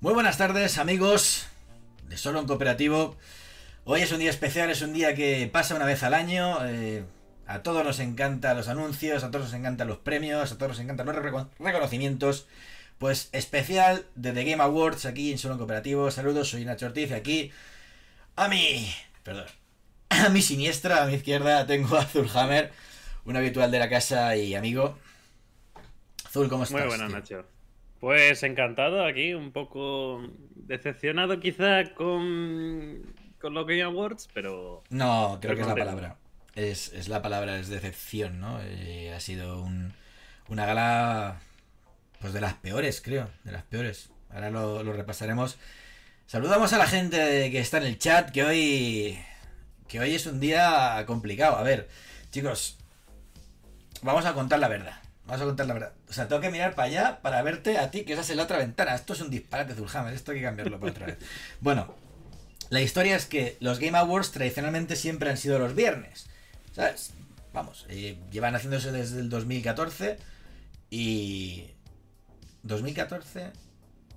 Muy buenas tardes, amigos de Solo en Cooperativo. Hoy es un día especial, es un día que pasa una vez al año. eh, a todos nos encantan los anuncios, a todos nos encantan los premios, a todos nos encantan los reco- reconocimientos. Pues especial de The Game Awards aquí en Solo en Cooperativo. Saludos, soy Nacho Ortiz y aquí a mi. Perdón. A mi siniestra, a mi izquierda, tengo a Zulhammer, un habitual de la casa y amigo. Zul, ¿cómo estás? Muy buenas, tío? Nacho. Pues encantado aquí, un poco decepcionado quizá con, con los Game Awards, pero No, creo Pero que es la palabra. Es, es la palabra, es decepción, ¿no? Eh, ha sido un- una gala, pues de las peores, creo, de las peores. Ahora lo, lo repasaremos. Saludamos a la gente que está en el chat, que hoy, que hoy es un día complicado. A ver, chicos, vamos a contar la verdad. Vamos a contar la verdad. O sea, tengo que mirar para allá para verte a ti, que estás en la otra ventana. Esto es un disparate, Zulhammer. Esto hay que cambiarlo para otra vez. Bueno, la historia es que los Game Awards tradicionalmente siempre han sido los viernes. ¿Sabes? Vamos, eh, llevan haciéndose desde el 2014 y... ¿2014?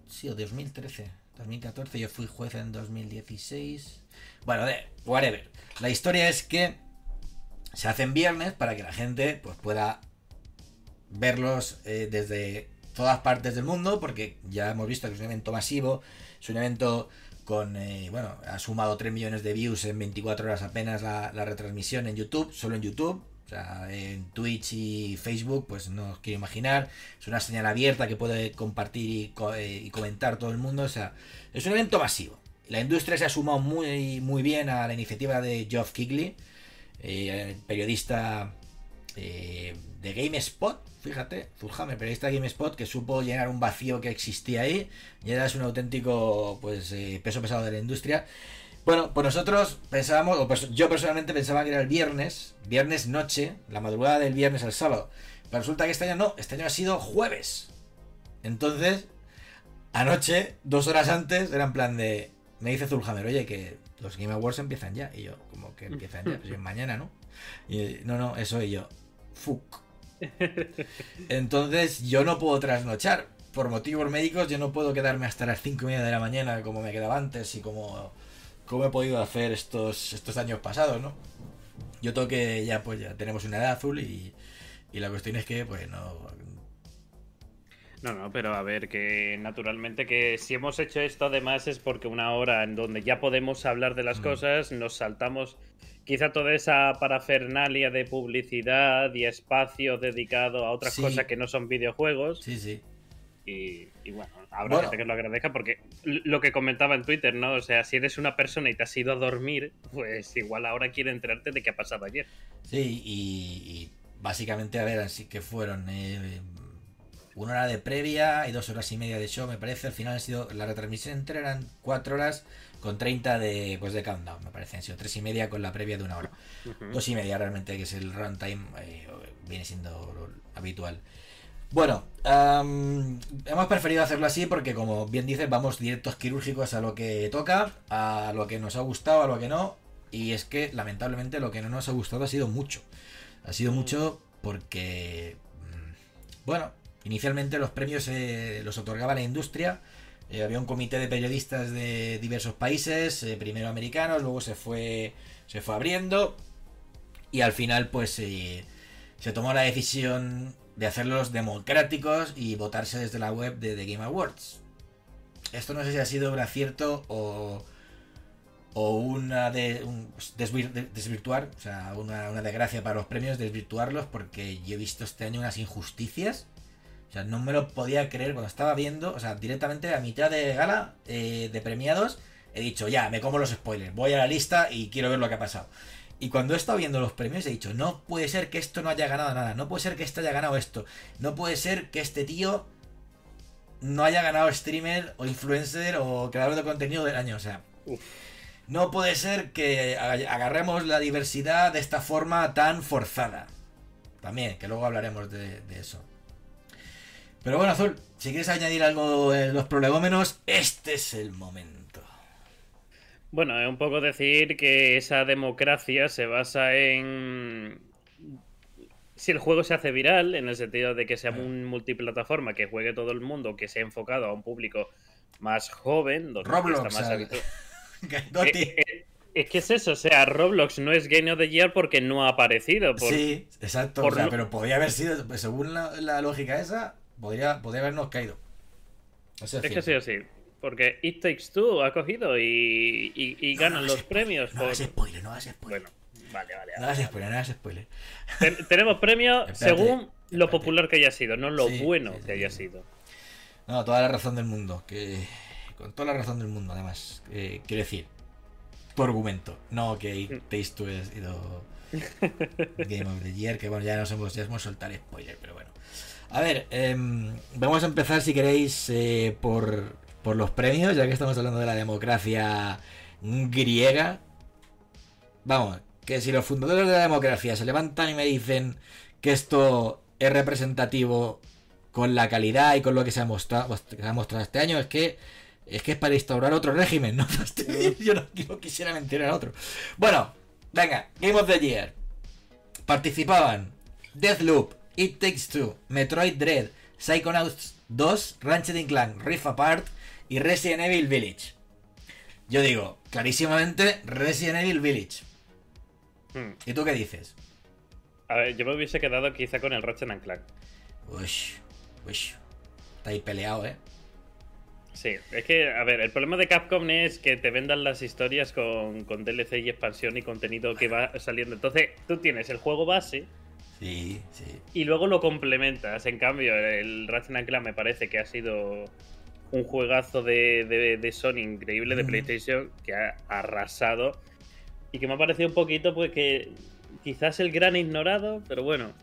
Sí, o 2013. 2014, yo fui juez en 2016. Bueno, de, whatever. La historia es que se hacen viernes para que la gente pues, pueda verlos eh, desde todas partes del mundo, porque ya hemos visto que es un evento masivo, es un evento con, eh, bueno, ha sumado 3 millones de views en 24 horas apenas la, la retransmisión en YouTube, solo en YouTube. O sea, en Twitch y Facebook, pues no os quiero imaginar. Es una señal abierta que puede compartir y, eh, comentar todo el mundo. O sea, es un evento masivo. La industria se ha sumado muy, muy bien a la iniciativa de Geoff Keighley, eh, periodista de GameSpot, fíjate, Zulhammer, periodista de GameSpot, que supo llenar un vacío que existía ahí, y es un auténtico pues eh, peso pesado de la industria. Bueno, pues nosotros pensábamos, o pues yo personalmente pensaba que era el viernes, viernes noche, la madrugada del viernes al sábado. Pero resulta que este año no, este año ha sido jueves. Entonces, anoche, dos horas antes, era en plan de. Me dice Zulhammer, oye, que los Game Awards empiezan ya. Y yo, como que empiezan ya, pues es mañana, ¿no? Y no, no, eso y yo. Fuck. Entonces yo no puedo trasnochar. Por motivos médicos yo no puedo quedarme hasta las cinco y media de la mañana como me quedaba antes y como, como he podido hacer estos, estos años pasados, ¿no? Yo tengo que ya pues ya tenemos una edad azul y, y la cuestión es que pues no... no, no, pero a ver, que naturalmente que si hemos hecho esto además es porque una hora en donde ya podemos hablar de las Mm. cosas, nos saltamos quizá toda esa parafernalia de publicidad y espacio dedicado a otras Sí. cosas que no son videojuegos. Sí, sí. Y, y bueno, habrá Bueno. gente que lo agradezca porque lo que comentaba en Twitter, ¿no? O sea, si eres una persona y te has ido a dormir, pues igual ahora quiere enterarte de qué ha pasado ayer. Sí, y, y básicamente, a ver, así que fueron eh, una hora de previa y dos horas y media de show, me parece. Al final ha sido, la retransmisión entera eran cuatro horas con 30 de, pues de countdown, me parece. Han sido tres y media con la previa de una hora. Dos y media realmente, que es el runtime, eh, viene siendo habitual. Bueno, hemos preferido hacerlo así porque, como bien dices, vamos directos quirúrgicos a lo que toca, a lo que nos ha gustado, a lo que no. Y es que, lamentablemente, lo que no nos ha gustado ha sido mucho. Ha sido mucho porque, mm, bueno, inicialmente los premios eh, los otorgaba la industria. Eh, había un comité de periodistas de diversos países, eh, primero americanos, luego se fue, se fue abriendo. Y al final, pues, eh, se tomó la decisión de hacerlos democráticos y votarse desde la web de The Game Awards. Esto no sé si ha sido un acierto o, o una de- desvirtuar, o sea, una, una desgracia para los premios, desvirtuarlos, porque yo he visto este año unas injusticias. O sea, no me lo podía creer cuando estaba viendo, o sea, directamente a mitad de gala eh, de premiados, he dicho, ya, me como los spoilers, voy a la lista y quiero ver lo que ha pasado. Y cuando he estado viendo los premios he dicho, no puede ser que esto no haya ganado nada, no puede ser que este haya ganado esto, no puede ser que este tío no haya ganado streamer o influencer o creador de contenido del año, o sea, Uf. no puede ser que ag- agarremos la diversidad de esta forma tan forzada. También, que luego hablaremos de, de eso. Pero bueno, Azul, si quieres añadir algo en los prolegómenos, este es el momento. Bueno, es un poco decir que esa democracia se basa en si el juego se hace viral, en el sentido de que sea un multiplataforma, que juegue todo el mundo, que sea enfocado a un público más joven, donde Roblox, está más al- habitual. Eh, eh, Es que es eso, o sea, Roblox no es Game of the Year porque no ha aparecido. por- Sí, exacto. por o sea, lo- pero podría haber sido, pues, según la, la lógica esa, podría, podría habernos caído. Eso es Es que sí, sí. Porque It Takes Two ha cogido y, y- y No, ganan no los premios. No por- hagas spoiler, no hagas spoiler. Bueno, vale, vale. no vale. hagas spoiler, no hagas spoiler. Ten- tenemos premio Espérate, según lo popular que haya sido, no lo Sí, bueno sí, sí, que haya sido. No, toda la razón del mundo. Que, con toda la razón del mundo, además. Eh, quiero decir, tu argumento. No que Mm. Taste Two ha sido Game of the Year. Que bueno, ya nos hemos, ya hemos soltado el spoiler, pero bueno. A ver, em, vamos a empezar, si queréis, eh, por, por los premios, ya que estamos hablando de la democracia griega. Vamos, que si los fundadores de la democracia se levantan y me dicen que esto es representativo con la calidad y con lo que se ha mostrado, que se ha mostrado este año, es que es que es para instaurar otro régimen, no fastidies, yo no, no quisiera mentir a otro. Bueno, venga, Game of the Year. Participaban Deathloop, It Takes Two, Metroid Dread, Psychonauts 2, Ratchet Clank, Rift Apart y Resident Evil Village. Yo digo, clarísimamente Resident Evil Village. Hmm. ¿Y tú qué dices? A ver, yo me hubiese quedado quizá con el Ratchet and Clank. Ush, ush. Está ahí peleado, ¿eh? Sí, es que, a ver, el problema de Capcom es que te vendan las historias con, con DLC y expansión y contenido que va saliendo. Entonces, tú tienes el juego base Sí, sí. y luego lo complementas. En cambio, el Ratchet Clank me parece que ha sido un juegazo de, de- de Sony increíble de. PlayStation que ha arrasado y que me ha parecido un poquito, pues que quizás el gran ignorado, pero bueno.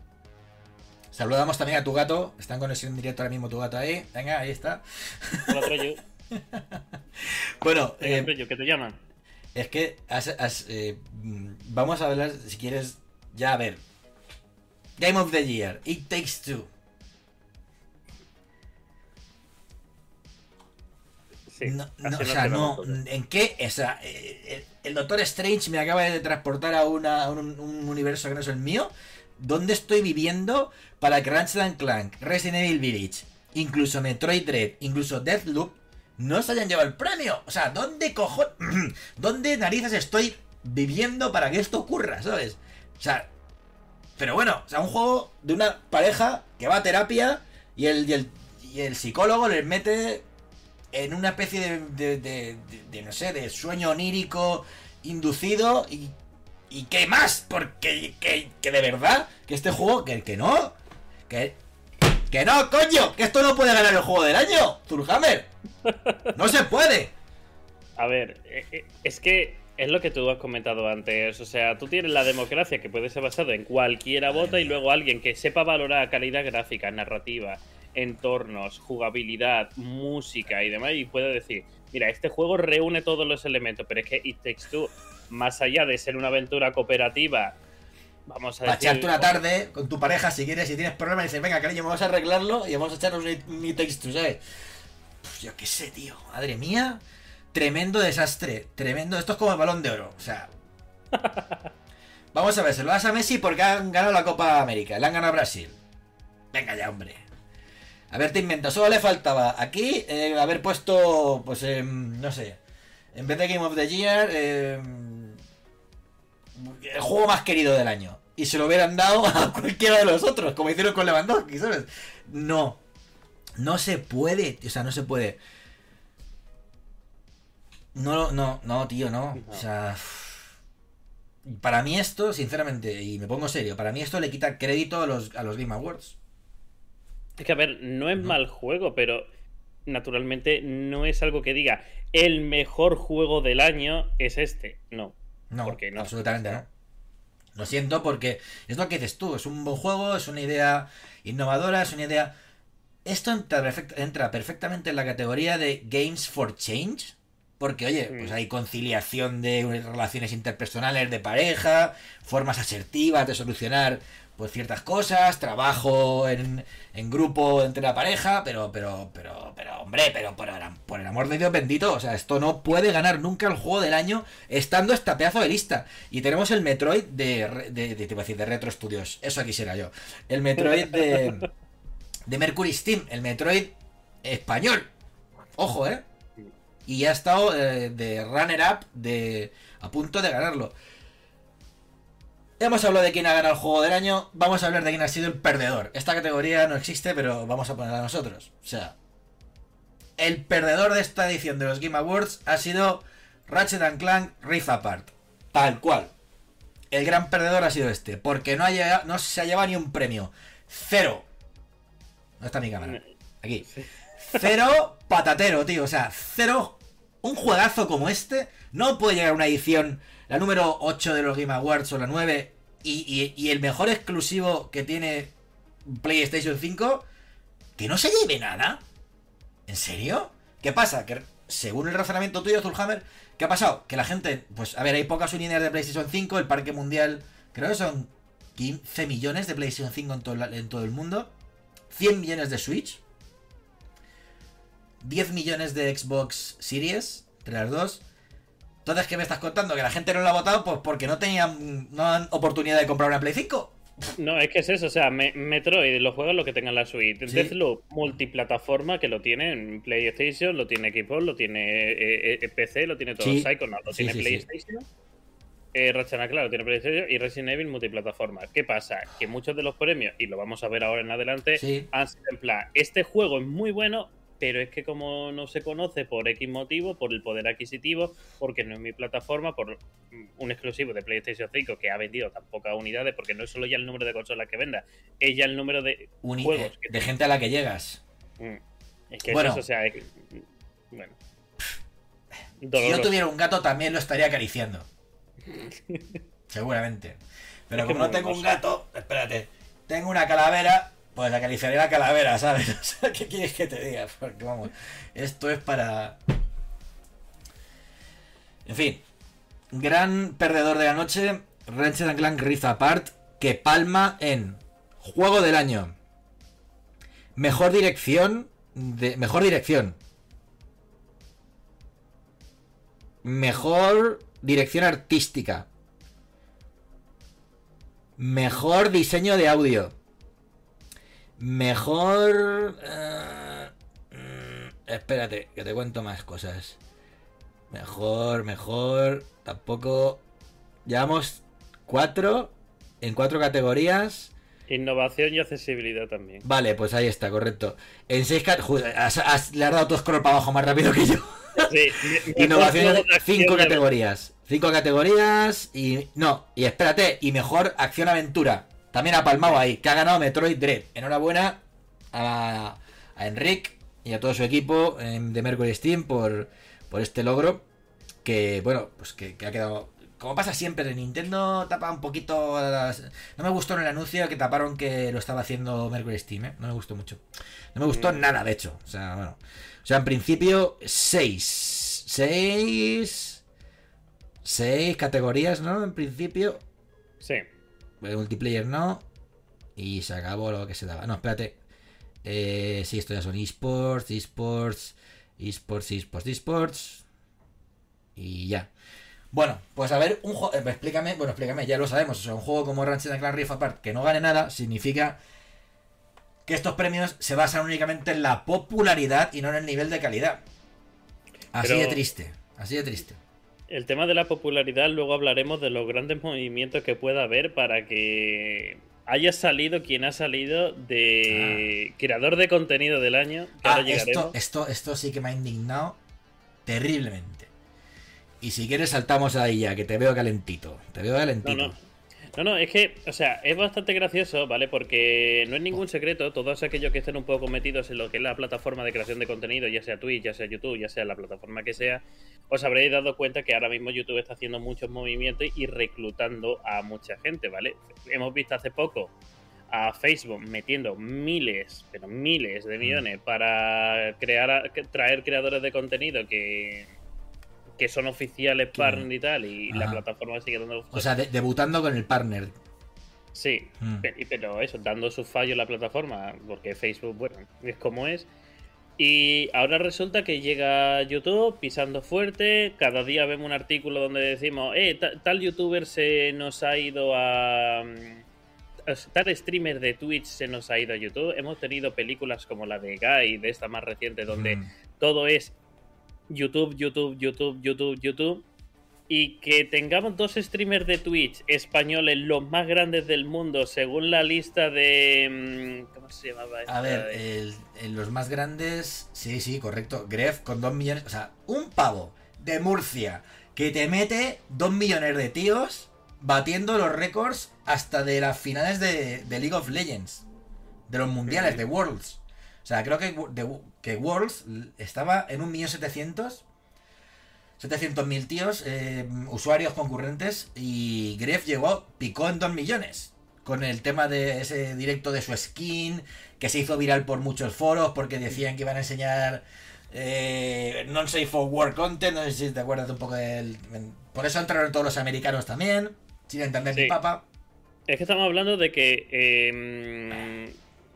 Saludamos también a tu gato. Está en conexión en directo ahora mismo tu gato ahí. Venga, ahí está. Hola. Bueno, Venga, eh, Troyo, que te llaman. es que has- has, eh, mm, vamos a hablar, si quieres, ya a ver. Game of the Year, It Takes Two. Sí, no, o sea, no. ¿en qué? O sea, eh, el, el Doctor Strange me acaba de transportar a, una- a un, un universo que no es el mío. ¿Dónde estoy viviendo para que Ratchet Clank, Resident Evil Village, incluso Metroid Dread, incluso Deathloop, no se hayan llevado el premio? O sea, ¿dónde cojo... ¿Dónde narices estoy viviendo para que esto ocurra, ¿sabes? O sea, pero bueno, o sea, un juego de una pareja que va a terapia y el, y el, y el psicólogo les mete en una especie de, de, de- de- no sé, de sueño onírico inducido y, y qué más, porque que, que de verdad, que este juego, que, que no, que, que no, coño, que esto no puede ganar el juego del año, Zulhammer, no se puede. A ver, eh, eh, es que es lo que tú has comentado antes. O sea, tú tienes la democracia que puede ser basado en cualquiera vota y luego alguien que sepa valorar calidad gráfica, narrativa, entornos, jugabilidad, música y demás y puede decir, mira, este juego reúne todos los elementos, pero es que It Takes Two, más allá de ser una aventura cooperativa, vamos a decir... echarte una tarde con tu pareja, si quieres, si tienes problemas, dices, venga, cariño, vamos a arreglarlo y vamos a echarnos un, un texto, ¿sabes? Pues yo qué sé, tío, madre mía, tremendo desastre, tremendo, esto es como el balón de oro, o sea... Vamos a ver, se lo das a Messi porque han ganado la Copa América, le han ganado a Brasil. Venga ya, hombre. A ver, te invento, solo le faltaba aquí eh, haber puesto, pues, em, no sé, en vez de Game of the Year, em, el juego más querido del año. Y se lo hubieran dado a cualquiera de los otros, como hicieron con Lewandowski, ¿sabes? No. No se puede, o sea, no se puede. No, no, no, tío, no. O sea. Para mí esto, sinceramente, y me pongo serio, para mí esto le quita crédito a los, a los Game Awards. Es que, a ver, no es No. mal juego, pero naturalmente no es algo que diga el mejor juego del año es este. No. No, ¿Por qué no? absolutamente no. Lo siento porque es lo que dices tú, es un buen juego, es una idea innovadora, es una idea... Esto entra, perfect- entra perfectamente en la categoría de Games for Change, porque oye, pues hay conciliación de relaciones interpersonales de pareja, formas asertivas de solucionar pues ciertas cosas, trabajo en, en grupo entre la pareja, pero, pero, pero, pero, hombre, pero por el, por el amor de Dios bendito, o sea, esto no puede ganar nunca el juego del año estando esta pedazo de lista. Y tenemos el Metroid de, de, decir, de Retro Studios, eso quisiera yo. El Metroid de, de Mercury Steam, el Metroid español. Ojo, ¿eh? Y ha estado eh, de runner-up de, a punto de ganarlo. Hemos hablado de quién ha ganado el juego del año, vamos a hablar de quién ha sido el perdedor. Esta categoría no existe, pero vamos a ponerla a nosotros. O sea, el perdedor de esta edición de los Game Awards ha sido Ratchet Clank Rift Apart. Tal cual. El gran perdedor ha sido este, porque no, ha no se ha llevado ni un premio. Cero. ¿Dónde está mi cámara? Aquí. Cero patatero, tío. O sea, cero. Un juegazo como este no puede llegar a una edición la número 8 de los Game Awards o la 9 y, el mejor exclusivo que tiene PlayStation 5, que no se lleve nada. ¿En serio? ¿Qué pasa? Que según el razonamiento tuyo, Zulhammer, ¿qué ha pasado? Que la gente, pues a ver, hay pocas unidades de PlayStation 5, el parque mundial, creo que son 15 millones de PlayStation 5 en todo, en todo el mundo, 100 millones de Switch, 10 millones de Xbox Series, entre las dos, entonces, ¿qué me estás contando? ¿Que la gente no lo ha votado pues porque no tenían no oportunidad de comprar una Play 5? No, es que es eso, o sea, Metroid lo juegan lo que tengan la suite. Deathloop multiplataforma que lo tiene en PlayStation, lo tiene Xbox, lo tiene eh, eh, PC, lo tiene todo. Sí. Psychonauts lo tiene PlayStation. Eh, Ratchet claro, tiene PlayStation y Resident Evil multiplataforma. ¿Qué pasa? Que muchos de los premios, y lo vamos a ver ahora en adelante, han sido en plan, este juego es muy bueno, pero es que como no se conoce por X motivo, por el poder adquisitivo, porque no es mi plataforma, por un exclusivo de PlayStation 5 que ha vendido tan pocas unidades, porque no es solo ya el número de consolas que venda, es ya el número de juegos. de gente a la que llegas. Mm. Es que bueno. eso, o sea, bueno. Si yo tuviera un gato también lo estaría acariciando. Seguramente. Pero como no tengo un gato, espérate, tengo una calavera pues acariciaré la calavera, ¿sabes? ¿qué quieres que te diga? Porque vamos, esto es para... En fin, gran perdedor de la noche, Ratchet Clank Rift Apart, que palma en Juego del Año. Mejor dirección de... Mejor dirección. Mejor dirección artística. Mejor diseño de audio. Mejor... Eh, mm, espérate, que te cuento más cosas. Mejor, mejor... Tampoco... Llevamos cuatro en cuatro categorías. Innovación y accesibilidad también. Vale, pues ahí está, correcto. En seis categorías... Le has dado tu scroll para abajo más rápido que yo. Sí, Innovación en cinco categorías. Cinco categorías y... No, y espérate, y mejor acción-aventura. También ha palmado ahí, que ha ganado Metroid Dread. Enhorabuena a, a Enric y a todo su equipo de Mercury Steam por, por este logro. Que, bueno, pues que, ha quedado. Como pasa siempre, de Nintendo tapa un poquito. No me gustó en el anuncio que taparon que lo estaba haciendo Mercury Steam, ¿eh? No me gustó mucho. No me gustó mm. nada, de hecho. O sea, bueno. O sea, en principio, seis. Seis. Seis categorías, ¿no? En principio. Sí multiplayer no. Y se acabó lo que se daba. No, espérate. Eh, sí, esto ya son esports, esports, esports, esports, esports. Y ya. Bueno, pues a ver, un juego. Eh, explícame, bueno, explícame, ya lo sabemos. O sea, un juego como Ratchet Clank Rift Apart que no gane nada significa que estos premios se basan únicamente en la popularidad y no en el nivel de calidad. Así de triste, así de triste el tema de la popularidad, luego hablaremos de los grandes movimientos que pueda haber para que haya salido quien ha salido de ah. creador de contenido del año. ah, esto, esto, esto sí que me ha indignado terriblemente. Y si quieres saltamos ahí ya, que te veo calentito. Te veo calentito. No, no, es que, o sea, es bastante gracioso, ¿vale? Porque no es ningún secreto, todos aquellos que estén un poco metidos en lo que es la plataforma de creación de contenido, ya sea Twitch, ya sea YouTube, ya sea la plataforma que sea, os habréis dado cuenta que ahora mismo YouTube está haciendo muchos movimientos y reclutando a mucha gente, ¿vale? Hemos visto hace poco a Facebook metiendo miles, pero miles de millones para crear, traer creadores de contenido que que son oficiales partner y tal, y la plataforma sigue dando. O sea, debutando con el partner. Sí, mm. pero eso, dando su fallo en la plataforma, porque Facebook, bueno, es como es. Y ahora resulta que llega YouTube pisando fuerte. Cada día vemos un artículo donde decimos, eh, tal youtuber se nos ha ido a. Mm, tal streamer de Twitch se nos ha ido a YouTube. Hemos tenido películas como la de Guy, de esta más reciente, donde mm. todo es YouTube, YouTube, YouTube, YouTube, YouTube. Y que tengamos dos streamers de Twitch españoles, los más grandes del mundo, según la lista de. mm, ¿Cómo se llamaba? esta? A ver, el- el- los más grandes. Sí, sí, correcto. Gref con 2 millones. O sea, un pavo de Murcia que te mete 2 millones de tíos batiendo los récords hasta de las finales de, de League of Legends. De los mundiales, de Worlds. O sea, creo que, de- que Worlds estaba en 1.700.000. 700.000 tíos, eh, usuarios concurrentes, y Gref llegó, picó en 2 millones. Con el tema de ese directo de su skin, que se hizo viral por muchos foros, porque decían que iban a enseñar eh, non-safe for work content. No sé si te acuerdas un poco del. Por eso entraron todos los americanos también, sin entender ni Sí. papa. Es que estamos hablando de que eh,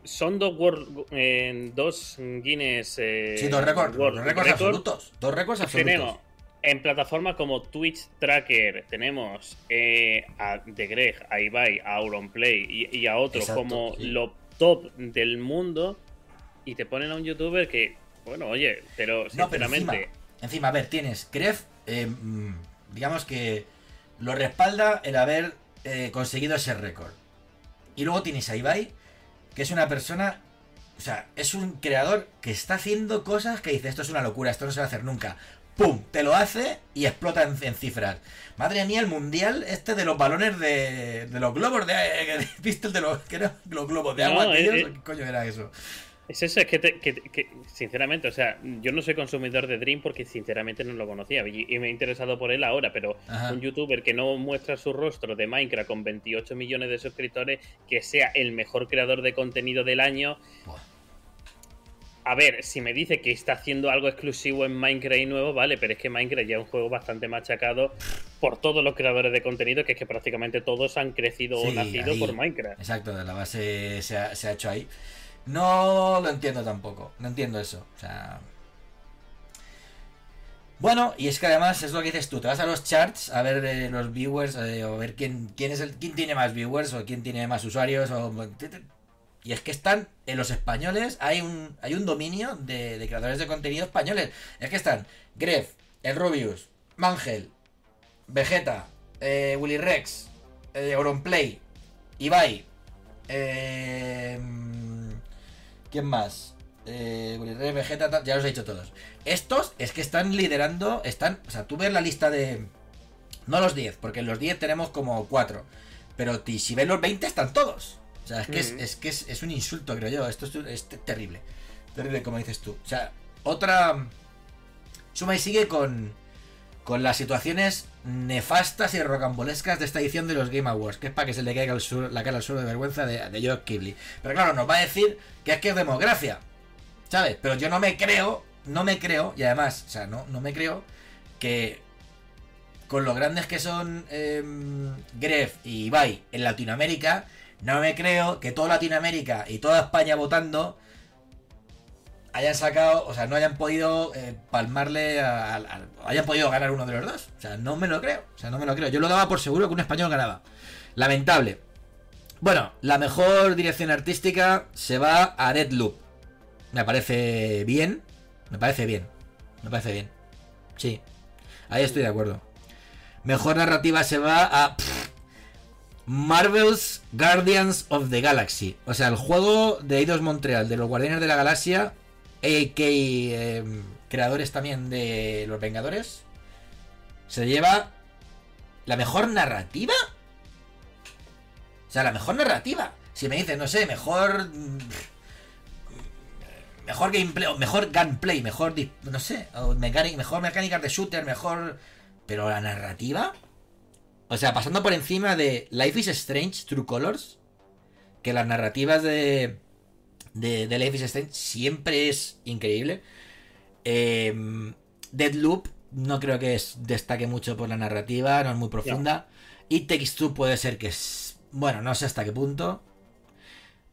son dos, World- eh, dos Guinness. eh, Sí, dos récords, World récords Record. absolutos. Dos récords absolutos. Tenemos en plataformas como Twitch Tracker, tenemos eh, a The Greg, a Ibai, a Auronplay y, y a otros Exacto, como sí. lo top del mundo. Y te ponen a un youtuber que, bueno, oye, pero No, pero sinceramente. encima, encima, a ver, tienes Gref, eh, mm, digamos que lo respalda el haber eh, conseguido ese récord. Y luego tienes a Ibai, que es una persona, o sea, es un creador que está haciendo cosas que dice, esto es una locura, esto no se va a hacer nunca. ¡Pum! Te lo hace y explota en, en cifras. Madre mía, el mundial este de los balones de, de los globos de... ¿Viste el de los, que los globos de No, agua? eh, tío? eh. ¿Qué coño era eso? Es eso, es que, te- que- que, sinceramente, o sea, yo no soy consumidor de Dream porque sinceramente no lo conocía y, y me he interesado por él ahora, pero Ajá. un youtuber que no muestra su rostro de Minecraft con 28 millones de suscriptores, que sea el mejor creador de contenido del año. Buah. A ver, si me dice que está haciendo algo exclusivo en Minecraft y nuevo, vale, pero es que Minecraft ya es un juego bastante machacado por todos los creadores de contenido, que es que prácticamente todos han crecido o nacido ahí. por Minecraft. Exacto, la base se ha, se ha hecho ahí. No lo entiendo tampoco. No entiendo eso. O sea. Bueno, y es que además es lo que dices tú. Te vas a los charts a ver eh, los viewers, eh, o ver quién, quién es el, quién tiene más viewers, o quién tiene más usuarios, o. Y es que están en los españoles, hay un, hay un dominio de, creadores de contenido españoles. Es que están Gref, El Rubius, Mangel, Vegeta, eh, Willy Rex, eh, Auronplay, Ibai, eh, ¿Quién más? Eh, Vegeta, ya los he dicho todos. Estos es que están liderando, están, o sea, tú ves la lista de... No los 10, porque en los 10 tenemos como 4. Pero ti- si ves los 20 están todos. O sea, es que, es, es que es, es un insulto, creo yo. Esto es, terrible. Terrible, como dices tú. O sea, otra... Suma y sigue con, con las situaciones nefastas y rocambolescas de esta edición de los Game Awards, que es para que se le caiga la cara al suelo de vergüenza de, Geoff Keighley. Pero claro, nos va a decir que es que es democracia, ¿sabes? Pero yo no me creo, no me creo, y además, o sea, no, no me creo que con lo grandes que son eh, Gref y Ibai en Latinoamérica, no me creo que toda Latinoamérica y toda España votando hayan sacado, o sea, no hayan podido eh, palmarle, a- a- a- hayan podido ganar uno de los dos. O sea, no me lo creo. O sea, no me lo creo. Yo lo daba por seguro que un español ganaba. Lamentable. Bueno, la mejor dirección artística se va a Deadloop. Me parece bien. Me parece bien. Me parece bien. Sí. Ahí estoy de acuerdo. Mejor narrativa se va a Marvel's Guardians of the Galaxy. O sea, el juego de Eidos Montreal, de los Guardianes de la Galaxia, a.k. eh, creadores también de Los Vengadores, se lleva la mejor narrativa. O sea, la mejor narrativa. Si me dices, no sé, mejor... mm, Mejor gameplay, mejor gunplay, mejor... No sé, mecánica, mejor mecánicas de shooter, mejor... Pero la narrativa... O sea, pasando por encima de Life is Strange, True Colors, que las narrativas de, de, de Life is Strange siempre es increíble. Eh, Deadloop no creo que es- destaque mucho por la narrativa, no es muy profunda. Y Two puede ser que es... Bueno, no sé hasta qué punto.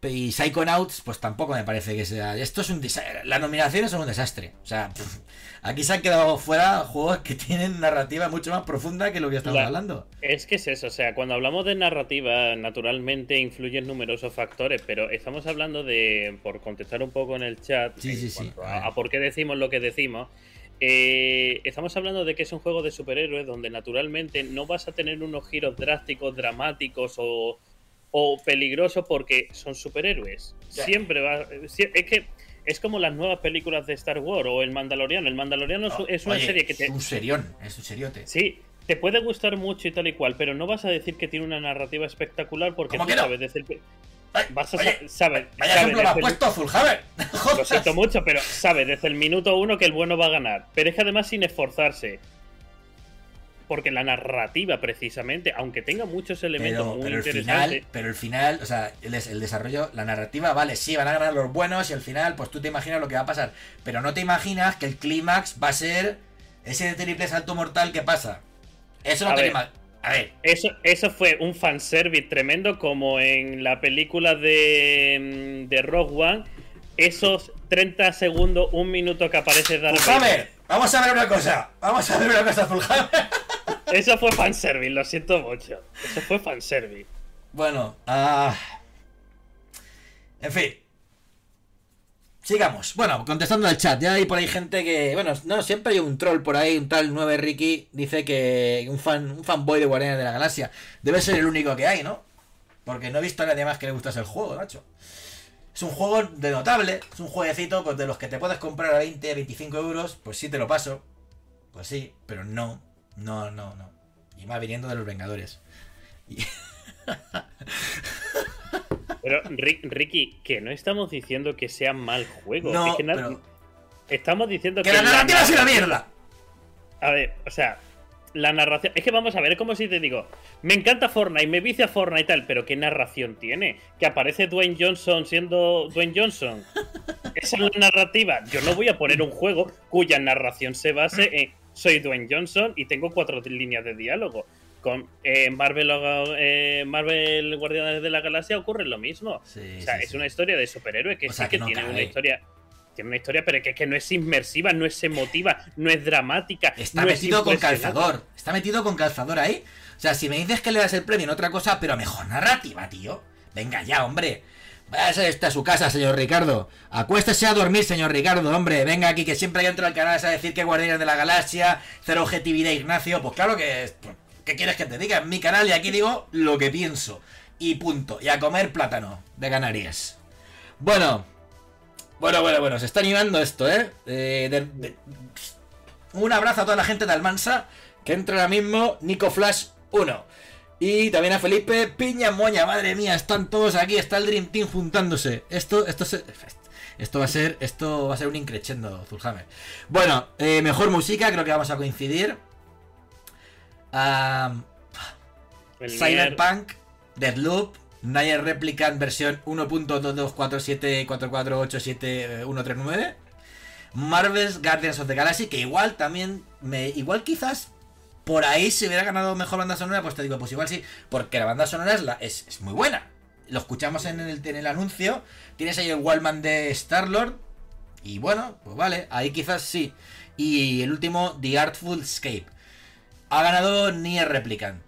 Y Psychonauts, pues tampoco me parece que sea... Esto es un desastre. Las nominaciones son un desastre. O sea, pff, aquí se han quedado fuera juegos que tienen narrativa mucho más profunda que lo que estamos La- hablando. Es que es eso, o sea, cuando hablamos de narrativa, naturalmente influyen numerosos factores, pero estamos hablando de, por contestar un poco en el chat, Sí, sí, sí. a por qué decimos lo que decimos, eh, estamos hablando de que es un juego de superhéroes donde naturalmente no vas a tener unos giros drásticos, dramáticos o, o peligrosos porque son superhéroes. Siempre va. Es que es como las nuevas películas de Star Wars o El Mandaloriano. El Mandaloriano es una serie que te. Es un serión, es un seriote. Sí, te puede gustar mucho y tal y cual, pero no vas a decir que tiene una narrativa espectacular porque tú sabes desde el. vas a saber. Vaya ejemplo me has puesto, Fullhaber. Lo siento mucho, pero sabe desde el minuto uno que el bueno va a ganar. Pero es que además sin esforzarse. Porque la narrativa, precisamente, aunque tenga muchos elementos muy pero interesantes. El final, pero el final, o sea, el, el, desarrollo, la narrativa, vale, sí, van a ganar los buenos y al final, pues tú te imaginas lo que va a pasar. Pero no te imaginas que el clímax va a ser ese triple salto mortal que pasa. Eso no tiene A ver. Eso, eso fue un fanservice tremendo, como en la película de, mm, de Rogue One. Esos 30 segundos, un minuto que aparece Darth Vader. Vamos a ver una cosa. Vamos a ver una cosa, Fullhammer. Eso fue fanservice, lo siento mucho. Eso fue fanservice. Bueno, ah. en fin. Sigamos. Bueno, contestando al chat, ya hay por ahí gente que. Bueno, no, siempre hay un troll por ahí, un tal 9 Ricky, dice que un fan, un fanboy de Guardianes de la Galaxia. Debe ser el único que hay, ¿no? Porque no he visto a nadie más que le gustase el juego, macho. Es un juego de notable, es un jueguecito de los que te puedes comprar a 20, 25 euros, pues sí te lo paso. Pues sí, pero no, no, no, no. Y más viniendo de los Vengadores. Y... Pero, Ricky, que no estamos diciendo que sea mal juego. No, Estamos diciendo que. ¡Que la narrativa es una mierda! A ver, o sea, la narración. Es que vamos a ver, es como si te digo, me encanta Fortnite, me vicia Fortnite y tal, pero ¿qué narración tiene? Que aparece Dwayne Johnson siendo Dwayne Johnson. Esa es la narrativa. Yo no voy a poner un juego cuya narración se base en soy Dwayne Johnson y tengo cuatro líneas de diálogo con eh, Marvel, eh, Marvel Guardianes de la Galaxia ocurre lo mismo. o sea, es una historia de superhéroe que sí que, tiene una historia. Tiene una historia, pero que, que no es inmersiva, no es emotiva, no es dramática. Está metido con calzador. Está metido con calzador ahí. O sea, si me dices que le das el premio en otra cosa, pero mejor narrativa, tío. Venga ya, hombre. Vaya a su casa, señor Ricardo. Acuéstese a dormir, señor Ricardo, hombre. Venga aquí, que siempre entro al canal a decir que Guardianes de la Galaxia, cero objetividad, Ignacio. Pues claro que ¿Qué quieres que te diga? En mi canal y aquí digo lo que pienso. Y punto. Y a comer plátano de Canarias. Bueno. Bueno, bueno, bueno. Se está animando esto, ¿eh? Un abrazo a toda la gente de Almansa. Que entra ahora mismo Nico Flash 1. Y también a Felipe Piña Moña. Madre mía, están todos aquí. Está el Dream Team juntándose. Esto, esto Esto va a ser, esto va a ser un increchendo, Zulhammer. Bueno, eh, mejor música, creo que vamos a coincidir. Cyberpunk, Deadloop, Nier Replicant versión 1.22474487 Marvel's Guardians of the Galaxy, que igual también me. Igual quizás por ahí si hubiera ganado mejor banda sonora, pues te digo, pues igual sí, porque la banda sonora es, la, es, muy buena. Lo escuchamos en el, en el anuncio. Tienes ahí el Wallman de Star-Lord. Y bueno, pues vale, ahí quizás sí. Y el último, The Artful Escape. Ha ganado Nier Replicant.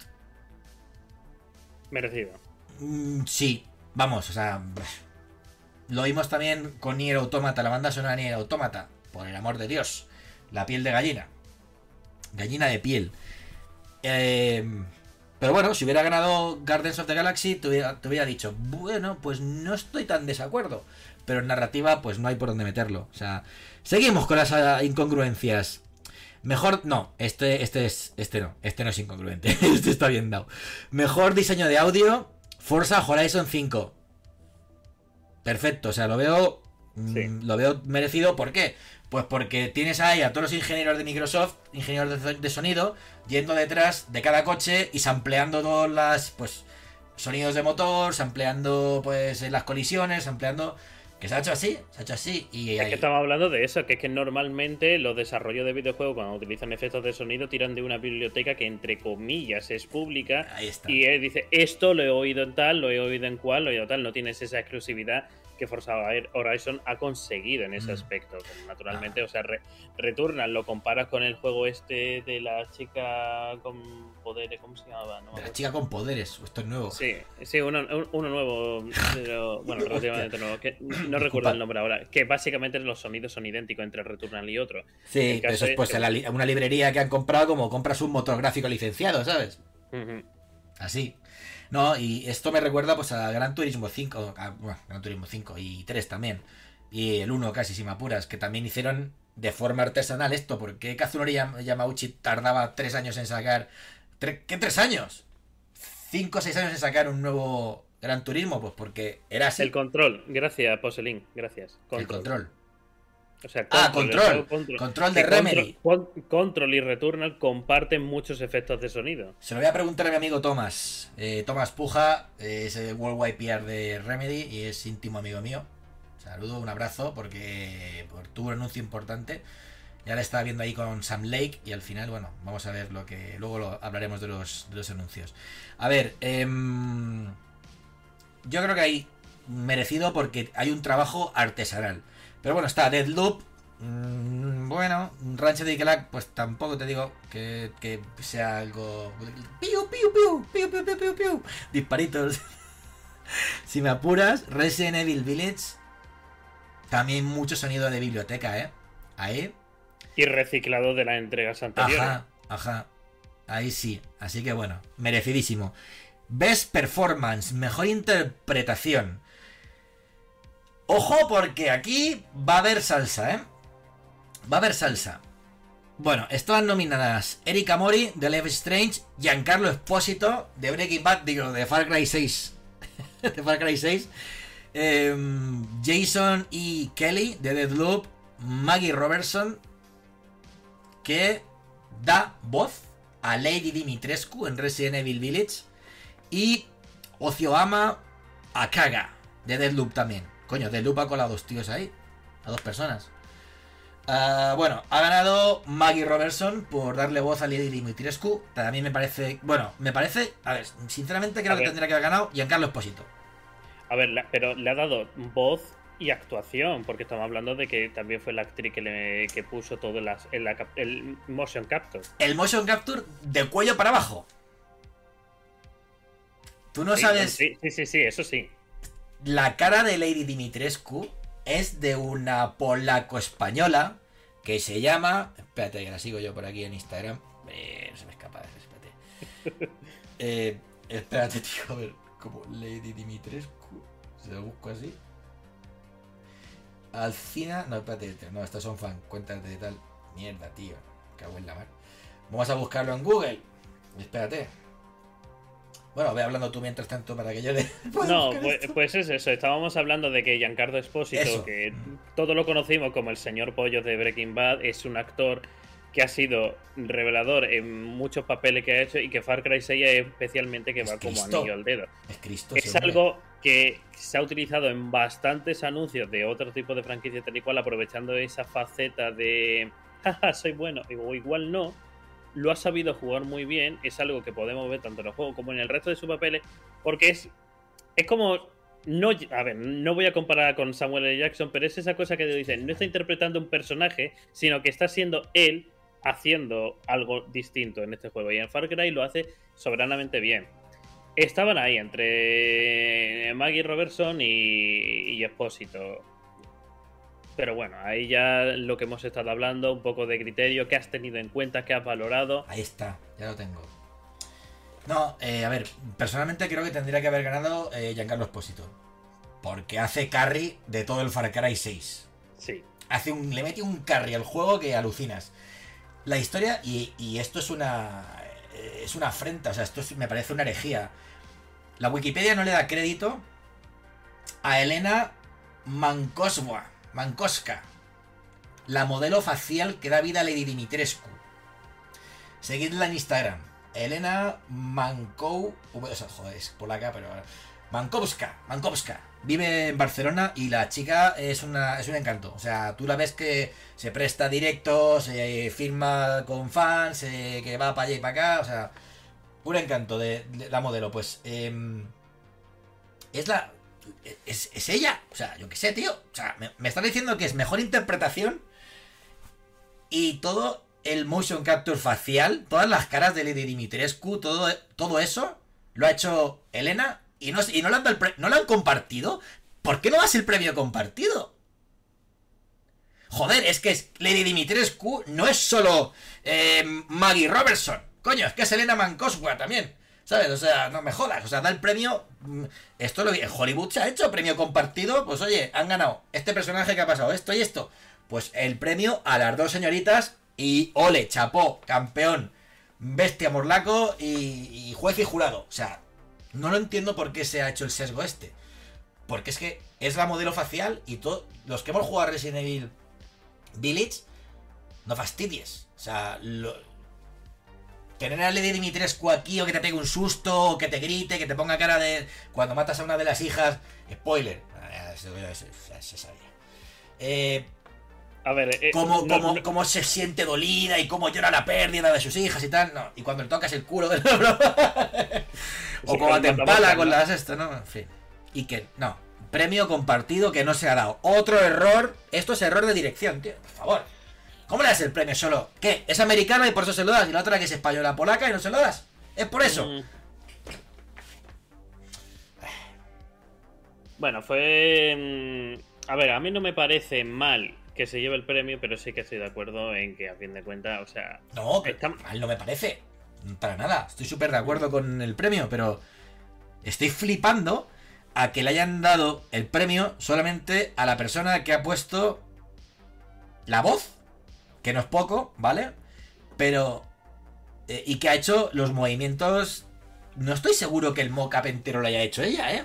Merecido. Mm, sí, vamos, o sea. Lo vimos también con Nier Automata, la banda sonora Nier Automata. Por el amor de Dios. La piel de gallina. Gallina de piel. Eh, pero bueno, si hubiera ganado Guardians of the Galaxy, te hubiera, te hubiera, dicho, bueno, pues no estoy tan desacuerdo. Pero en narrativa, pues no hay por dónde meterlo. O sea, seguimos con las ah, incongruencias. Mejor, no, este, este es, este no, este no es incongruente, este está bien dado. Mejor diseño de audio, Forza Horizon 5. Perfecto, o sea, lo veo, mm, lo veo merecido, ¿por qué? Pues porque tienes ahí a todos los ingenieros de Microsoft, ingenieros de, sonido, yendo detrás de cada coche y sampleando todos los pues, sonidos de motor, sampleando pues las colisiones, sampleando que se ha hecho así, se ha hecho así. Y es que estamos hablando de eso, que es que normalmente los desarrollos de videojuegos cuando utilizan efectos de sonido tiran de una biblioteca que entre comillas es pública. Ahí está. Y él dice, esto lo he oído en tal, lo he oído en cual, lo he oído en tal, no tienes esa exclusividad que Forza Horizon ha conseguido en ese Mm. aspecto. Pero naturalmente, Ah. o sea, re- Returnal lo comparas con el juego este de la chica con poderes, ¿cómo se llamaba? No De la chica con poderes, esto es nuevo. Sí, sí, uno, un- uno nuevo, pero, bueno, relativamente nuevo, que no recuerdo el nombre ahora, que básicamente los sonidos son idénticos entre Returnal y otro. Sí, caso eso es es pues que- en la li- una librería que han comprado como compras un motor gráfico licenciado, ¿sabes? Así. No, y esto me recuerda pues a Gran Turismo 5, a- bueno, Gran Turismo 5 y 3 también. Y el 1 casi, si me apuras, que también hicieron de forma artesanal esto, porque Kazunori Yam- Yamauchi tardaba 3 años en sacar... ¿Qué 3 años? 5 o 6 años en sacar un nuevo Gran Turismo, pues porque era así. El control, gracias, Poselín, gracias. El control. O sea, Ah, control. Control de Remedy. Control, Con- Control y Returnal comparten muchos efectos de sonido. Se lo voy a preguntar a mi amigo Tomás. Eh, Tomás Puja eh, es el Worldwide PR de Remedy y es íntimo amigo mío. Saludo, un abrazo porque por, tuvo un anuncio importante. Ya la estaba viendo ahí con Sam Lake y al final, bueno, vamos a ver lo que... Luego lo, hablaremos de los, de los anuncios. A ver, em, yo creo que hay merecido porque hay un trabajo artesanal. Pero bueno, está Deadloop. mm, bueno, Rancho de Calac, pues tampoco te digo que, que sea algo. Piu, piu, piu, piu, piu, piu, piu, piu. Disparitos. si me apuras, Resident Evil Village. También mucho sonido de biblioteca, ¿eh? Ahí. Y reciclado de las entregas anteriores. Ajá, ajá. Ahí sí. Así que bueno, merecidísimo. Best Performance, mejor interpretación. Ojo porque aquí va a haber salsa, ¿eh? Va a haber salsa. Bueno, estaban nominadas Erika Mori de Life Strange, Giancarlo Espósito de Breaking Bad, digo, de Far Cry 6. de Far Cry 6. em, Jason E. Kelly de Deadloop, Maggie Robertson que da voz a Lady Dimitrescu en Resident Evil Village y Ocioama Akaga de Deadloop también. Coño, Deadloop ha colado a dos tíos ahí, a dos personas. Ah, bueno, ha ganado Maggie Robertson por darle voz a Lady Dimitrescu. También me parece, bueno, me parece, a ver, sinceramente creo A que ver. tendría que haber ganado Giancarlo Esposito. A ver, la- pero le ha dado voz y actuación, porque estamos hablando de que también fue la actriz que, le, que puso todo las, en la cap- el motion capture. El motion capture de cuello para abajo. Tú no Sí, sabes. Sí, sí, sí, sí, eso sí. La cara de Lady Dimitrescu es de una polaco-española que se llama. Espérate, que la sigo yo por aquí en Instagram. Eh, no se me escapa, espérate. Eh, espérate, tío, a ver. Como Lady Dimitrescu. Se lo busco así. Alcina. No, espérate, no, estas son fan. Cuentas de tal. Mierda, tío. Cago en la mar. Vamos a buscarlo en Google. Espérate. Bueno, ve hablando tú mientras tanto para que yo le. No, pues, pues es eso. Estábamos hablando de que Giancarlo Espósito, Eso. que todos lo conocimos como el señor Pollo de Breaking Bad, es un actor que ha sido revelador en muchos papeles que ha hecho y que Far Cry 6 es especialmente que Es va como anillo al dedo. Es Cristo. Es algo que se ha utilizado en bastantes anuncios de otro tipo de franquicias tal y cual, aprovechando esa faceta de jaja, soy bueno, o igual no. Lo ha sabido jugar muy bien, es algo que podemos ver tanto en el juego como en el resto de sus papeles, porque es, es como. No, a ver, no voy a comparar con Samuel L. Jackson, pero es esa cosa que dicen, no está interpretando un personaje, sino que está siendo él haciendo algo distinto en este juego. Y en Far Cry lo hace soberanamente bien. Estaban ahí entre Maggie Robertson y, y Espósito. Pero bueno, ahí ya lo que hemos estado hablando, un poco de criterio, que has tenido en cuenta, que has valorado. Ahí está, ya lo tengo. No, eh, a ver, personalmente creo que tendría que haber ganado eh, Giancarlo Esposito. Porque hace carry de todo el Far Cry 6. Sí. Hace un, le mete un carry al juego que alucinas. La historia, y, y esto es una. Es una afrenta, o sea, esto es- me parece una herejía. La Wikipedia no le da crédito a Elena Mankoswa, Mankoska, la modelo facial que da vida a Lady Dimitrescu. Seguidla en Instagram. Elena Mankou. O sea, joder, es polaca, pero. Mankowska. Mankowska. Vive en Barcelona y la chica es, una, es un encanto. O sea, tú la ves que se presta directos, se firma con fans, eh, que va para allá y para acá. O sea, un encanto de, de la modelo. Pues. em, es la. Es, es ella. O sea, yo qué sé, tío. O sea, me, me diciendo que es mejor interpretación y todo el motion capture facial, todas las caras de Lady Dimitrescu, todo, todo eso lo ha hecho Elena y no, y no, le han no lo han compartido. ¿Por qué no das el premio compartido? Joder, es que Lady Dimitrescu no es solo eh, Maggie Robertson. Coño, es que es Elena Mancoswa también. ¿Sabes? O sea, no me jodas. O sea, da el premio. mm, Esto lo en Hollywood se ha hecho, premio compartido. Pues oye, han ganado este personaje que ha pasado, esto y esto. Pues el premio a las dos señoritas. Y ole, chapó, campeón, bestia morlaco y, y juez y jurado. O sea, no lo entiendo por qué se ha hecho el sesgo este. Porque es que es la modelo facial y todos los que hemos jugado a Resident Evil Village, no fastidies. O sea, lo- tener a Lady Dimitrescu aquí o que te pegue un susto o que te grite, que te ponga cara de cuando matas a una de las hijas. Spoiler. Ah, se, sabía. Eh, A ver, eh, cómo, no- cómo- no- cómo se siente dolida y cómo llora la pérdida de sus hijas y tal. No. Y cuando le tocas el culo del o como te la empala con las esto, ¿no? En fin. Y que, no. Premio compartido que no se ha dado. Otro error. Esto es error de dirección, tío. Por favor. ¿Cómo le das el premio solo? ¿Qué? ¿Es americana y por eso se lo das? Y la otra que es española polaca y no se lo das. ¿Es por eso? Mm. Bueno, fue. mm, A ver, a mí no me parece mal que se lleve el premio, pero sí que estoy de acuerdo en que a fin de cuentas, o sea. No, Está- mal no me parece. Para nada. Estoy súper de acuerdo con el premio, pero estoy flipando a que le hayan dado el premio solamente a la persona que ha puesto la voz, que no es poco, ¿vale? Pero... eh, y que ha hecho los movimientos... No estoy seguro que el mocap entero lo haya hecho ella, ¿eh?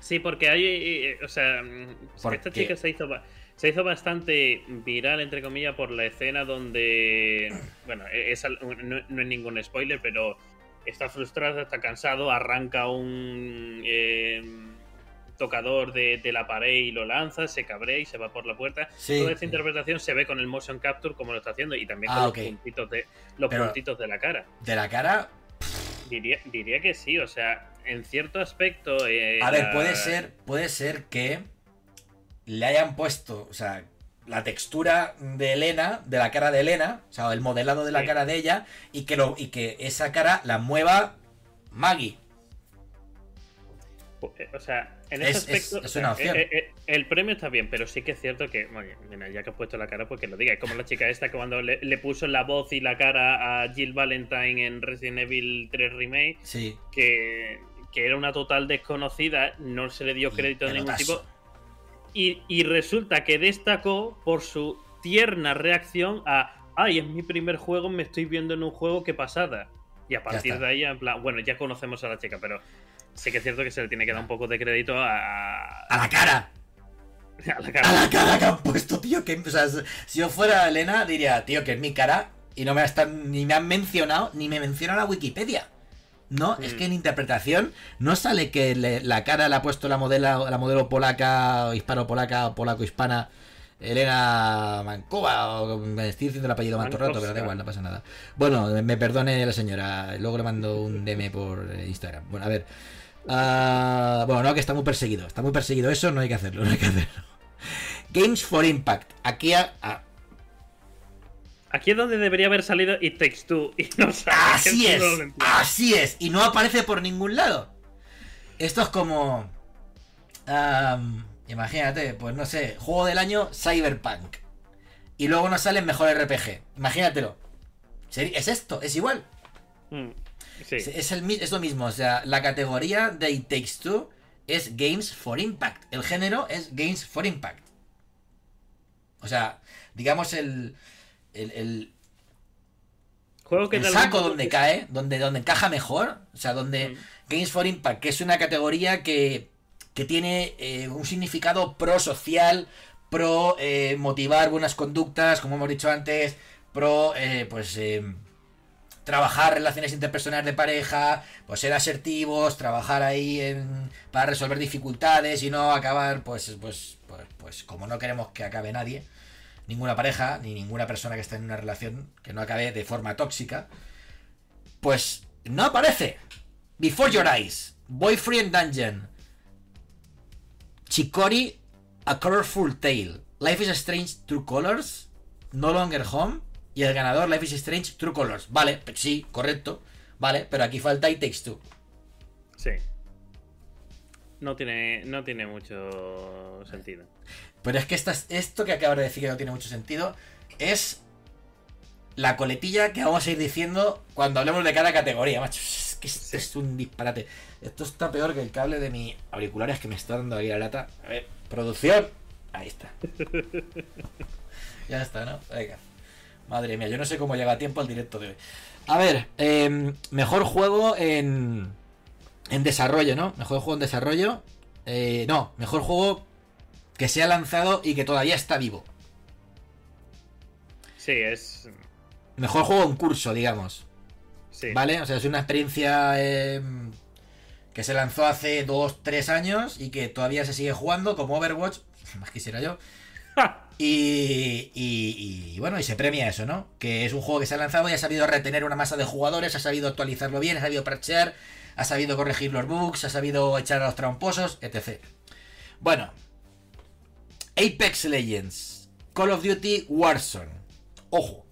Sí, porque hay. eh, O sea, mm, ¿Por esta chica se hizo, se hizo bastante viral, entre comillas, por la escena donde. Bueno, e- es no, no es ningún spoiler, pero está frustrada, está cansado, arranca un. eh, tocador de, de la pared y lo lanza, se cabrea y se va por la puerta. Sí, Toda esta sí. interpretación se ve con el motion capture como lo está haciendo y también Ah, con ok. los puntitos de los Pero- puntitos de la cara. De la cara... Diría, diría que sí, o sea, en cierto aspecto. eh, A ver, la- puede ser, puede ser que le hayan puesto, o sea, la textura de Elena, de la cara de Elena, o sea, el modelado de la Sí. cara de ella, y que lo, y que esa cara la mueva Maggie. Eh, O sea, en Es- ese es- aspecto. es sea, una opción. eh, eh, el premio está bien, pero sí que es cierto que. Oye, mira, ya que has puesto la cara, pues que lo diga. Es como la chica esta que cuando le, le puso la voz y la cara a Jill Valentine en Resident Evil 3 Remake, Sí. que, que era una total desconocida, no se le dio crédito de ningún tipo. Y, y resulta que destacó por su tierna reacción a. Ay, es mi primer juego, me estoy viendo en un juego que pasada. Y a partir de ahí, en plan, bueno, ya conocemos a la chica, pero sí que es cierto que se le tiene que dar un poco de crédito a, A la cara. a la A cara. la cara que han puesto, tío. Que, o sea, si yo fuera Elena, diría, tío, que es mi cara. Y no me están, ni me han mencionado, ni me menciona la Wikipedia. No, es que en interpretación no sale que le- la cara la ha puesto la modelo, la modelo polaca, hispano-polaca, o polaco-hispana, Elena Mancova, o me estoy diciendo el apellido el rato, pero da igual, no pasa nada. Bueno, me perdone la señora, luego le mando un DM por eh, Instagram. Bueno, a ver. Ah, bueno, no, que está muy perseguido, está muy perseguido eso, no hay que hacerlo, no hay que hacerlo. Games for Impact. Aquí a- a- Aquí es donde debería haber salido It Takes Two y no sale. Así es, no así es. Y no aparece por ningún lado. Esto es como... imagínate, pues no sé, juego del año Cyberpunk. Y luego nos sale mejor RPG. Imagínatelo. Es esto, es igual. Mm, Sí. Es, el, es lo mismo. O sea, la categoría de It Takes Two es Games for Impact. El género es Games for Impact. O sea, digamos el... el, el- Juego que el saco donde cae, donde, donde encaja mejor, o sea, donde Mm. Games for Impact, que es una categoría que, que tiene eh, un significado pro social, pro eh, motivar buenas conductas, como hemos dicho antes, pro eh, pues trabajar relaciones interpersonales de pareja, pues ser asertivos, trabajar ahí en, para resolver dificultades y no acabar pues, pues, pues, pues como no queremos que acabe nadie, ninguna pareja, ni ninguna persona que esté en una relación que no acabe de forma tóxica, pues no aparece. Before Your Eyes, Boyfriend Dungeon, Chicori, A Colorful Tale, Life is Strange True Colors, No Longer Home y el ganador Life is Strange True Colors. Vale, sí, correcto. Vale, pero aquí falta It Takes Two. Sí. No tiene, no tiene mucho sentido. Pero es que esto que acabo de decir que no tiene mucho sentido es la coletilla que vamos a ir diciendo cuando hablemos de cada categoría, macho. Es que esto es un disparate. Esto está peor que el cable de mi auriculares que me está dando ahí la lata. A ver, producción. Ahí está. ya está, ¿no? Venga. Madre mía, yo no sé cómo llega a tiempo el directo de hoy. A ver, em, mejor juego en, en desarrollo, ¿no? Mejor juego en desarrollo. Eh, no, mejor juego que se ha lanzado y que todavía está vivo. Sí, es. Mejor juego en curso, digamos. Sí. ¿Vale? O sea, es una experiencia em, que se lanzó hace 2-3 años y que todavía se sigue jugando, como Overwatch. Más quisiera yo. Y, bueno, y se premia eso, ¿no? Que es un juego que se ha lanzado y ha sabido retener una masa de jugadores, ha sabido actualizarlo bien, ha sabido parchear, ha sabido corregir los bugs, ha sabido echar a los tramposos, etc. Bueno, Apex Legends, Call of Duty Warzone. Ojo.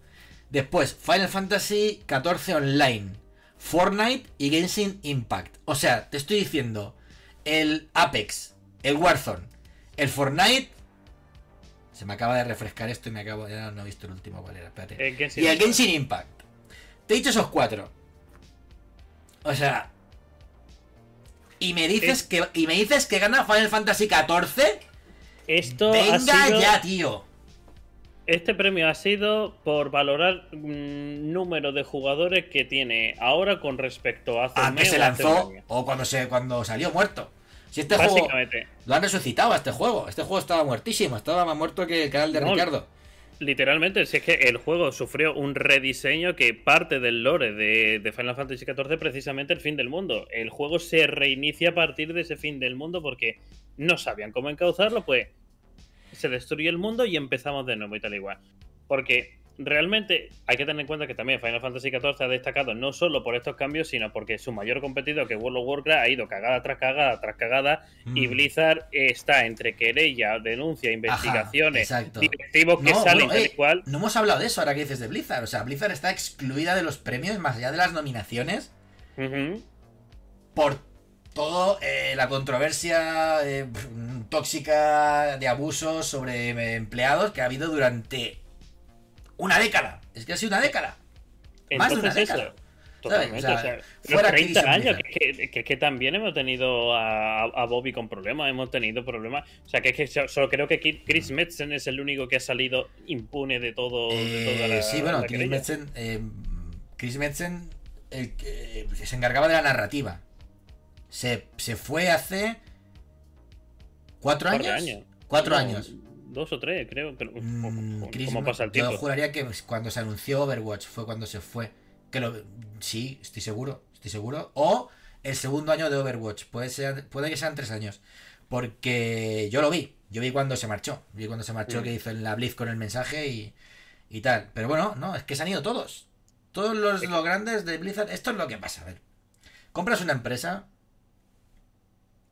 Después, Final Fantasy XIV Online, Fortnite y Genshin Impact. O sea, te estoy diciendo, el Apex, el Warzone, el Fortnite se me acaba de refrescar esto y me acabo. Ya no he visto el último cuál era. Espérate. y el Genshin Impact. Te he dicho esos cuatro. O sea. Y me dices que. Y me dices que gana Final Fantasy XIV. Esto Venga ya, tío. Este premio ha sido por valorar número de jugadores que tiene ahora con respecto a hace a que se lanzó o cuando se cuando salió muerto. Si este juego lo han resucitado a este juego. Este juego estaba muertísimo, estaba más muerto que el canal de Ricardo. Literalmente, si es que el juego sufrió un rediseño que parte del lore de, Final Fantasy XIV precisamente el fin del mundo. El juego se reinicia a partir de ese fin del mundo porque no sabían cómo encauzarlo, pues se destruye el mundo y empezamos de nuevo y tal igual. Porque realmente hay que tener en cuenta que también Final Fantasy XIV ha destacado no solo por estos cambios, sino porque su mayor competidor, que World of Warcraft, ha ido cagada tras cagada tras cagada y mm. Blizzard está entre querella, denuncia, investigaciones, directivos que salen eh, igual. No hemos hablado de eso ahora que dices de Blizzard. O sea, Blizzard está excluida de los premios más allá de las nominaciones por todo eh, la controversia eh, tóxica de abusos sobre empleados que ha habido durante una década. Es que ha sido una década. Más de una década. Totalmente. O sea, fuera 30 años, que, que, también hemos tenido a, Bobby con problemas, hemos tenido problemas. O sea, que, que solo creo que Chris Metzen es el único que ha salido impune de todo. Eh, sí, bueno, Chris Metzen, eh, Chris Metzen el, se encargaba de la narrativa. Se, se fue hace. ¿Cuatro años? Cuatro años dos o tres, creo. Pero, mm, ¿Cómo pasa el tiempo? Yo juraría que cuando se anunció Overwatch fue cuando se fue. Que lo, sí, estoy seguro, estoy seguro. O el segundo año de Overwatch. Puede, ser, puede que sean tres años. Porque yo lo vi. Yo vi cuando se marchó. Vi cuando se marchó mm. que hizo en la Blitz con el mensaje y, y tal. Pero bueno, no, es que se han ido todos. Todos los, los grandes de Blizzard. Esto es lo que pasa. A ver. Compras una empresa.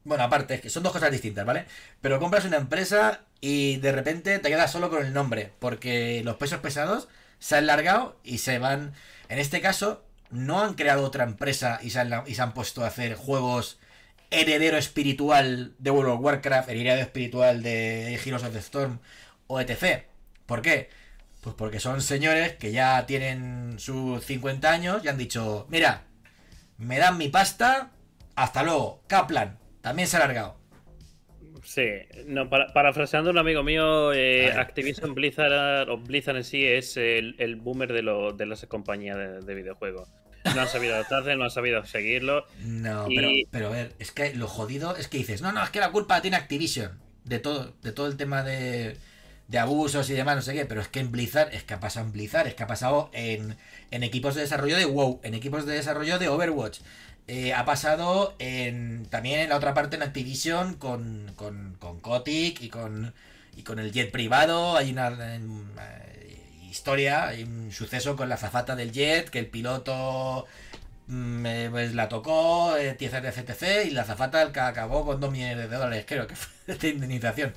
Bueno, aparte, es que son dos cosas distintas, ¿vale? Pero compras una empresa y de repente te quedas solo con el nombre, porque los pesos pesados se han largado y se van... En este caso, no han creado otra empresa y se han, y se han puesto a hacer juegos heredero espiritual de World of Warcraft, heredero espiritual de Heroes of the Storm o etc. ¿Por qué? Pues porque son señores que ya tienen sus 50 años y han dicho, mira, me dan mi pasta, hasta luego, Kaplan, también se ha largado. Sí, no, para, parafraseando un amigo mío, eh, Activision Blizzard o Blizzard en sí es el, boomer de, lo, de las compañías de, videojuegos. No han sabido adaptarse, no han sabido seguirlo. No, pero, a ver, es que lo jodido es que dices, no, no, es que la culpa tiene Activision de todo, de todo el tema de, de abusos y demás, no sé qué, pero es que en Blizzard, es que ha pasado en Blizzard, es que ha pasado en, en equipos de desarrollo de WoW, en equipos de desarrollo de Overwatch, eh, ha pasado en, también en la otra parte en Activision con, con, con Kotick y con, y con el jet privado. Hay una eh, historia, hay un suceso con la zafata del jet, que el piloto me, pues la tocó eh, de CTC y la zafata acabó con 2 millones de dólares, creo que fue de indemnización.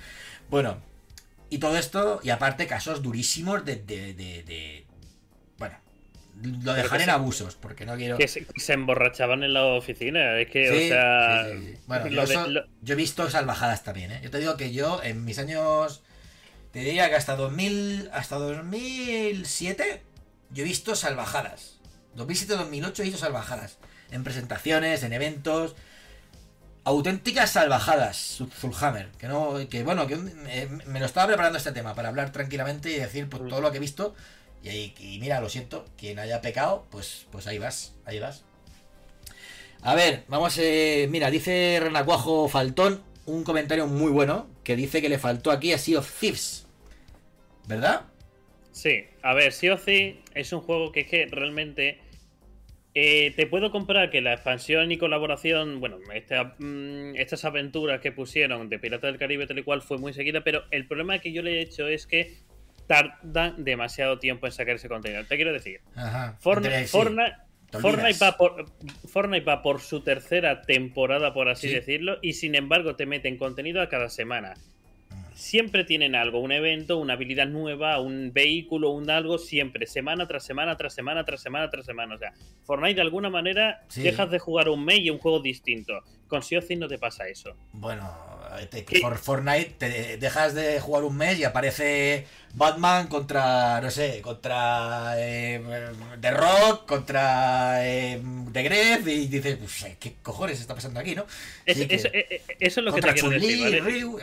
Bueno, y todo esto, y aparte casos durísimos de, de, de, bueno, lo dejaré en abusos, porque no quiero... Que se, emborrachaban en la oficina, es que, o sea... bueno, yo, he visto salvajadas también, ¿eh? Yo te digo que yo, en mis años... Te diría que hasta 2000, hasta 2007, yo he visto salvajadas. 2007-2008 he visto salvajadas. En presentaciones, en eventos auténticas salvajadas, Zulhammer. Que no, que bueno, que eh, me lo estaba preparando este tema para hablar tranquilamente y decir pues, todo lo que he visto. Y, mira, lo siento, quien haya pecado, pues, pues ahí vas, ahí vas. A ver, vamos, eh, mira, dice Renacuajo Faltón un comentario muy bueno que dice que le faltó aquí a Sea of Thieves. ¿Verdad? Sí, a ver, Sea of Thieves es un juego que es que realmente eh, te puedo comprar que la expansión y colaboración, bueno, mm, estas aventuras que pusieron de Pirata del Caribe tal y cual fue muy seguida, pero el problema que yo le he hecho es que tardan demasiado tiempo en sacar ese contenido. Te quiero decir, Fortnite, va por, Fortnite va por su tercera temporada, por así decirlo, y sin embargo te meten contenido a cada semana siempre tienen algo, un evento, una habilidad nueva, un vehículo, un algo, siempre, semana tras semana, tras semana, tras semana, tras semana. O sea, Fortnite de alguna manera dejas de jugar un mes y un juego distinto. Con Sea no te pasa eso. Bueno, por Fortnite te dejas de jugar un mes y aparece Batman contra, no sé, contra eh, The Rock, contra eh, The Gref y dices, pues, ¿qué cojones está pasando aquí, no? eso, es lo que te quiero decir. Ryu,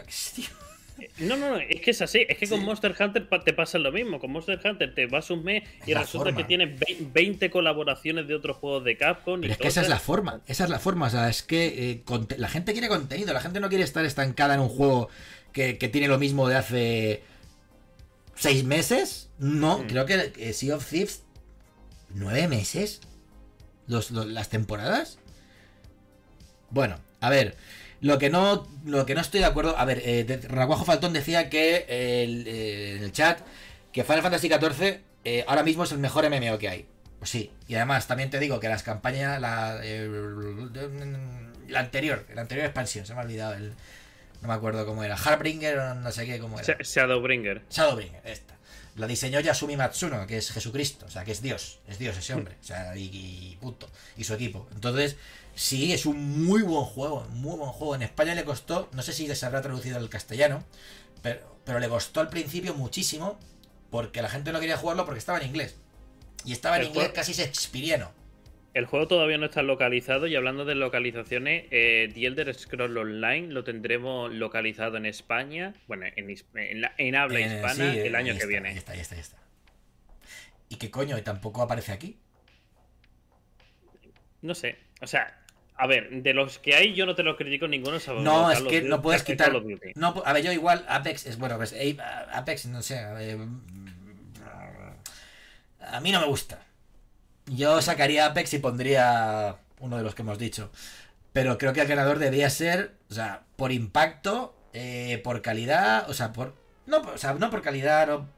no, no, no, es que es así. Es que con Monster Hunter te pasa lo mismo. Con Monster Hunter te vas un mes y resulta que tienes 20 colaboraciones de otros juegos de Capcom. es que esa es la forma. Esa es la forma. O sea, es que eh, la gente quiere contenido. La gente no quiere estar estancada en un juego que, tiene lo mismo de hace seis meses. No, mm. creo que Sea of Thieves. ¿Nueve meses? ¿Las temporadas? Bueno, a ver. Lo que no, lo que no estoy de acuerdo. A ver, eh, Raguajo Faltón decía que eh, en el chat que Final Fantasy XIV eh, ahora mismo es el mejor MMO que hay. Pues sí. Y además también te digo que las campañas, la, eh, la anterior, la anterior expansión, se me ha olvidado el. No me acuerdo cómo era. Hardbringer o no sé qué cómo era. Shadowbringer. Shadowbringer, esta. La diseñó Yasumi Matsuno, que es Jesucristo, o sea, que es Dios, es Dios ese hombre, o sea, y, y punto. Y su equipo. Entonces, Sí, es un muy buen juego, muy buen juego. En España le costó, no sé si se habrá traducido al castellano, pero, pero le costó al principio muchísimo porque la gente no quería jugarlo porque estaba en inglés. Y estaba en inglés casi shakespeariano. El juego todavía no está localizado y hablando de localizaciones, eh, The Elder Scroll Online lo tendremos localizado en España, bueno, en, habla hispana el año que viene. Ahí está, ahí está, ahí está. ¿Y qué coño? ¿Y tampoco aparece aquí? No sé. O sea, a ver, de los que hay, yo no te lo critico ninguno. no, es que no puedes quitar. No, a ver, yo igual, Apex es bueno, pues, Apex, no sé. a mí no me gusta. Yo sacaría Apex y pondría uno de los que hemos dicho. Pero creo que el ganador debería ser, o sea, por impacto, eh, por calidad, o sea, por. No, o sea, no por calidad, no,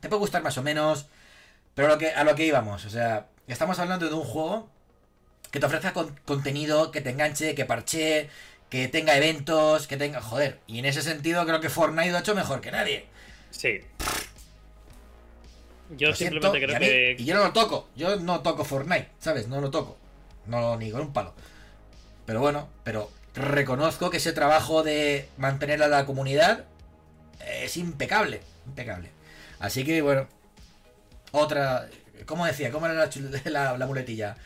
te puede gustar más o menos. Pero lo que, a lo que íbamos, o sea, estamos hablando de un juego que te ofrezca contenido, que te enganche, que parche, que tenga eventos, que tenga. Joder. Y en ese sentido creo que Fortnite lo ha hecho mejor que nadie. Sí. Yo simplemente creo que. Y yo no lo toco. Yo no toco Fortnite, ¿sabes? No lo toco. No ni con un palo. Pero bueno, pero reconozco que ese trabajo de mantener a la comunidad es impecable. Impecable. Así que bueno. Otra. ¿Cómo decía? ¿Cómo era la, la muletilla?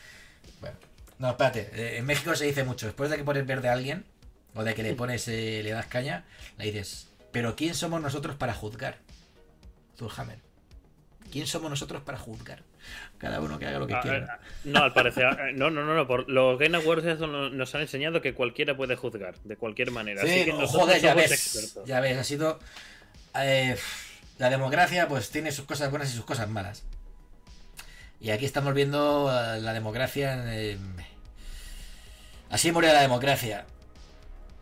No, espérate. Eh, en México se dice mucho. Después de que pones verde a alguien, o de que le pones, eh, le das caña, le dices, pero ¿quién somos nosotros para juzgar? Zulhammer. ¿Quién somos nosotros para juzgar? Cada uno que haga lo que ah, quiera. Eh, no, al parecer. No, no, no, no. Por los Game Awards nos han enseñado que cualquiera puede juzgar, de cualquier manera. Sí, que joder, ya ves. Ya ves, ha sido. la democracia, pues tiene sus cosas buenas y sus cosas malas. Y aquí estamos viendo la democracia. Así murió la democracia.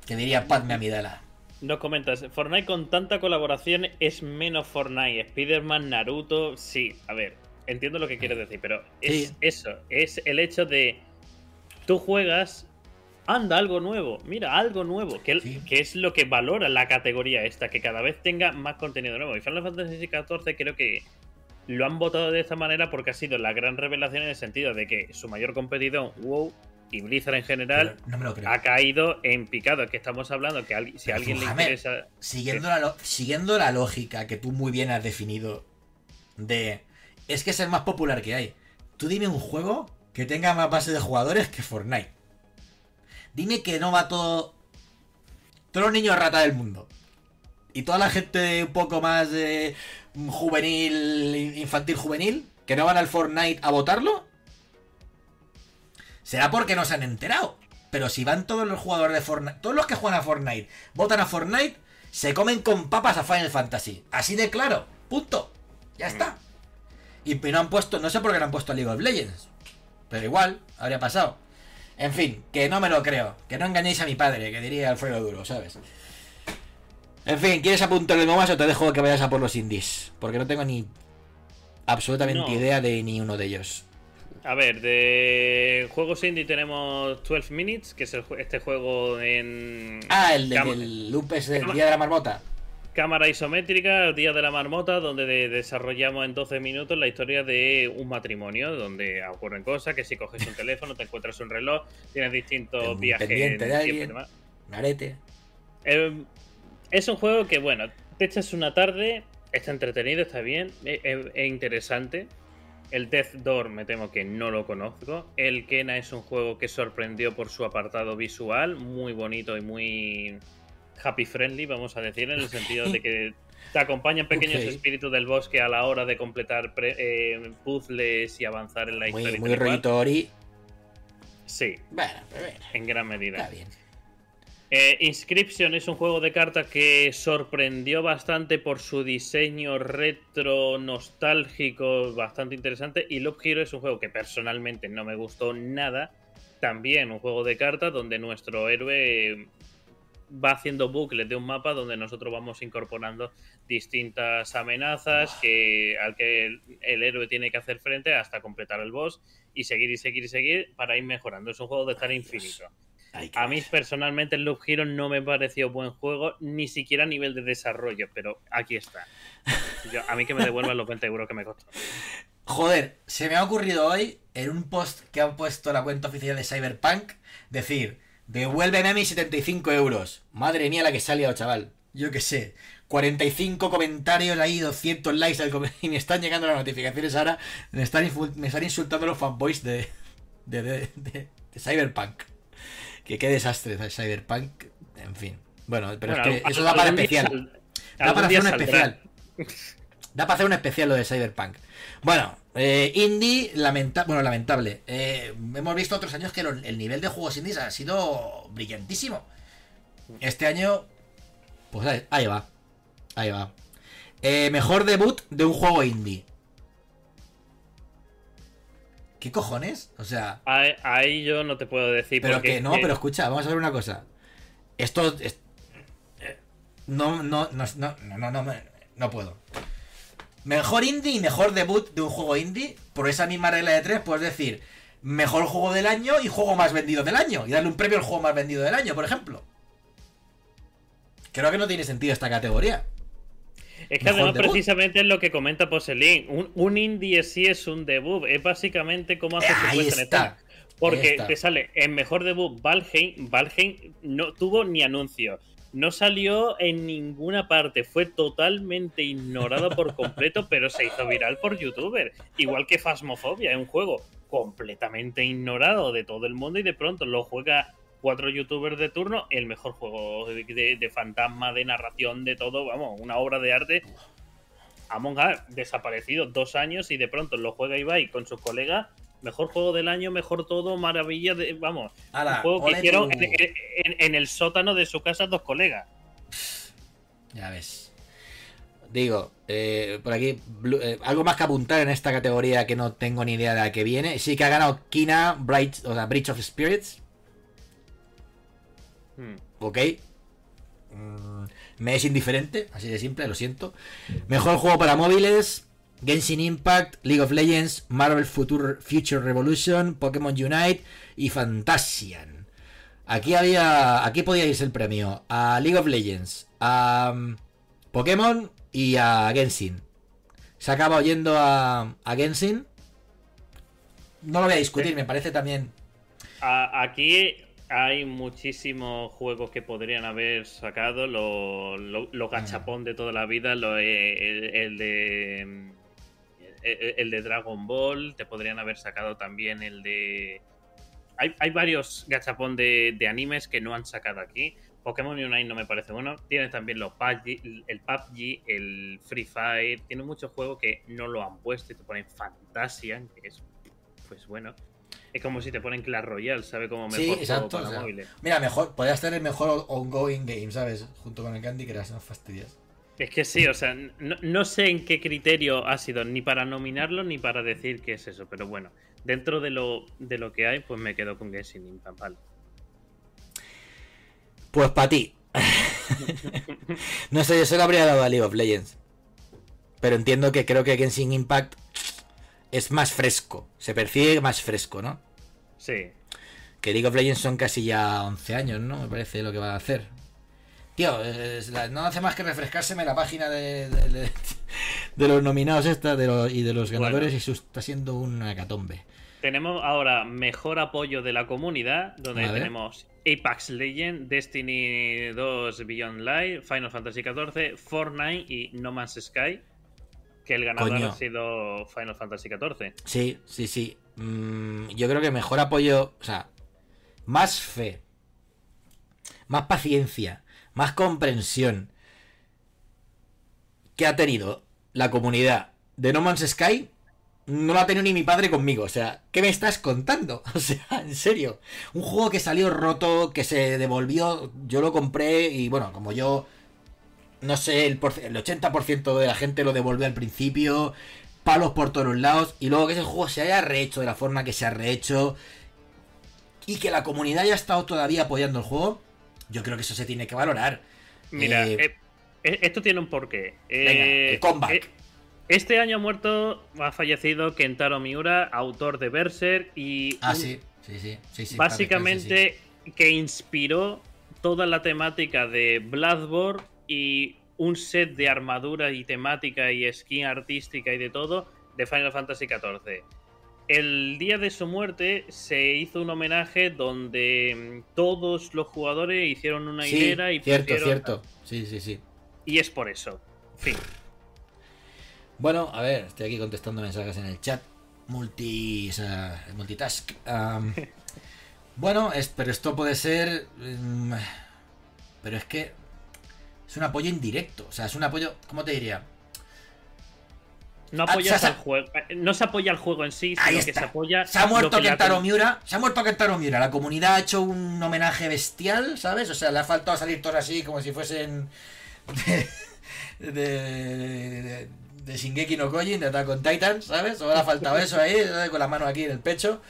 Que diría Padme Amidala. Nos comentas, Fortnite con tanta colaboración es menos Fortnite. Spider-Man, Naruto, sí, a ver, entiendo lo que quieres decir, pero es eso, es el hecho de tú juegas, anda, algo nuevo, mira, algo nuevo, que, Sí. que es lo que valora la categoría esta, que cada vez tenga más contenido nuevo. Y Final Fantasy XIV creo que lo han votado de esta manera porque ha sido la gran revelación en el sentido de que su mayor competidor, WoW, y Blizzard en general, no me lo creo. ha caído en picado. Es que estamos hablando que alguien- si Pero, a alguien le interesa... Siguiendo la, siguiendo la lógica que tú muy bien has definido de... Es que es el más popular que hay. Tú dime un juego que tenga más base de jugadores que Fortnite. Dime que no va todo... Todos los niños rata del mundo. Y toda la gente un poco más eh, juvenil, infantil juvenil, que no van al Fortnite a votarlo. Será porque no se han enterado. Pero si van todos los jugadores de Fortnite, todos los que juegan a Fortnite, votan a Fortnite, se comen con papas a Final Fantasy. Así de claro. Punto. Ya está. Y no han puesto, no sé por qué no han puesto League of Legends. Pero igual, habría pasado. En fin, que no me lo creo. Que no engañéis a mi padre, que diría Alfredo Duro, ¿sabes? En fin, ¿quieres apuntar algo más o te dejo que vayas a por los indies? Porque no tengo ni absolutamente No. idea de ni uno de ellos. A ver, de juegos indie tenemos 12 Minutes, que es el este juego en Ah, el del loop es del Día de la Marmota. cámara isométrica, Día de la Marmota, donde de- desarrollamos en 12 minutos la historia de un matrimonio, donde ocurren cosas, que si coges un teléfono, te encuentras un reloj, tienes distintos Un viajes pendiente en de alguien. demás. Un arete. Eh, es un juego que, bueno, te echas una tarde, está entretenido, está bien, es, es- es interesante. El Death Door me temo que no lo conozco. El Kena es un juego que sorprendió por su apartado visual, muy bonito y muy happy friendly, vamos a decir, en el sentido de que te acompañan pequeños espíritus del bosque a la hora de completar pre- eh, puzzles y avanzar en la historia. Muy, y muy tal y cual. rollito Ori. Sí, Bueno, pero bueno, en gran medida. está bien. Eh, Inscription es un juego de cartas que sorprendió bastante por su diseño retro, nostálgico, bastante interesante. Y Loop Hero es un juego que personalmente no me gustó nada. También un juego de cartas donde nuestro héroe va haciendo bucles de un mapa donde nosotros vamos incorporando distintas amenazas que, al que el, el héroe tiene que hacer frente hasta completar el boss y seguir y seguir y seguir para ir mejorando. Es un juego de estar infinito. A mí personalmente el Loop Hero no me pareció buen juego, ni siquiera a nivel de desarrollo, pero aquí está. Yo- a mí que me devuelvan los 20 euros que me costó. Joder, se me ha ocurrido hoy en un post que han puesto la cuenta oficial de Cyberpunk decir, devuélveme a mis 75 euros. Madre mía la que salió, chaval. Yo qué sé. 45 comentarios ahí, 200 likes al y me están llegando las notificaciones ahora. Me están, me están insultando los fanboys de, de, de- de- de Cyberpunk. Que qué desastre de Cyberpunk. En fin. Bueno, pero Bueno, es que eso da para especial. sal- Da para hacer un especial. Da para hacer un especial lo de Cyberpunk. Bueno, eh, indie, lamenta bueno, lamentable. Eh, hemos visto otros años que el nivel de juegos indies ha sido brillantísimo. Este año, pues ahí, ahí va. Ahí va. Eh, mejor debut de un juego indie. ¿Qué cojones? O sea. Ahí, yo no te puedo decir. Pero que no, pero escucha, vamos a ver una cosa. Esto. Es... No, no, no, no, no, no, no puedo. Mejor indie y mejor debut de un juego indie. Por esa misma regla de tres, puedes decir mejor juego del año y juego más vendido del año. Y darle un premio al juego más vendido del año, por ejemplo. Creo que no tiene sentido esta categoría. Es que además debut. precisamente es lo que comenta Poselín. Un, un indie sí es un debut. Es básicamente como hace su puesta en está. escena. Porque te sale en mejor debut Valheim. Valheim no tuvo ni anuncio. No salió en ninguna parte. Fue totalmente ignorado por completo, pero se hizo viral por youtuber. Igual que Phasmophobia, es un juego completamente ignorado de todo el mundo y de pronto lo juega cuatro youtubers de turno. El mejor juego de, de- de fantasma, de narración, de todo. Vamos, una obra de arte. Among Us, desaparecido dos años y de pronto lo juega Ibai con sus colegas. Mejor juego del año, mejor todo, maravilla de. Vamos, Ala, un juego que hicieron en, en- en el sótano de su casa dos colegas. Ya ves. Digo, eh, por aquí, eh, algo más que apuntar en esta categoría que no tengo ni idea de la que viene. Sí que ha ganado Kina Bright, o sea, Breach of Spirits. Hmm. Ok. Mm, me es indiferente, así de simple, lo siento. Mejor juego para móviles. Genshin Impact, League of Legends, Marvel Future, Future Revolution, Pokémon Unite y Fantasian. Aquí había. Aquí podía irse el premio a League of Legends, a um, Pokémon y a Genshin. Se acaba oyendo a, a Genshin. No lo voy a discutir, me parece también. aquí hay muchísimos juegos que podrían haber sacado. Los lo, gachapón de toda la vida, eh, el, de. El, de Dragon Ball, te podrían haber sacado también el de. Hay, varios gachapón de, animes que no han sacado aquí. Pokémon Unite no me parece bueno. Tiene también los PUBG, el PUBG, el Free Fire. Tiene muchos juegos que no lo han puesto y te ponen Fantasia, que es pues bueno. Es como si te ponen Clash Royale, ¿sabe? Como mejor sí, exacto, para móviles. Mira, mejor, podría estar el mejor ongoing game, ¿sabes? Junto con el Candy Crush, no fastidias. Es que sí, o sea, no, sé en qué criterio ha sido, ni para nominarlo ni para decir qué es eso, pero bueno, dentro de lo, de lo que hay, pues me quedo con Genshin Impact. Pues para ti. no sé, yo se lo habría dado a League of Legends. Pero entiendo que creo que Genshin Impact es más fresco. Se percibe más fresco, ¿no? Sí. Que League of Legends son casi ya 11 años, ¿no? Me parece lo que va a hacer. Tío, no hace más que refrescárseme la página de, de, los nominados esta y de los ganadores y eso está siendo una hecatombe. Tenemos ahora mejor apoyo de la comunidad, donde tenemos Apex Legend, Destiny 2 Beyond Light, Final Fantasy XIV, Fortnite y No Man's Sky que el ganador ha sido Final Fantasy XIV. Sí, sí, sí. Mm, yo creo que mejor apoyo, o sea, más fe, más paciencia, más comprensión que ha tenido la comunidad de No Man's Sky no lo ha tenido ni mi padre conmigo. O sea, ¿qué me estás contando? O sea, en serio. Un juego que salió roto, que se devolvió, yo lo compré y bueno, como yo no sé, el, el 80% de la gente lo devolvió al principio, palos por todos lados, y luego que ese juego se haya rehecho de la forma que se ha rehecho, y que la comunidad haya estado todavía apoyando el juego, yo creo que eso se tiene que valorar. Mira, eh, eh, esto tiene un porqué. Venga, el eh, comeback. este año ha muerto, ha fallecido Kentaro Miura, autor de Berserk, y. Ah, sí, sí, sí. sí, sí básicamente, que inspiró toda la temática de Bloodborne y un set de armadura y temática y skin artística y de todo de Final Fantasy XIV. El día de su muerte se hizo un homenaje donde mm, todos los jugadores hicieron una hilera y cierto, cierto. Sí, sí, sí. Y es por eso. Fin. Bueno, a ver, estoy aquí contestando mensajes en el chat. Multi, multitask. bueno, es, pero esto puede ser. Mm, pero es que es un apoyo indirecto. O sea, es un apoyo, ¿cómo te diría? No ah, apoyas al juego. No se apoya al juego en sí, sino que se apoya. Se ha muerto Kentaro Miura. Se ha muerto Kentaro Miura. La comunidad ha hecho un homenaje bestial, ¿sabes? O sea, le ha faltado salir todos así como si fuesen. De. de, de, Shingeki no Kojin, de Attack on Titan, ¿sabes? O le ha faltado eso ahí, con la mano aquí en el pecho.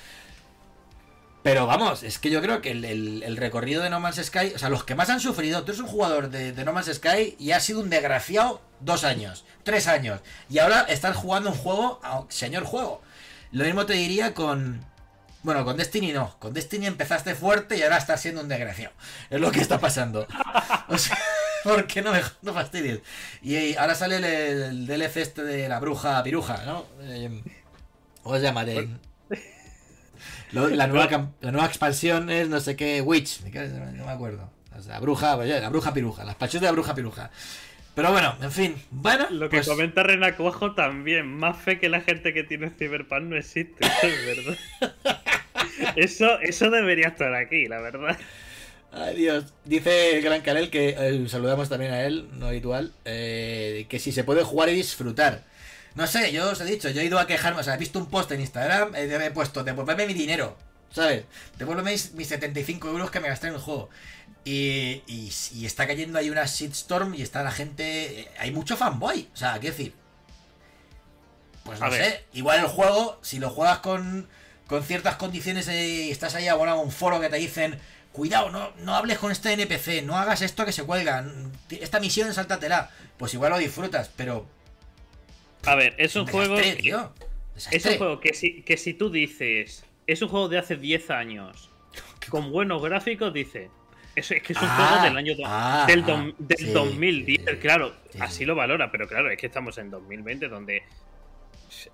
Pero vamos, es que yo creo que el, recorrido de No Man's Sky, o sea, los que más han sufrido, tú eres un jugador de, No Man's Sky y has sido un desgraciado dos años, tres años, y ahora estás jugando un juego, señor juego. Lo mismo te diría con... Bueno, con Destiny no, con Destiny empezaste fuerte y ahora estás siendo un desgraciado. Es lo que está pasando. O sea, ¿por qué no me no fastidies? Y ahora sale el, DLC este de la bruja piruja, ¿no? Eh, ¿Cómo se llama? De, la, nueva, la nueva expansión es no sé qué, Witch, no me acuerdo. la bruja, la bruja piruja, la expansión de la bruja piruja. Pero bueno, en fin, bueno. Lo que pues comenta Renacuajo también, más fe que la gente que tiene Cyberpunk no existe, es verdad. eso, eso debería estar aquí, la verdad. Ay Dios, dice el Gran Calel que eh, saludamos también a él, no habitual, eh, que si se puede jugar y disfrutar. No sé, yo os he dicho, yo he ido a quejarme, o sea, he visto un post en Instagram, eh, he puesto, devolverme mi dinero, ¿sabes? Devuélveme mis, 75 euros que me gasté en el juego. Y, y, está cayendo ahí una shitstorm y está la gente... Eh, hay mucho fanboy, o sea, ¿qué decir? Pues no sé, igual el juego, si lo juegas con, con ciertas condiciones y estás ahí abonado a un foro que te dicen, cuidado, no, no hables con este NPC, no hagas esto que se cuelga, esta misión sáltatela, pues igual lo disfrutas, pero A ver, es un juego. Desastre, tío. Es un juego que si, que si tú dices. Es un juego de hace 10 años. Con buenos gráficos, dice. Eso es que es un Ah, juego del año do- ah, del, ah, dom- del sí, 2010. sí, sí, sí. claro, Sí, así sí. lo valora, pero claro, es que estamos en 2020 donde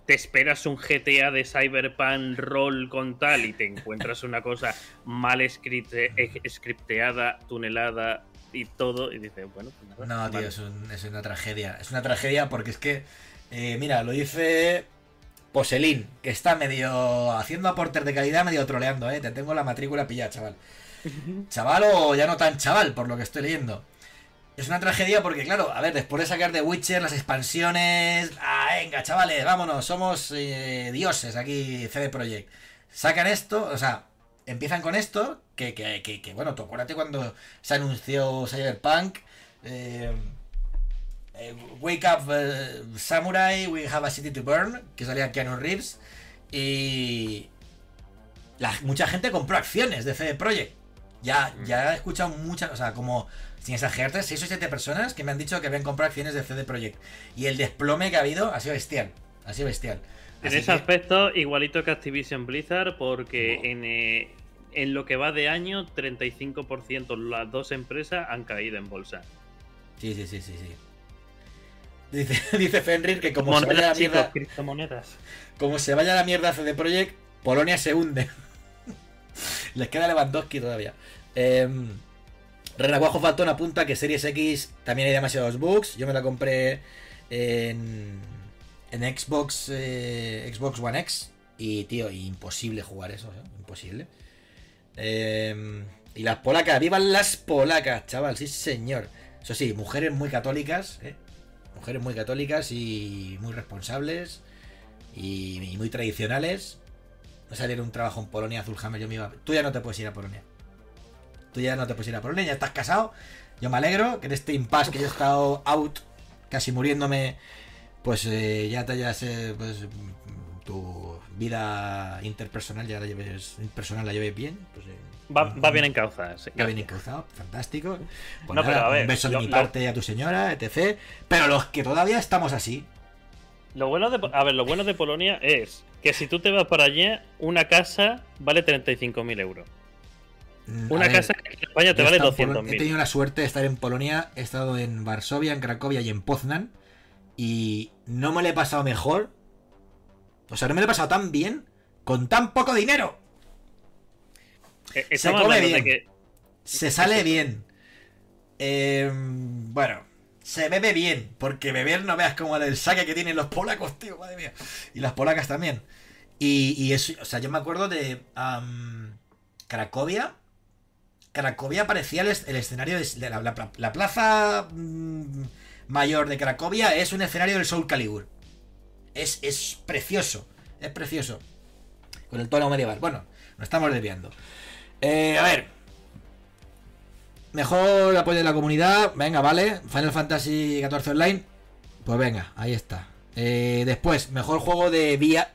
te esperas un GTA de Cyberpunk roll con tal y te encuentras una cosa mal scripte- scripteada, tunelada y todo y dices, bueno, pues nada, No, tío, vale. es, un- es una tragedia. Es una tragedia porque es que, eh, mira, lo dice Poselín, que está medio haciendo aportes de calidad, medio troleando, ¿eh? Te tengo la matrícula pillada, chaval. Chaval o ya no tan chaval, por lo que estoy leyendo. Es una tragedia porque, claro, a ver, después de sacar The Witcher, las expansiones... Ah, venga, chavales, vámonos, somos eh, dioses aquí, CD Projekt. Sacan esto, o sea, empiezan con esto, que, que, que, que, bueno, tú acuérdate cuando se anunció Cyberpunk, eh, eh, Wake Up eh, Samurai, We Have a City to Burn, que salía Keanu Reeves, y la- mucha gente compró acciones de CD Projekt. Ya, ya he escuchado muchas, o sea, como, sin exagerarte, 6 o 7 personas que me han dicho que habían comprado acciones de CD Projekt. Y el desplome que ha habido ha sido bestial. Ha sido bestial. En ese que- aspecto, igualito que Activision Blizzard, porque en, eh, en lo que va de año, 35% las dos empresas han caído en bolsa. Sí, sí, sí, sí, sí. Dice, dice Fenrir que como se vaya a la Monedas, chicos, mierda, criptomonedas. como se vaya a la mierda CD Projekt, Polonia se hunde. Les queda Lewandowski todavía. Eh, Renaguajo Faltón apunta que Series X también hay demasiados bugs. Yo me la compré en, en Xbox, eh, Xbox One X. Y, tío, imposible jugar eso, ¿eh? Imposible. Eh, y las polacas, vivan las polacas, chaval, sí señor. Eso sí, mujeres muy católicas, ¿eh? Mujeres muy católicas y muy responsables y, y muy tradicionales. No salir un trabajo en Polonia, Azulhammer, yo me iba... Tú ya no te puedes ir a Polonia. Tú ya no te puedes ir a Polonia, ya estás casado. Yo me alegro que en este impasse que yo he estado out, casi muriéndome, pues eh, ya te hayas... eh, pues, tu vida interpersonal ya la lleves... Personal la lleves bien. Pues, eh, Va, va bien encauzada. sí. Va bien encauzado, fantástico. Pues No, nada, pero a ver, un beso de mi parte a tu señora, etc. Pero los que todavía estamos así, Lo bueno de, a ver, lo bueno de Polonia es que si tú te vas para allá, una casa vale 35.000 euros. mm, a Una ver, casa que en España te vale estado en Polo- He 200.000. tenido la suerte de estar en Polonia, he estado en Varsovia, en Cracovia y en Poznan. Y no me lo he pasado mejor. O sea, no me lo he pasado tan bien con tan poco dinero. Eh, Estamos come bien. que Se sale bien. Eh, bueno, se bebe bien. Porque beber no veas como el saque que tienen los polacos, tío, madre mía. Y las polacas también. Y, y eso, o sea, yo me acuerdo de Cracovia. Cracovia parecía el, el escenario de, de la, la- la plaza mm, mayor de Cracovia es un escenario del Soul Calibur. Es, es precioso, es precioso. Con el tono medieval. Bueno, nos estamos desviando. Eh, a ver. Mejor apoyo de la comunidad. Venga, vale. Final Fantasy XIV Online. Pues venga, ahí está. Eh, después, mejor juego de VR.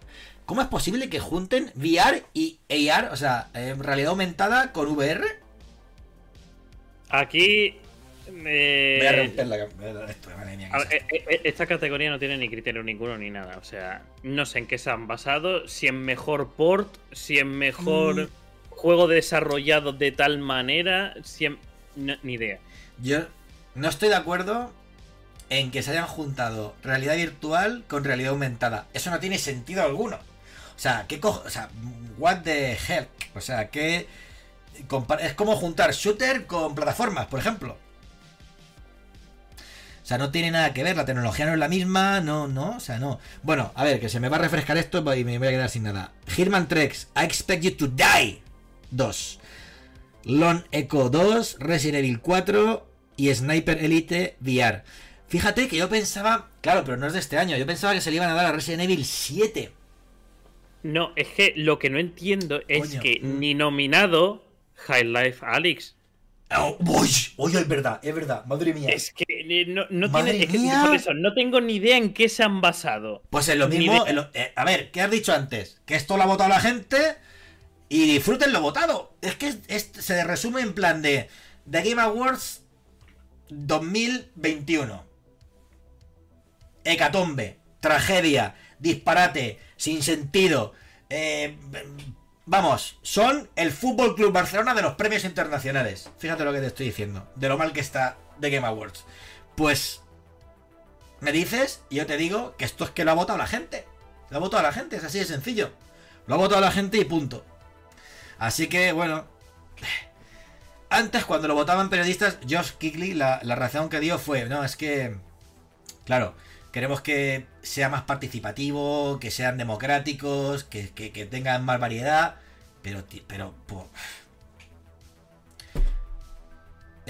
¿Cómo es posible que junten VR y AR? O sea, eh, realidad aumentada con VR. aquí. eh, Voy a romper la esto, madre mía, que a es ver, eh, eh, esta categoría no tiene ni criterio ninguno ni nada. O sea, no sé en qué se han basado. Si en mejor port, si en mejor Mm. Juego desarrollado de tal manera. Si en- no, ni idea. Yo no estoy de acuerdo en que se hayan juntado realidad virtual con realidad aumentada. Eso no tiene sentido alguno. O sea, ¿qué cojo? O sea, what the hell? O sea, que es como juntar shooter con plataformas, por ejemplo. O sea, no tiene nada que ver, la tecnología no es la misma, no, no, o sea, no. Bueno, a ver, que se me va a refrescar esto y me voy a quedar sin nada. Hitman Trex, I Expect You to Die 2. Lone Echo 2, Resident Evil 4 y Sniper Elite VR. Fíjate que yo pensaba, claro, pero no es de este año, yo pensaba que se le iban a dar a Resident Evil 7. No, es que lo que no entiendo es Coño. que ni nominado High Life Alex. Oh, uy, uy, es verdad, es verdad, madre mía. Es que eh, no, no tiene. es que mía. por eso, no tengo ni idea en qué se han basado. Pues en lo mismo, lo- eh, a ver, ¿qué has dicho antes? Que esto lo ha votado la gente y disfruten lo votado. Es que se resume en plan de The Game Awards 2021. Hecatombe. tragedia, disparate, sin sentido. Eh, vamos, son el Fútbol Club Barcelona de los premios internacionales. Fíjate lo que te estoy diciendo, de lo mal que está de Game Awards. Pues me dices y yo te digo que esto es que lo ha votado la gente. Lo ha votado la gente, es así de sencillo. Lo ha votado la gente y punto. Así que, bueno. Antes, cuando lo votaban periodistas, Josh Kigley, la, la razón que dio fue, no, es que, claro, queremos que sea más participativo, que sean democráticos, que, tengan más variedad, pero, pero,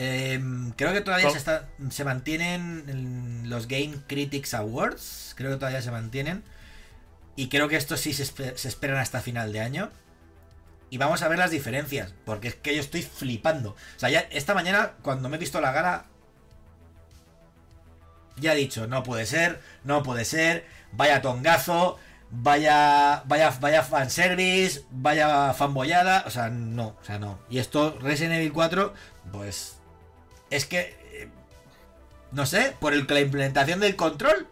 Em, creo que todavía se, se mantienen los Game Critics Awards. Creo que todavía se mantienen. Y creo que estos sí se, esperan hasta final de año. Y vamos a ver las diferencias. Porque es que yo estoy flipando. O sea, ya esta mañana, cuando me he visto la gala. Ya he dicho, no puede ser, no puede ser. Vaya tongazo. Vaya. Vaya. Vaya fanservice. Vaya fanboyada. O sea, no. O sea, no. Y esto, Resident Evil 4. Pues es que. Eh, no sé, por el, la implementación del control.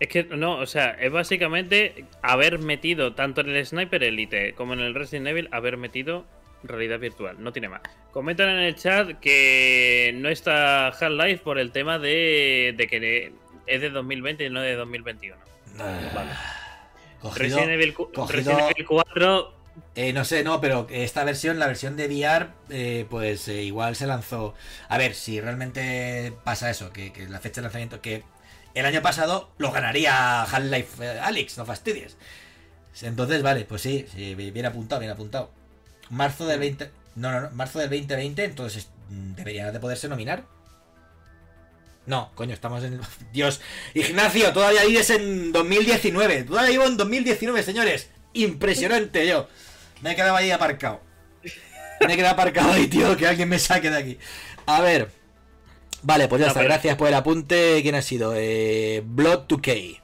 Es que no, o sea, es básicamente haber metido tanto en el Sniper Elite como en el Resident Evil, haber metido realidad virtual, no tiene más. Comentan en el chat que no está Half-Life por el tema de, de, que es de 2020 y no de 2021. Ah, vale. Resident, Evil, Resident Evil 4 eh, no sé, no, pero esta versión, la versión de VR, eh, pues eh, igual se lanzó. A ver, si realmente pasa eso, que, la fecha de lanzamiento, que el año pasado lo ganaría Half-Life Alex, no fastidies. Entonces, vale, pues sí, bien apuntado, bien apuntado. Marzo del 20. No, no, no, marzo del 2020, entonces mm, debería de poderse nominar. No, coño, estamos en. Dios, Ignacio, todavía vives en 2019. Todavía vivo en 2019, señores. Impresionante yo. Me he quedado ahí aparcado. Me he quedado aparcado ahí, tío, que alguien me saque de aquí. A ver. Vale, pues ya está. Gracias por el apunte. ¿Quién ha sido? Eh, Blood 2K.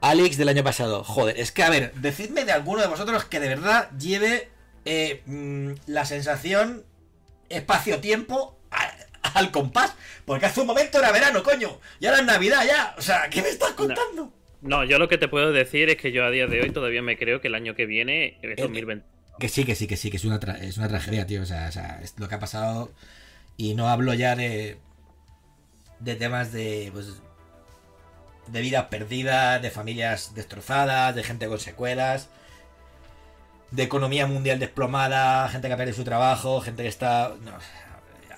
Alex del año pasado. Joder, es que a ver, decidme de alguno de vosotros que de verdad lleve eh, mm, la sensación espacio-tiempo al compás. Porque hace un momento era verano, coño. Y ahora es Navidad ya. O sea, ¿qué me estás contando? No, yo lo que te puedo decir es que yo a día de hoy todavía me creo que el año que viene es 2020. Eh, que sí, que sí, que sí, que es una, es una tragedia, tío. O sea, o sea, es lo que ha pasado. Y no hablo ya de. De temas de. pues. de vidas perdidas, de familias destrozadas, de gente con secuelas. De economía mundial desplomada, gente que ha perdido su trabajo, gente que está.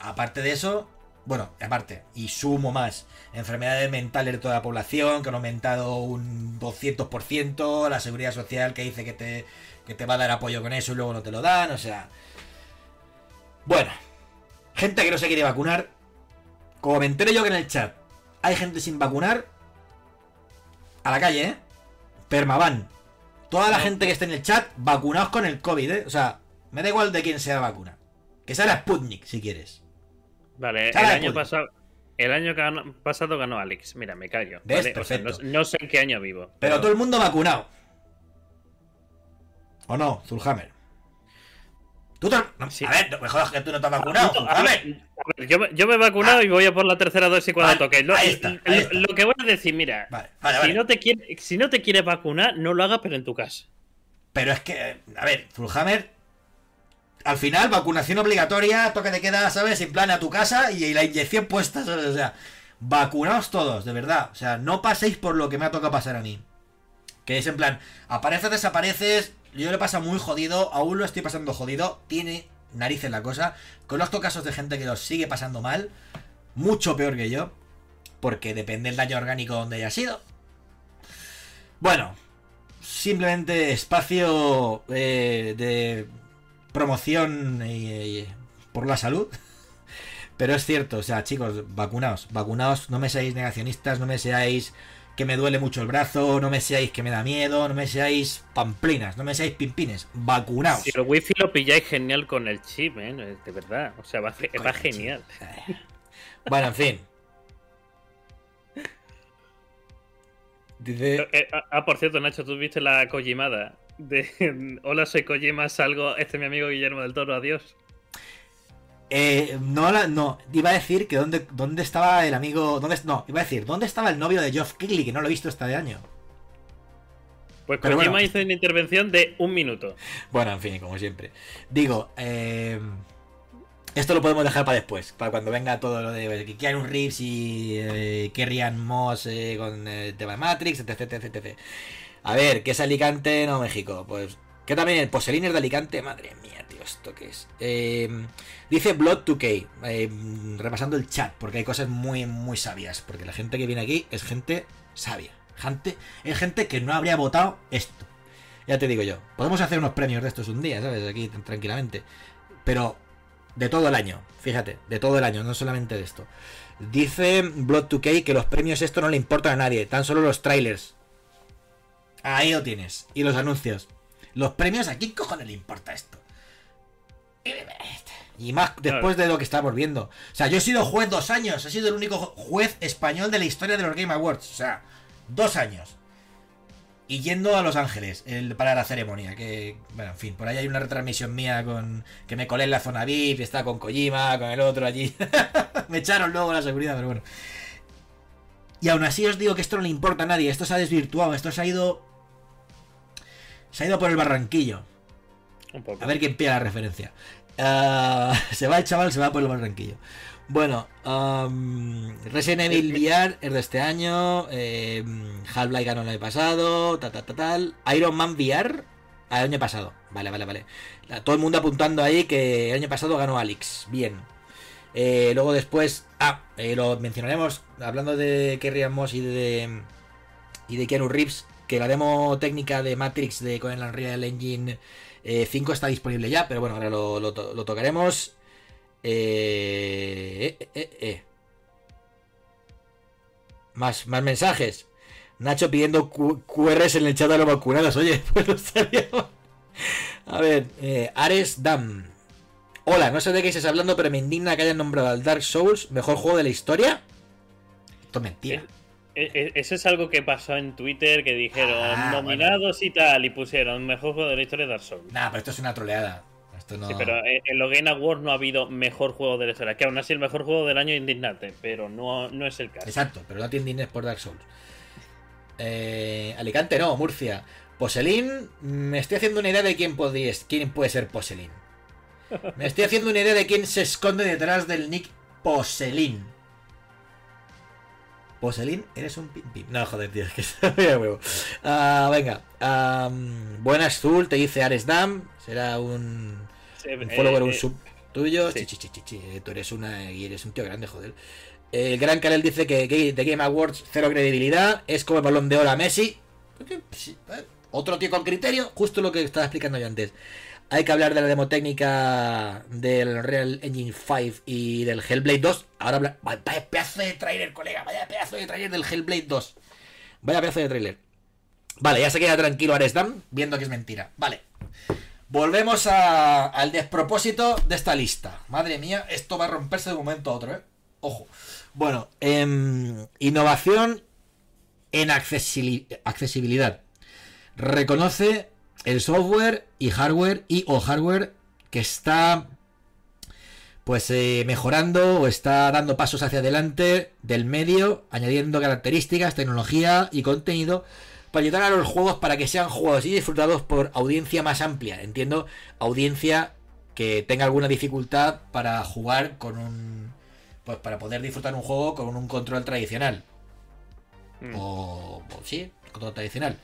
aparte de eso, bueno, aparte, y sumo más, enfermedades mentales de toda la población, que han aumentado un 200%, la seguridad social que dice que te, que te va a dar apoyo con eso y luego no te lo dan, o sea... Bueno, gente que no se quiere vacunar, como me enteré yo que en el chat hay gente sin vacunar, a la calle, ¿eh? Permaban. Toda la gente que esté en el chat, vacunados con el COVID, ¿eh? O sea, me da igual de quién sea la vacuna. Que sea la Sputnik, si quieres. Vale, el año pasado. El año pasado ganó Alex. Mira, me callo. no, sé en qué año vivo. Pero, todo el mundo vacunado. ¿O no, Zulhammer? ¿Tú te... A ver, me jodas que tú no te has vacunado. A ver, yo, yo, me he vacunado y voy a por la tercera dosis cuando toque. Lo, lo, que voy a decir, mira, si, No te quiere, si no te quieres vacunar, no lo hagas, pero en tu casa. Pero es que, a ver, Zulhammer al final, vacunación obligatoria, toque de queda, ¿sabes? En plan a tu casa y la inyección puesta, O sea, vacunaos todos, de verdad. O sea, no paséis por lo que me ha tocado pasar a mí. Que es en plan, apareces, desapareces. Yo le pasa muy jodido, aún lo estoy pasando jodido. Tiene narices la cosa. Conozco casos de gente que lo sigue pasando mal. Mucho peor que yo. Porque depende del daño orgánico donde haya sido. Bueno, simplemente espacio eh, de promoción por la salud. Pero es cierto, o sea, chicos, vacunaos, vacunaos, no me seáis negacionistas, no me seáis que me duele mucho el brazo, no me seáis que me da miedo, no me seáis pamplinas, no me seáis pimpines, vacunaos. Si el wifi lo pilláis genial con el chip, ¿eh? de verdad, o sea, va, genial. Bueno, en fin. Dice... Eh, eh, ah, por cierto, Nacho, ¿tú viste la Kojimada? de Hola, soy Kojima, salgo. Este es mi amigo Guillermo del Toro, adiós. Eh, no, la- no, iba a decir que dónde, dónde estaba el amigo. Dónde, no, iba a decir, ¿dónde estaba el novio de Geoff Keighley? Que no lo he visto este de año. Pues Kojima bueno. hizo una intervención de un minuto. Bueno, en fin, como siempre. Digo, eh, esto lo podemos dejar para después, para cuando venga todo lo de que Keanu Reeves y eh, Kerrian Moss eh, con el tema de Matrix, etc, etc, etc. A ver, ¿qué es Alicante? No, México. Pues, ¿qué también el Poseliner de Alicante? Madre mía, tío, ¿esto qué es? Eh, dice Blood 2K, eh, repasando el chat, porque hay cosas muy, muy sabias, porque la gente que viene aquí es gente sabia. Gente, es gente que no habría votado esto. Ya te digo yo, podemos hacer unos premios de estos un día, ¿sabes? Aquí tranquilamente. Pero de todo el año, fíjate, de todo el año, no solamente de esto. Dice Blood2K que los premios esto no le importan a nadie, tan solo los trailers. Ahí lo tienes. Y los anuncios. Los premios, ¿a quién cojones le importa esto? Y más después de lo que estamos viendo. O sea, yo he sido juez dos años. He sido el único juez español de la historia de los Game Awards. O sea, dos años. Y yendo a Los Ángeles el- para la ceremonia. Que, bueno, en fin, por ahí hay una retransmisión mía con que me colé en la zona VIP. Está con Kojima, con el otro allí. me echaron luego la seguridad, pero bueno. Y aún así os digo que esto no le importa a nadie. Esto se ha desvirtuado. Esto se ha ido. Se ha ido por el barranquillo. Un poco. A ver quién pilla la referencia. Ah, se va el chaval, se va por el barranquillo. Bueno, um, Resident Evil VR es de este año. eh, Half-Life ganó el año pasado. Ta, ta, ta, tal. Iron Man VR al año pasado. Vale, vale, vale. Todo el mundo apuntando ahí que el año pasado ganó Alex. Bien. Eh, luego después. Ah, eh, lo mencionaremos. Hablando de Kerry Moss y de. Y de Keanu Reeves. Que la demo técnica de Matrix de con el Unreal Engine eh, 5 está disponible ya. Pero bueno, ahora lo, lo lo tocaremos. Eh, eh, eh, eh. Más, más mensajes. Nacho pidiendo QRs en el chat de los vacunados. Oye, pues no estaría. A ver, eh, Ares Dam. Hola, no sé de qué estés hablando, pero me indigna que hayan nombrado al Dark Souls mejor juego de la historia. Esto es mentira. E- e- Eso es algo que pasó en Twitter que dijeron Ah, nominados y tal y pusieron mejor juego de la historia de Dark Souls. Nah, pero esto es una troleada. Esto no. Sí, pero en en los Game Awards no ha habido mejor juego de la historia. Que aún así el mejor juego del año es indignante, pero no, no es el caso. Exacto, pero no tiene dinero por Dark Souls. Eh, Alicante no, Murcia. Poselín, me estoy haciendo una idea de quién, podría, quién puede ser Poselín. Me estoy haciendo una idea de quién se esconde detrás del nick Poselín. Poselín, eres un pim pim. No, joder, tío, es que está huevo. Ah, venga. am, buenas, Zul, te dice Ares Dam. Será un, Sí, un eh, follower, un eh, sub tuyo. sí. Chi, chi, chi, eh, Tú eres una y eres un tío grande, joder. El gran Karel dice que Ga- The Game Awards cero credibilidad, es como el balón de oro a Messi. Eh, Otro tío con criterio, justo lo que estaba explicando yo antes. Hay que hablar de la demo técnica del Real Engine 5 y del Hellblade 2. Ahora. Vaya pedazo de trailer, colega. Vaya pedazo de trailer del Hellblade 2. Vaya pedazo de trailer. Vale, ya se queda tranquilo Aresdam viendo que es mentira. Vale. Volvemos a- al despropósito de esta lista. Madre mía, esto va a romperse de un momento a otro, ¿eh? Ojo. Bueno, em, innovación en accesibilidad. Reconoce el software y hardware y o hardware que está pues eh, mejorando o está dando pasos hacia adelante del medio, añadiendo características, tecnología y contenido para ayudar a los juegos para que sean jugados y disfrutados por audiencia más amplia. Entiendo, audiencia que tenga alguna dificultad para jugar con un... Pues para poder disfrutar un juego con un control tradicional. Mm. O, o sí, control tradicional.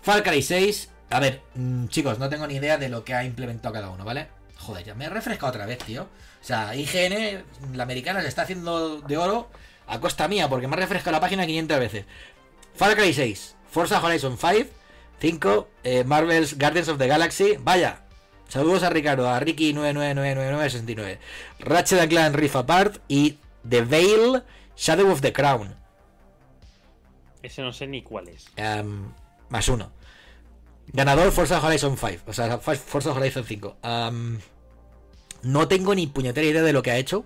Far Cry 6. A ver, mm, chicos, no tengo ni idea de lo que ha implementado cada uno, ¿vale? Joder, ya me he refrescado otra vez, tío. O sea, IGN, la americana, se está haciendo de oro a costa mía, porque me ha refrescado la página 500 veces. Far Cry 6, Forza Horizon 5, 5, eh, Marvel's Guardians of the Galaxy. Vaya, saludos a Ricardo, a Ricky9999969, Ratchet and Clank Rift Apart y The Veil Shadow of the Crown. Ese no sé ni cuál es. Em, más uno. Ganador Forza Horizon 5. O sea, Forza Horizon 5. Em, no tengo ni puñetera idea de lo que ha hecho.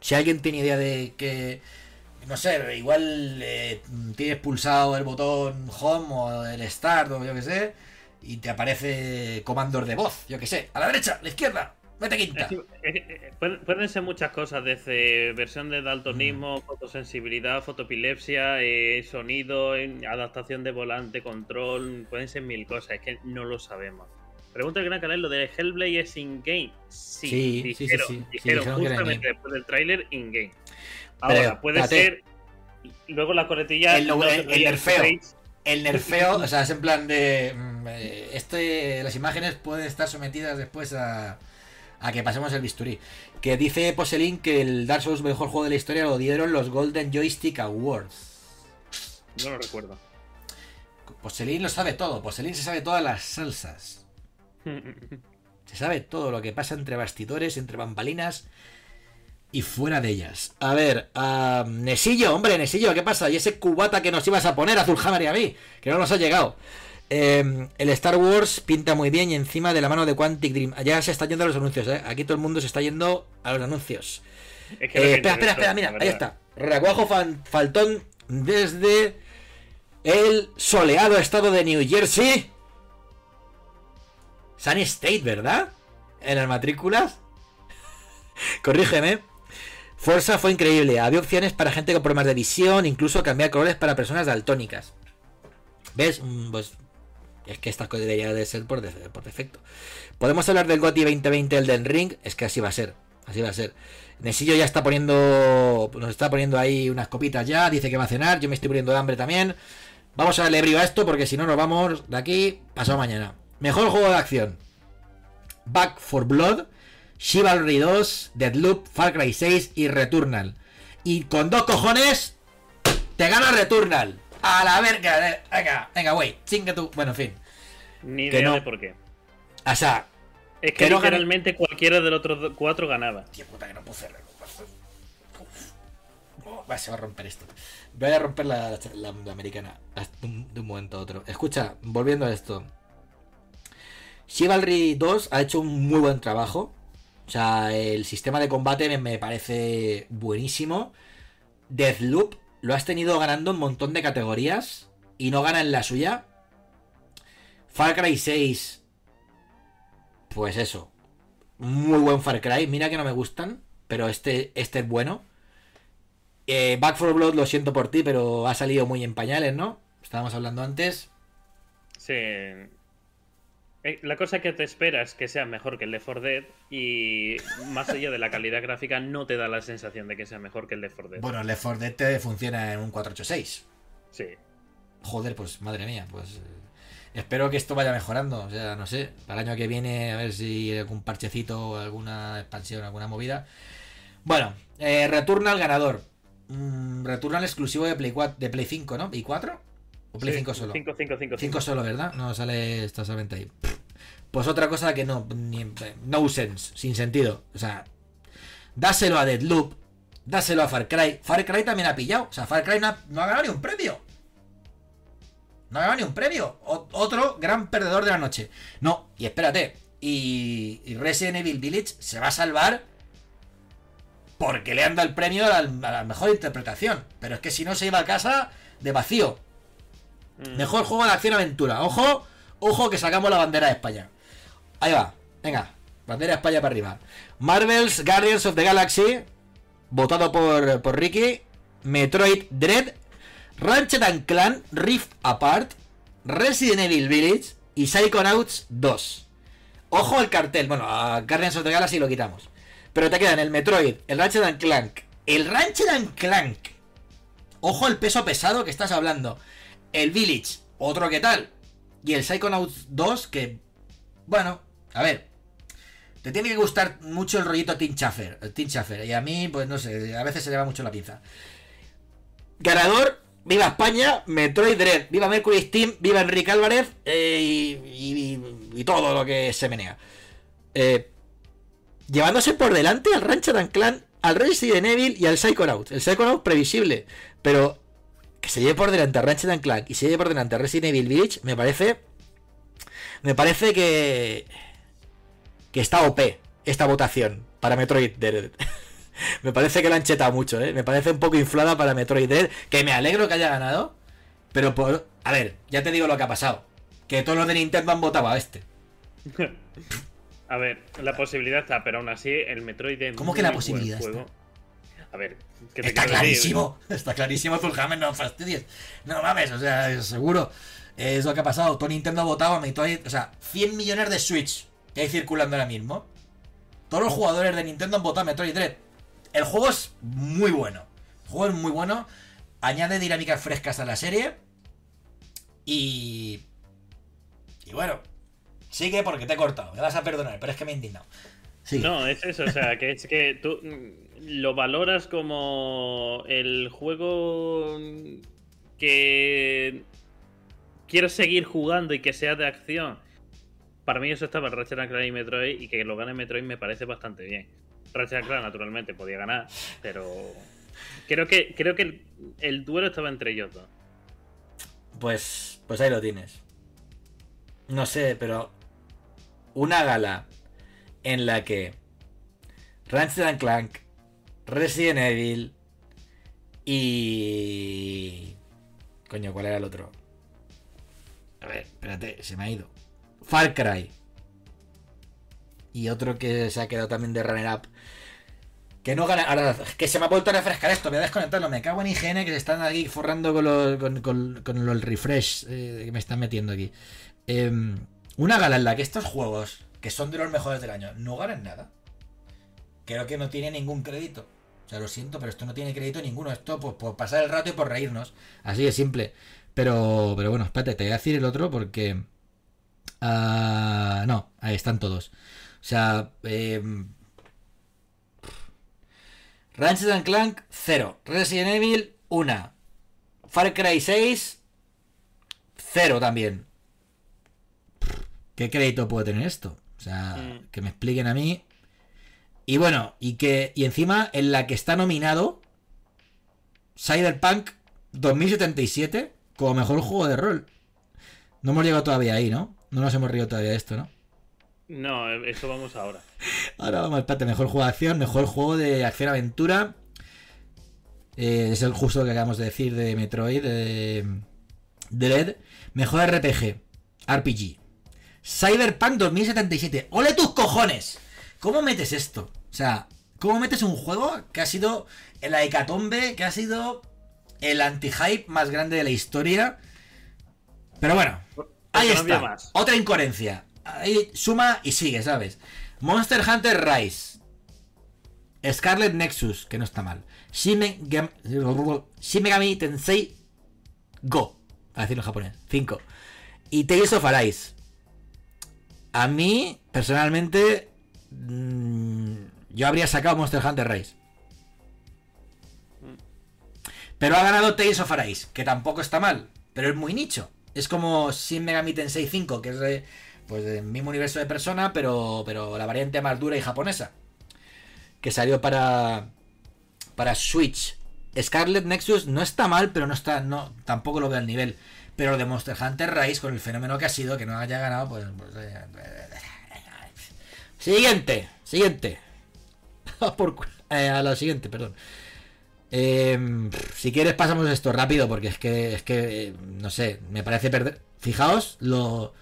Si alguien tiene idea de que. No sé, igual eh, tienes pulsado el botón Home o el Start o yo que sé. Y te aparece comandos de voz, yo que sé. A la derecha, a la izquierda. Vete quinta. Eh, pueden ser muchas cosas, desde versión de daltonismo, Mm. fotosensibilidad, fotoepilepsia, eh, sonido, adaptación de volante, control, pueden ser mil cosas, es que no lo sabemos. Pregunta el gran canal, ¿lo de Hellblade es in-game? Sí, Sí, dijeron, sí. Sí, dijeron dijeron que era justamente después del tráiler in-game. Pero, Ahora, puede ser... Luego la coletilla... El- no el- el nerfeo. El nerfeo, o sea, es en plan de. mm, eh, Este, las imágenes pueden estar sometidas después a, a que pasemos el bisturí. Que dice Poselin que el Dark Souls mejor juego de la historia lo dieron los Golden Joystick Awards. No lo recuerdo. Poselin lo sabe todo, Poselin se sabe todas las salsas. Se sabe todo lo que pasa entre bastidores, entre bambalinas y fuera de ellas. A ver, ah, Nesillo, hombre, Nesillo, ¿qué pasa? Y ese cubata que nos ibas a poner, Azulhammer y a mí, que no nos ha llegado. Eh, el Star Wars pinta muy bien y encima de la mano de Quantic Dream. Ya se está yendo a los anuncios, ¿eh? Aquí todo el mundo se está yendo a los anuncios. Es que lo Eh, espera, espera, espera, mira, ahí está. Recuajo faltón desde el soleado estado de New Jersey. Sunny State, ¿verdad? En las matrículas. Corrígeme. Forza fue increíble. Había opciones para gente con problemas de visión, incluso cambiar colores para personas daltónicas. ¿Ves? Mm, Pues es que esta debería de ser por, de- por defecto. Podemos hablar del GOTY 2020 Elden Ring. Es que así va a ser. Así va a ser. Nesillo ya está poniendo. Nos está poniendo ahí unas copitas ya. Dice que va a cenar. Yo me estoy poniendo de hambre también. Vamos a darle brío a esto porque si no nos vamos de aquí pasado mañana. Mejor juego de acción. Back for Blood, Chivalry 2, Deadloop, Far Cry 6 y Returnal. Y con dos cojones te gana Returnal. A la verga. eh, Venga, venga, güey. Chinga tú. Bueno, en fin. Ni idea no. de por qué. O sea, Es que Que no cualquiera de los otros cuatro ganaba. Tío puta que no. Oh, va, se va a romper esto. Voy a romper la, la- la americana de un, de un momento a otro. Escucha, volviendo a esto. Chivalry 2 ha hecho un muy buen trabajo. O sea, el sistema de combate me, me parece buenísimo. Deathloop lo has tenido ganando un montón de categorías y no gana en la suya. Far Cry 6 pues eso. Muy buen Far Cry. Mira que no me gustan, pero este, este es bueno. Eh, Back 4 Blood, lo siento por ti, pero ha salido muy en pañales, ¿no? Estábamos hablando antes. Sí. Eh, La cosa que te esperas es que sea mejor que el de 4 Dead y más allá de la calidad gráfica no te da la sensación de que sea mejor que el de 4 Dead. Bueno, el Left 4 Dead te funciona en un 486. Sí. Joder, pues madre mía, pues... eh, Espero que esto vaya mejorando. O sea, no sé, para el año que viene a ver si algún parchecito alguna expansión, alguna movida. Bueno, eh, Returnal ganador. Mm, Returnal exclusivo de Play, 4, de Play 5, ¿no? ¿Y 4? ¿O Play 5 solo? 5, 5, 5, 5 solo, ¿verdad? No sale esta solamente ahí. Pues otra cosa que no, ni, no sense, sin sentido. O sea, dáselo a Deadloop, dáselo a Far Cry. Far Cry también ha pillado. O sea, Far Cry no ha, no ha ganado ni un premio. No ha ganado ni un premio. O- otro gran perdedor de la noche. No, y espérate. Y, y Resident Evil Village se va a salvar porque le han dado el premio a la, a la mejor interpretación. Pero es que si no se iba a casa de vacío. Mm. Mejor juego de acción aventura. Ojo, ojo que sacamos la bandera de España. Ahí va, venga, bandera de España para arriba. Marvel's Guardians of the Galaxy, votado por, por Ricky. Metroid Dread, Ratchet and Clan Rift Apart, Resident Evil Village y Psychonauts 2. Ojo al cartel. Bueno, a Guardians of the Galaxy lo quitamos. Pero te quedan el Metroid, el Ratchet and Clank, el Ratchet and Clank. Ojo el peso pesado que estás hablando. El Village, otro que tal. Y el Psychonauts 2, que. Bueno, a ver. Te tiene que gustar mucho el rollito Team Chaffer. Team Chaffer. Y a mí, pues no sé, a veces se le va mucho la pinza. Ganador, viva España, Metroid Dread, viva Mercury Steam, viva Enrique Álvarez eh, y, y- y todo lo que se menea. Eh, llevándose por delante al Ratchet and Clan, al Resident Evil y al Psychonauts. El Psychonauts previsible, pero que se lleve por delante a Ratchet and Clank y se lleve por delante a Resident Evil Village, me parece. Me parece que. Que está OP esta votación para Metroid Dread. me parece que la han chetado mucho, ¿eh? Me parece un poco inflada para Metroid Dread, que me alegro que haya ganado, pero por. A ver, ya te digo lo que ha pasado. Que todos los de Nintendo han votado a este. A ver, la posibilidad está, pero aún así el Metroid es ¿Cómo que la posibilidad juego. A ver, ¿qué te Está decir? clarísimo, está clarísimo, Zulhammer, no fastidies. No mames, o sea, seguro. Es lo que ha pasado. Todo Nintendo ha votado a Metroid. O sea, 100 millones de Switch que hay circulando ahora mismo. Todos los jugadores de Nintendo han votado a Metroid Dread. El juego es muy bueno. El juego es muy bueno. Añade dinámicas frescas a la serie. Y. Y bueno. Sigue porque te he cortado. Me vas a perdonar, pero es que me he indignado. No, es eso, o sea, que es que tú mm, lo valoras como el juego que quieres seguir jugando y que sea de acción. Para mí eso estaba en Ratchet Clank y Metroid y que lo gane Metroid me parece bastante bien. Ratchet Clank naturalmente podía ganar, pero creo que creo que el, el duelo estaba entre ellos dos. Pues, pues ahí lo tienes. No sé, pero una gala en la que Ratchet Clank, Resident Evil y coño, ¿cuál era el otro? A ver, espérate, se me ha ido. Far Cry y otro que se ha quedado también de runner up. Que no gana. Ahora, que se me ha vuelto a refrescar esto. Voy a desconectarlo. Me cago en IGN que se están aquí forrando con los, con- con los refresh eh, que me están metiendo aquí. Em, una gala en la que estos juegos, que son de los mejores del año, no ganan nada. Creo que no tiene ningún crédito. O sea, lo siento, pero esto no tiene crédito ninguno. Esto pues, por pasar el rato y por reírnos. Así de simple. Pero, pero bueno, espérate, te voy a decir el otro porque. Ah, no, ahí están todos. O sea, em, Ratchet and Clank 0. Resident Evil 1. Far Cry 6 0 también. ¿Qué crédito puede tener esto? O sea, Mm. que me expliquen a mí. Y bueno, y que y encima en la que está nominado Cyberpunk 2077 como mejor juego de rol. No hemos llegado todavía ahí, ¿no? No nos hemos reído todavía de esto, ¿no? No, eso vamos ahora. Ahora vamos, espérate, mejor juego de acción, mejor juego de acción-aventura. Eh, es el justo que acabamos de decir de Metroid, de, de LED. Mejor RPG, RPG. Cyberpunk 2077. ¡Ole tus cojones! ¿Cómo metes esto? O sea, ¿cómo metes un juego que ha sido la hecatombe, que ha sido el anti-hype más grande de la historia? Pero bueno, Ahí no está. más. Otra incoherencia. Ahí suma y sigue, ¿sabes? Monster Hunter Rise. Scarlet Nexus, que no está mal. Shin Megami, Shin Megami Tensei Go. A decirlo en japonés. 5. Y Tales of Arise. A mí, personalmente, mm, yo habría sacado Monster Hunter Rise. Pero ha ganado Tales of Arise, que tampoco está mal, pero es muy nicho. Es como Shin Megami Tensei 5, que es de, pues del mismo universo de persona, pero, pero la variante más dura y japonesa. Que salió para para Switch. Scarlet Nexus no está mal, pero no está no tampoco lo veo al nivel. Pero lo de Monster Hunter Rise con el fenómeno que ha sido que no haya ganado, pues, pues, eh, siguiente, siguiente. Por cu- eh, a la siguiente, perdón. Eh, si quieres pasamos esto rápido porque es que es que no sé, me parece perder. Fijaos lo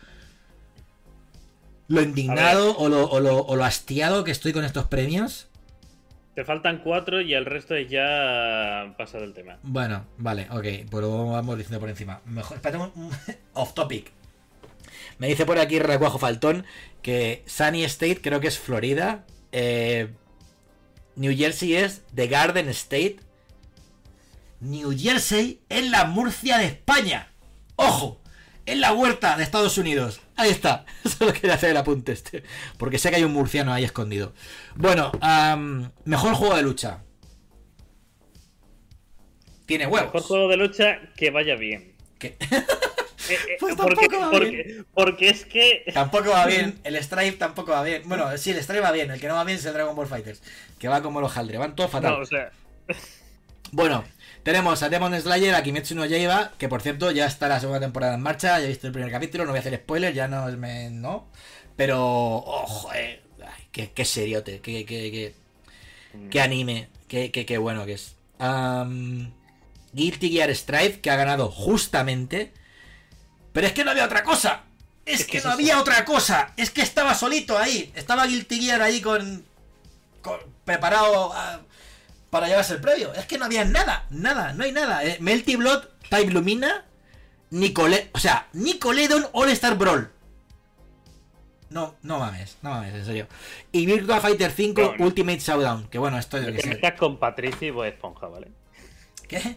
lo indignado o lo, o, lo, o lo hastiado que estoy con estos premios. Te faltan cuatro y el resto es ya pasado el tema. Bueno, vale, ok, pues lo vamos diciendo por encima. Mejor, espérate un- off topic. Me dice por aquí Recuajo Faltón que Sunny State creo que es Florida. eh, New Jersey es The Garden State. New Jersey es la Murcia de España. ¡Ojo! Es la huerta de Estados Unidos. Ahí está. Solo quería hacer el apunte este. Porque sé que hay un murciano ahí escondido. Bueno, mejor juego de lucha. Tiene huevos. Mejor juego de lucha que vaya bien. Eh, eh, Pues porque, tampoco va porque, porque es que. tampoco va bien. El Stripe tampoco va bien. Bueno, sí, el Stripe va bien. El que no va bien es el Dragon Ball Fighters. Que va como los Haldre. Van todos fatal. No, o sea, Bueno, tenemos a Demon Slayer, a Kimetsu no Yaiba, que por cierto ya está la segunda temporada en marcha, ya he visto el primer capítulo, no voy a hacer spoilers, ya no es me, no. Pero, ojo, eh, ay, qué, qué seriote, qué, qué, qué, qué anime, qué, qué, qué bueno que es. Guilty Gear Strive, que ha ganado justamente. Pero es que no había otra cosa. Es, que, no había otra cosa. Es que estaba solito ahí. Estaba Guilty Gear ahí con. preparado para llevarse el premio. Es que no había nada. Nada, no hay nada. Eh, Melty Blood, Type Lumina, Nicole. O sea, Nicoledon All Star Brawl. No, no mames, no mames, en serio. Y Virtua Fighter 5 Ultimate Showdown. Que bueno, esto yo que sé. estás con Patricia y Esponja, ¿vale? ¿Qué?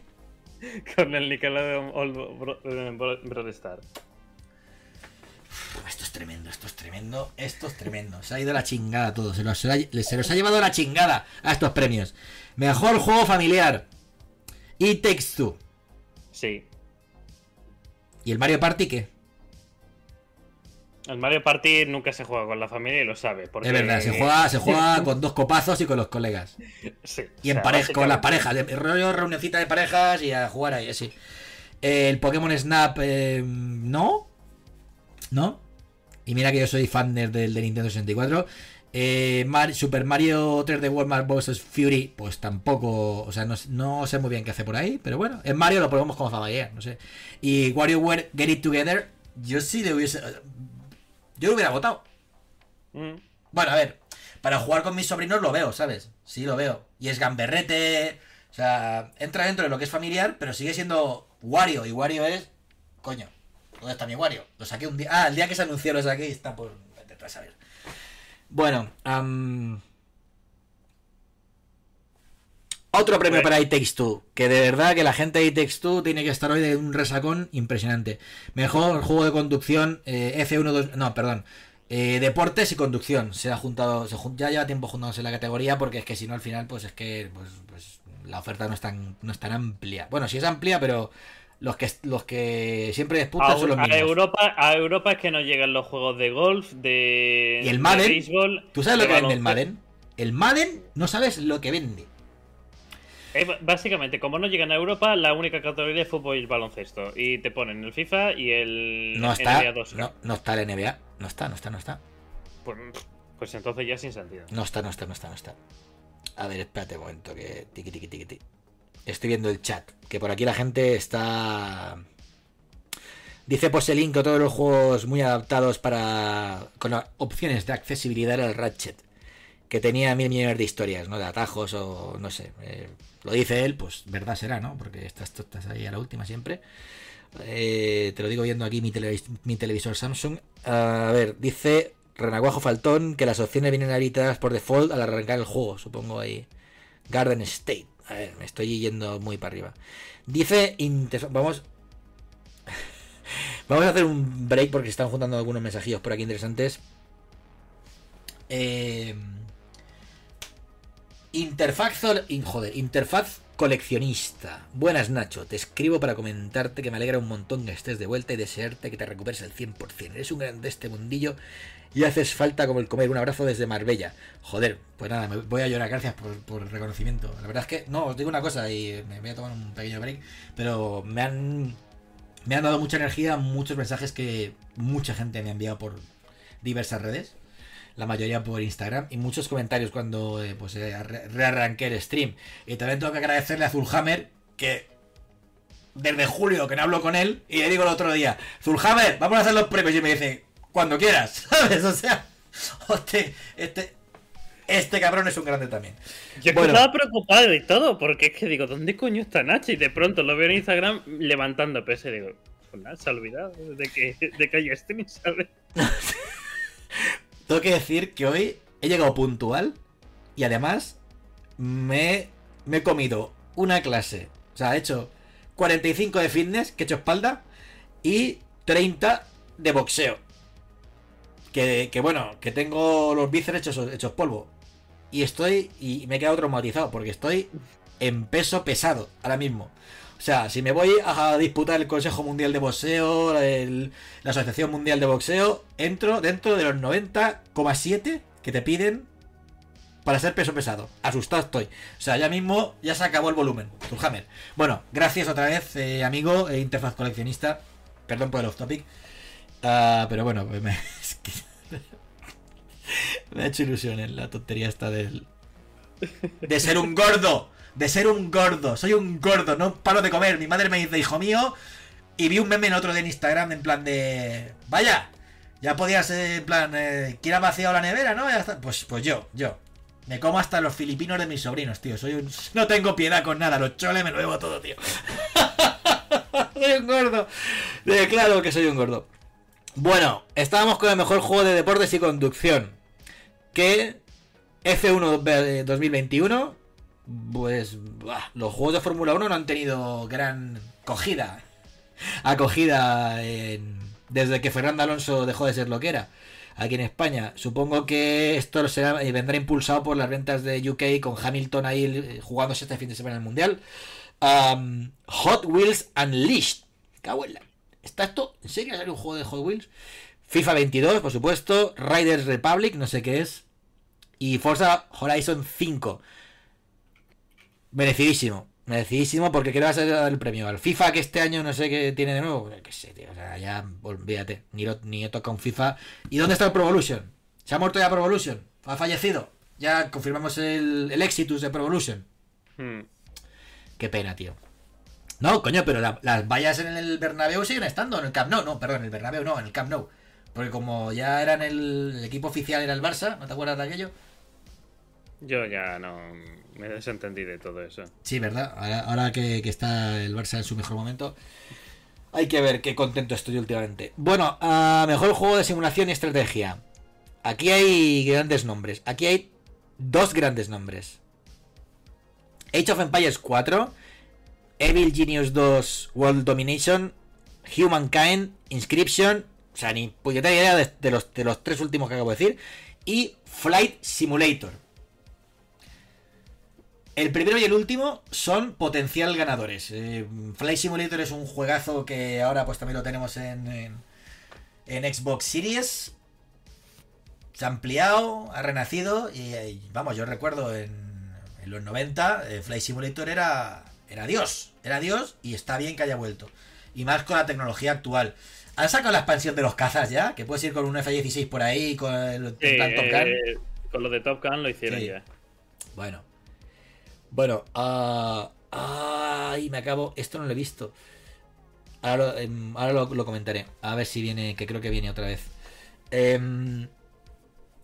con el Nickelodeon All Brawl Star. Esto es tremendo, esto es tremendo, esto es tremendo. Se ha ido la chingada todo. Se los, se los ha llevado la chingada a estos premios. Mejor juego familiar. Y Takes Two. Sí. ¿Y el Mario Party qué? El Mario Party nunca se juega con la familia y lo sabe. Porque... Es verdad, se juega, se juega con dos copazos y con los colegas. Sí. Y en pareja, con las parejas. De, rollo reunioncita de parejas y a jugar ahí, así. El Pokémon Snap, eh, ¿no? ¿No? Y mira que yo soy fan del de Nintendo 64. Eh, Super Mario 3D World Bros. Fury, pues tampoco, o sea, no, sé muy bien qué hace por ahí, pero bueno, en Mario lo ponemos como Zaballea, no sé. Y WarioWare Get It Together, yo sí le hubiese. Yo lo hubiera votado. Mm. Bueno, a ver, para jugar con mis sobrinos lo veo, ¿sabes? Sí, lo veo. Y es gamberrete, o sea, entra dentro de lo que es familiar, pero sigue siendo Wario, y Wario es. Coño, ¿dónde está mi Wario? Lo saqué un día. Ah, el día que se anunció lo saqué y está por detrás, a ver. Bueno, otro premio para It Takes Two. Que de verdad que la gente de It Takes Two tiene que estar hoy de un resacón impresionante. Mejor juego de conducción eh, F1. No, perdón. Eh, deportes y conducción. Se ha juntado. Se ya lleva tiempo juntándose en la categoría. Porque es que si no, al final, pues es que pues, pues, la oferta no es tan, no es tan amplia. Bueno, sí es amplia, pero los que, los que siempre disputan son los mismos. A Europa, a Europa es que no llegan los juegos de golf, de, ¿Y el Madden? ¿Tú sabes lo que vende el Madden? El Madden no sabes lo que vende. básicamente, como no llegan a Europa, la única categoría es fútbol y baloncesto. Y te ponen el FIFA y el no está, NBA 2. No, no está el NBA. No está, no está, no está. Pues, pues, entonces ya sin sentido. No está, no está, no está, no está. A ver, espérate un momento que tiki tiki tiki tiki. Estoy viendo el chat, que por aquí la gente está... Dice Poselin que todos los juegos muy adaptados para... con opciones de accesibilidad al Ratchet, que tenía mil millones de historias, ¿no? De atajos o no sé. Eh, lo dice él, pues verdad será, ¿no? Porque estás, estás ahí a la última siempre. Eh, te lo digo viendo aquí mi, mi televisor Samsung. A ver, dice Renaguajo Faltón que las opciones vienen habilitadas por default al arrancar el juego, supongo ahí. Garden State. A ver, me estoy yendo muy para arriba. Dice. Vamos. Vamos a hacer un break porque se están juntando algunos mensajillos por aquí interesantes. Eh, interfaz. Joder, interfaz coleccionista. Buenas, Nacho. Te escribo para comentarte que me alegra un montón que estés de vuelta y desearte que te recuperes al 100%. Eres un grande este mundillo y haces falta como el comer. Un abrazo desde Marbella. Joder, pues nada, me voy a llorar, gracias por, el reconocimiento. La verdad es que, no, os digo una cosa y me voy a tomar un pequeño break, pero me han, me han dado mucha energía, muchos mensajes que mucha gente me ha enviado por diversas redes. La mayoría por Instagram y muchos comentarios cuando eh, pues eh, rearranqué el stream. Y también tengo que agradecerle a Zulhammer que desde julio que no hablo con él y le digo el otro día, Zulhammer, vamos a hacer los premios y me dice, cuando quieras, ¿sabes? O sea, este, este, este cabrón es un grande también. Yo estaba preocupado y todo, porque es que digo, ¿dónde coño está Nacho? Y de pronto lo veo en Instagram levantando peso y digo, pues se ha olvidado de que, de que hay stream, ¿sabes? Tengo que decir que hoy he llegado puntual y además me, me he comido una clase. O sea, he hecho 45 de fitness, que he hecho espalda, y 30 de boxeo. Que, bueno, que tengo los bíceps hechos, hechos polvo. Y estoy, y me he quedado traumatizado, porque estoy en peso pesado ahora mismo. O sea, si me voy a disputar el Consejo Mundial de Boxeo, la Asociación Mundial de Boxeo, entro dentro de los 90,7 que te piden para ser peso pesado. Asustado estoy. O sea, ya mismo ya se acabó el volumen. Turhammer. Bueno, gracias otra vez, eh, amigo, e interfaz coleccionista. Perdón por el off topic. Ah, pero bueno, me, me ha hecho ilusión en la tontería esta del. De ser un gordo. De ser un gordo. Soy un gordo. No paro de comer. Mi madre me dice, hijo mío. Y vi un meme en otro de Instagram en plan de. Vaya. Ya podías, eh, en plan, eh, ¿quién vaciado la nevera, no? Pues, pues yo, yo. Me como hasta los filipinos de mis sobrinos, tío. Soy un... No tengo piedad con nada. Los choles me lo bebo todo, tío. soy un gordo. Eh, claro que soy un gordo. Bueno, estábamos con el mejor juego de deportes y conducción. Que F1 2021. Pues bah, los juegos de Fórmula 1 no han tenido gran acogida. Acogida desde que Fernando Alonso dejó de ser lo que era aquí en España. Supongo que esto será, eh, vendrá impulsado por las ventas de UK con Hamilton ahí eh, jugándose este fin de semana en el Mundial. Hot Wheels Unleashed. Cago ¿Está esto? ¿En serio sale un juego de Hot Wheels? FIFA 22, por supuesto. Riders Republic, no sé qué es. Y Forza Horizon 5. Merecidísimo. Merecidísimo porque creo que va a ser el premio al FIFA que este año no sé qué tiene de nuevo. Qué sé, tío. O sea, ya olvídate. Ni, lo- ni he tocado un FIFA. ¿Y dónde está el Pro Evolution? ¿Se ha muerto ya Pro Evolution? ¿Ha fallecido? Ya confirmamos el, el Exitus de Pro Evolution. Hmm. Qué pena, tío. No, coño, pero la- las vallas en el Bernabéu siguen estando, en el Camp Nou, no, perdón, en el Bernabéu no, en el Camp Nou. Porque como ya eran el, el equipo oficial era el Barça, ¿no te acuerdas de aquello? Yo ya no me desentendí de todo eso. Sí, ¿verdad? Ahora, ahora que, que está el Barça en su mejor momento, hay que ver qué contento estoy últimamente. Bueno, a mejor juego de simulación y estrategia. Aquí hay grandes nombres. Aquí hay dos grandes nombres. Age of Empires 4, Evil Genius 2 World Domination, Humankind, Inscription, o sea, ni puñetera idea de, de los, de los tres últimos que acabo de decir, y Flight Simulator. El primero y el último son potencial ganadores. Eh, Flight Simulator es un juegazo que ahora pues también lo tenemos en, en, Xbox Series. Se ha ampliado, ha renacido y, eh, vamos, yo recuerdo en, en los 90 eh, Flight Simulator era, era Dios, era Dios y está bien que haya vuelto. Y más con la tecnología actual. ¿Han sacado la expansión de los cazas ya? Que puedes ir con un F-16 por ahí, con el Sí, en plan Top Gun. eh, con lo de Top Gun lo hicieron Sí. ya. Bueno. Bueno, ah, ay, me acabo. Esto no lo he visto. Ahora, lo, em, ahora lo, lo comentaré. A ver si viene, que creo que viene otra vez. Em,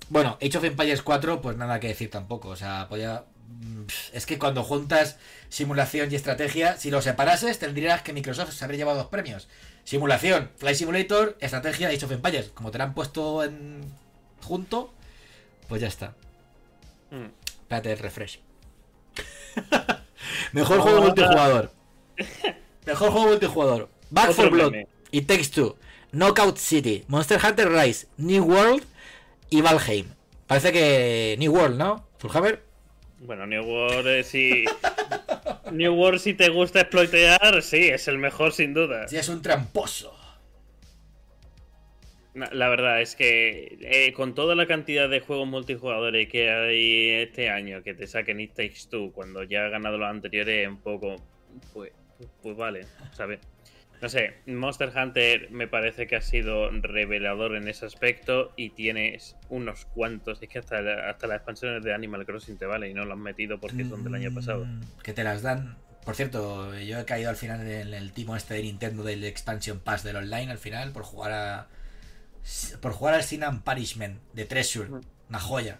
bueno, Age of Empires 4, pues nada que decir tampoco. O sea, podía. Mm, Es que cuando juntas simulación y estrategia, si lo separases, tendrías que Microsoft se habría llevado dos premios. Simulación, Flight Simulator, estrategia, Age of Empires. Como te la han puesto en junto, pues ya está. Hmm. Espérate, refresh. Mejor juego multijugador. Mejor juego multijugador. Back 4 Blood. It Takes Two. Knockout City. Monster Hunter Rise. New World. Y Valheim. Parece que New World, ¿no? Fullhammer. Bueno, New World, eh, si. New World, si te gusta exploitear, sí, es el mejor sin duda. Sí, es un tramposo. La verdad es que eh, con toda la cantidad de juegos multijugadores que hay este año, que te saquen It Takes Two cuando ya ha ganado los anteriores, un poco. Pues, pues vale, ¿sabes? No sé, Monster Hunter me parece que ha sido revelador en ese aspecto y tienes unos cuantos. Es que hasta, la- hasta las expansiones de Animal Crossing te vale y no lo han metido porque son del año pasado. Mm, Que te las dan. Por cierto, yo he caído al final en el timo este de Nintendo del Expansion Pass del online al final por jugar a. Por jugar al Sin and Punishment de Treasure. Mm. Una joya.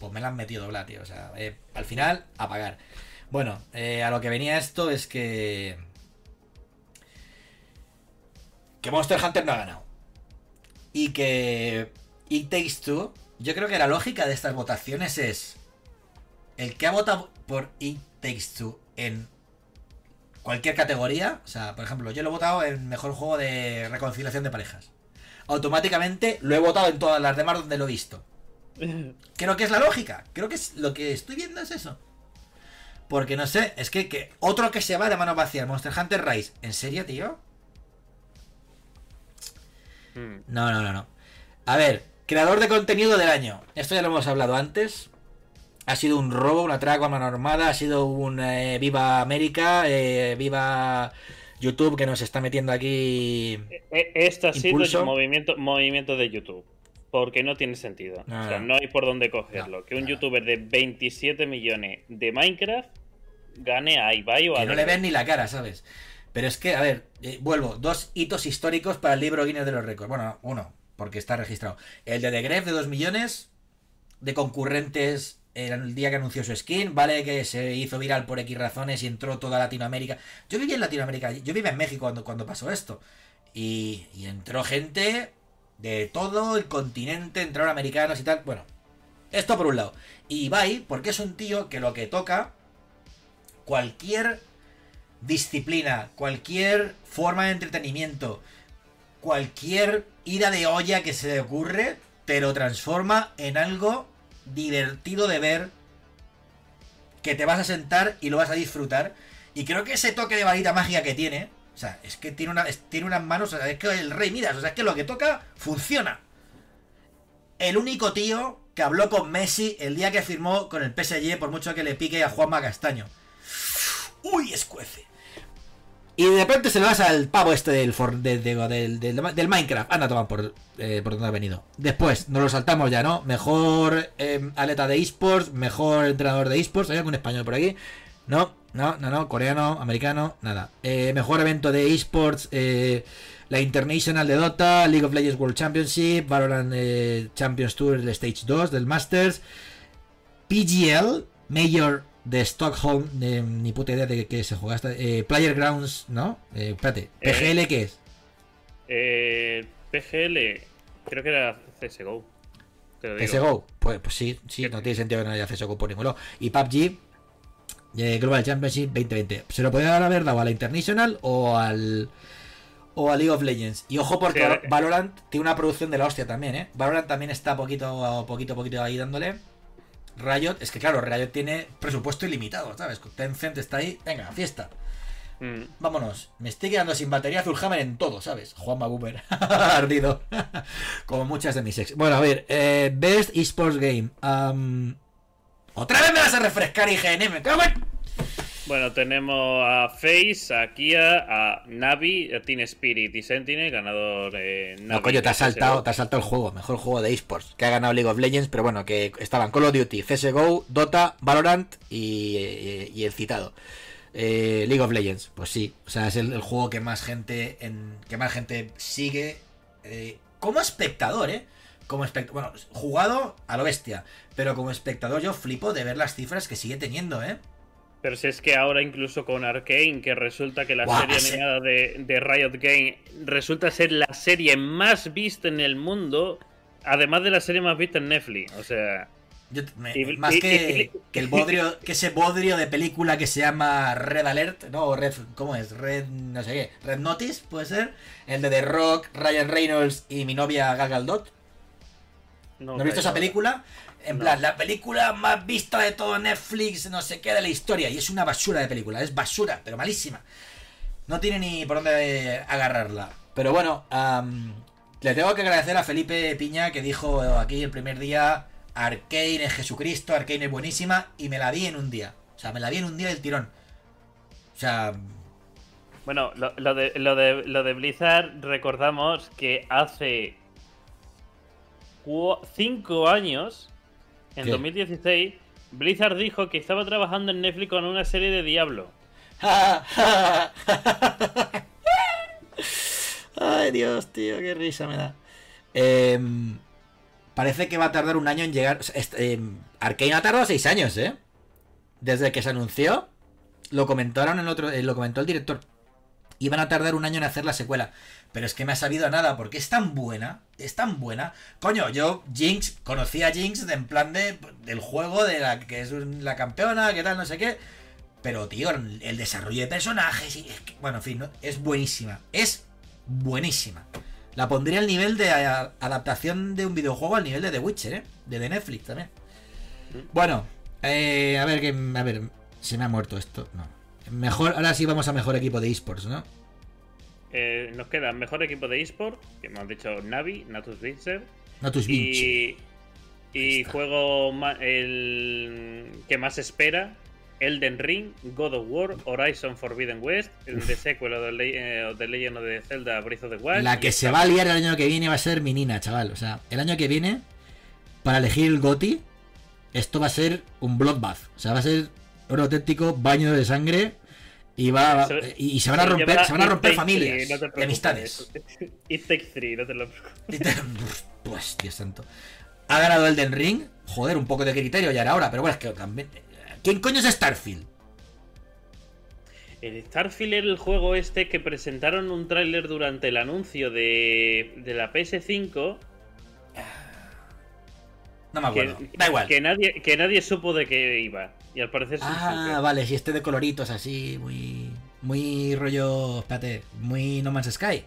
Pues me la han metido dobla, tío. O sea, eh, al final, a pagar. Bueno, eh, a lo que venía esto es que. Que Monster Hunter no ha ganado. Y que. It Takes Two. Yo creo que la lógica de estas votaciones es. El que ha votado por It Takes Two en cualquier categoría, o sea, por ejemplo, yo lo he votado en mejor juego de reconciliación de parejas. Automáticamente lo he votado en todas las demás donde lo he visto. Creo que es la lógica. Creo que es lo que estoy viendo es eso. Porque no sé, es que, que otro que se va de mano vacía, Monster Hunter Rise. ¿En serio, tío? Hmm. No, no, no, no. A ver, creador de contenido del año. Esto ya lo hemos hablado antes. Ha sido un robo, una atraco a mano armada. Ha sido un eh, Viva América, eh, Viva YouTube que nos está metiendo aquí. E- Este ha sido Impulso. el movimiento, movimiento de YouTube. Porque no tiene sentido. No, o sea, no. hay por dónde cogerlo. No, que un no. youtuber de 27 millones de Minecraft gane a Ibai o a Que no le ven ni la cara, ¿sabes? Pero es que, a ver, eh, vuelvo. Dos hitos históricos para el libro Guinness de los récords. Bueno, uno. porque está registrado. El de The Gref de 2 millones de concurrentes el día que anunció su skin, vale que se hizo viral por X razones y entró toda Latinoamérica. Yo viví en Latinoamérica, yo viví en México cuando, cuando pasó esto. Y, y entró gente de todo el continente, entraron americanos y tal. Bueno, esto por un lado. Y Ibai, porque es un tío que lo que toca, cualquier disciplina, cualquier forma de entretenimiento, cualquier ida de olla que se le ocurre, te lo transforma en algo divertido de ver, que te vas a sentar y lo vas a disfrutar. Y creo que ese toque de varita mágica que tiene, o sea, es que tiene, una, tiene unas manos, o sea, es que el rey Midas, o sea, es que lo que toca funciona. El único tío que habló con Messi el día que firmó con el PSG, por mucho que le pique a Juanma Castaño. Uy, escuece. Y de repente se le vas al pavo este del, del, del, Minecraft. Anda, toman por, eh, por donde ha venido. Después, nos lo saltamos ya, ¿no? Mejor eh, atleta de esports, mejor entrenador de esports. ¿Hay algún español por aquí? No, no, no, no. Coreano, americano, nada. Eh, mejor evento de esports, eh, la International de Dota, League of Legends World Championship, Valorant Champions Tour, el Stage 2 del Masters, PGL, Major de Stockholm, ni puta idea de qué se juega. Eh, Player Grounds, ¿no? Eh, espérate, ¿PGL eh, qué es? Eh, PGL, creo que era CSGO. CSGO, pues, pues sí, sí, no tiene sentido que no haya CSGO por ninguno. Y PUBG, Global Championship 2020. ¿Se lo podrían haber dado a la International o al o a League of Legends. Y ojo porque Valorant tiene una producción de la hostia también, ¿eh? Valorant también está poquito, poquito, poquito ahí dándole. Riot, es que claro, Riot tiene presupuesto ilimitado, ¿sabes? Tencent está ahí, venga, fiesta. Mm. Vámonos, me estoy quedando sin batería Azulhammer en todo, ¿sabes? Juanma Boomer, ardido. Como muchas de mis ex. Bueno, a ver, eh, Best Esports Game. Otra vez me vas a refrescar IGN, cago bueno, tenemos a Face, a Kia, a Navi, a Team Spirit y Sentinel, ganador de Navi. No, coño, te has saltado, te has saltado el juego, mejor juego de esports, que ha ganado League of Legends, pero bueno, que estaban Call of Duty, CSGO, Dota, Valorant y, el citado. Eh, League of Legends, pues sí, o sea, es el, juego que más gente en, que más gente sigue eh, como espectador, ¿eh? Como espectador, bueno, jugado a lo bestia, pero como espectador yo flipo de ver las cifras que sigue teniendo, ¿eh? Pero si es que ahora incluso con Arkane, que resulta que la serie animada de, Riot Game resulta ser la serie más vista en el mundo, además de la serie más vista en Netflix. O sea... más que, el bodrio, que ese bodrio de película que se llama Red Alert, ¿no? Red, ¿cómo es? Red, no sé qué, Red Notice, puede ser. El de The Rock, Ryan Reynolds y mi novia Gal Gadot. ¿No, ¿No has visto esa película? En plan, la película más vista de todo Netflix, no sé qué, de la historia. Y es una basura de película, es basura, pero malísima. No tiene ni por dónde agarrarla. Pero bueno, le tengo que agradecer a Felipe Piña que dijo aquí el primer día, Arkane es Jesucristo, Arkane es buenísima, y me la vi en un día. O sea, me la vi en un día del tirón. O sea... Bueno, lo, de, lo, de, lo de Blizzard, recordamos que hace cinco años en 2016, Blizzard dijo que estaba trabajando en Netflix con una serie de Diablo. Ay, Dios, tío, qué risa me da. Em, parece que va a tardar un año en llegar. Este, Arkane ha tardado seis años, ¿eh? Desde que se anunció, lo comentaron en otro. Eh, lo comentó el director. Iban a tardar un año en hacer la secuela. Pero es que me ha sabido a nada, porque es tan buena, es tan buena. Coño, yo Jinx, conocí a Jinx en plan de, del juego, de la que es la campeona, que tal, no sé qué. Pero, tío, el desarrollo de personajes, y, bueno, en fin, es buenísima. Es buenísima. La pondría al nivel de adaptación de un videojuego al nivel de The Witcher, ¿eh? De, The Netflix también. Bueno, eh, a ver, que, a ver, se me ha muerto esto. No. Mejor, ahora sí vamos a mejor equipo de esports, ¿no? Eh, nos queda mejor equipo de eSport, que hemos dicho Navi, Natus Vincer. Natus Y, y juego el que más espera, Elden Ring, God of War, Horizon Forbidden West, el de sequel o de, The Legend of Zelda Breath of the Wild. La que se va a liar el año que viene va a ser Minina, chaval. O sea, el año que viene, para elegir el GOTI, esto va a ser un bloodbath. O sea, va a ser un auténtico baño de sangre Y, va, Eso- y se van a romper, se van a romper familias Three, no y amistades. It Takes Three, no te lo preocupes. Pues, Dios santo. Ha ganado Elden Ring. Joder, un poco de criterio ya era hora. Pero bueno, es que también. ¿Quién coño es Starfield? El Starfield era el juego este que presentaron un tráiler durante el anuncio de, de la PS5 No me que, acuerdo. da igual. que nadie, que nadie supo de qué iba. Y al parecer sí ah, vale, si este de coloritos así, muy. Muy rollo. Espérate, muy No Man's Sky.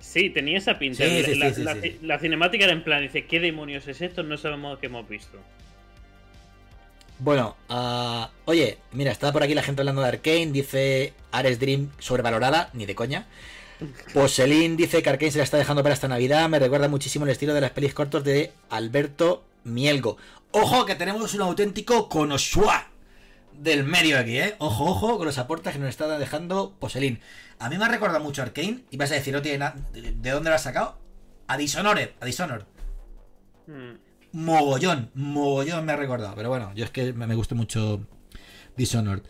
Sí, tenía esa pinta. Sí, sí, la, sí, sí, la- sí. la cinemática era en plan, dice, ¿qué demonios es esto? No sabemos qué hemos visto. Bueno, ah, oye, mira, está por aquí la gente hablando de Arkane. Dice Ares Dream sobrevalorada, ni de coña. Poselín dice que Arkane se la está dejando para esta Navidad. Me recuerda muchísimo el estilo de las pelis cortos de Alberto Mielgo. Ojo, que tenemos un auténtico conosua del medio aquí, ¿eh? Ojo, ojo, con los aportes que nos está dejando Poselín. A mí me ha recordado mucho Arkane. Y vas a decir, no tiene nada. ¿De de dónde lo has sacado? A Dishonored, a Dishonored. Hmm. Mogollón, mogollón me ha recordado. Pero bueno, yo es que me me gustó mucho Dishonored.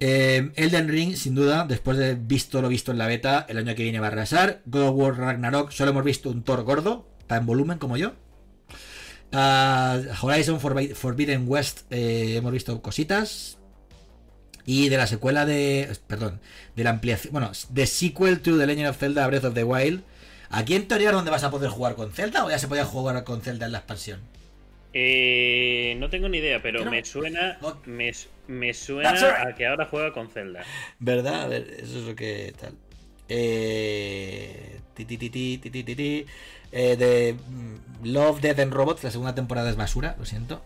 Eh, Elden Ring, sin duda, después de visto lo visto en la beta, el año que viene va a arrasar. God of War Ragnarok, solo hemos visto un Thor gordo, está en volumen como yo. Ah, Horizon Forbi- Forbidden West, eh, hemos visto cositas y de la secuela de. Perdón, de la ampliación. Bueno, de sequel to The Legend of Zelda Breath of the Wild. Aquí en teoría es donde vas a poder jugar con Zelda o ya se podía jugar con Zelda en la expansión. Eh, no tengo ni idea, pero, me suena. Oh. Me, suena a que ahora juega con Zelda. ¿Verdad? A ver, eso es lo que tal. Eh, ti, ti, eh, de mm, Love, Death and Robots, la segunda temporada es basura, lo siento.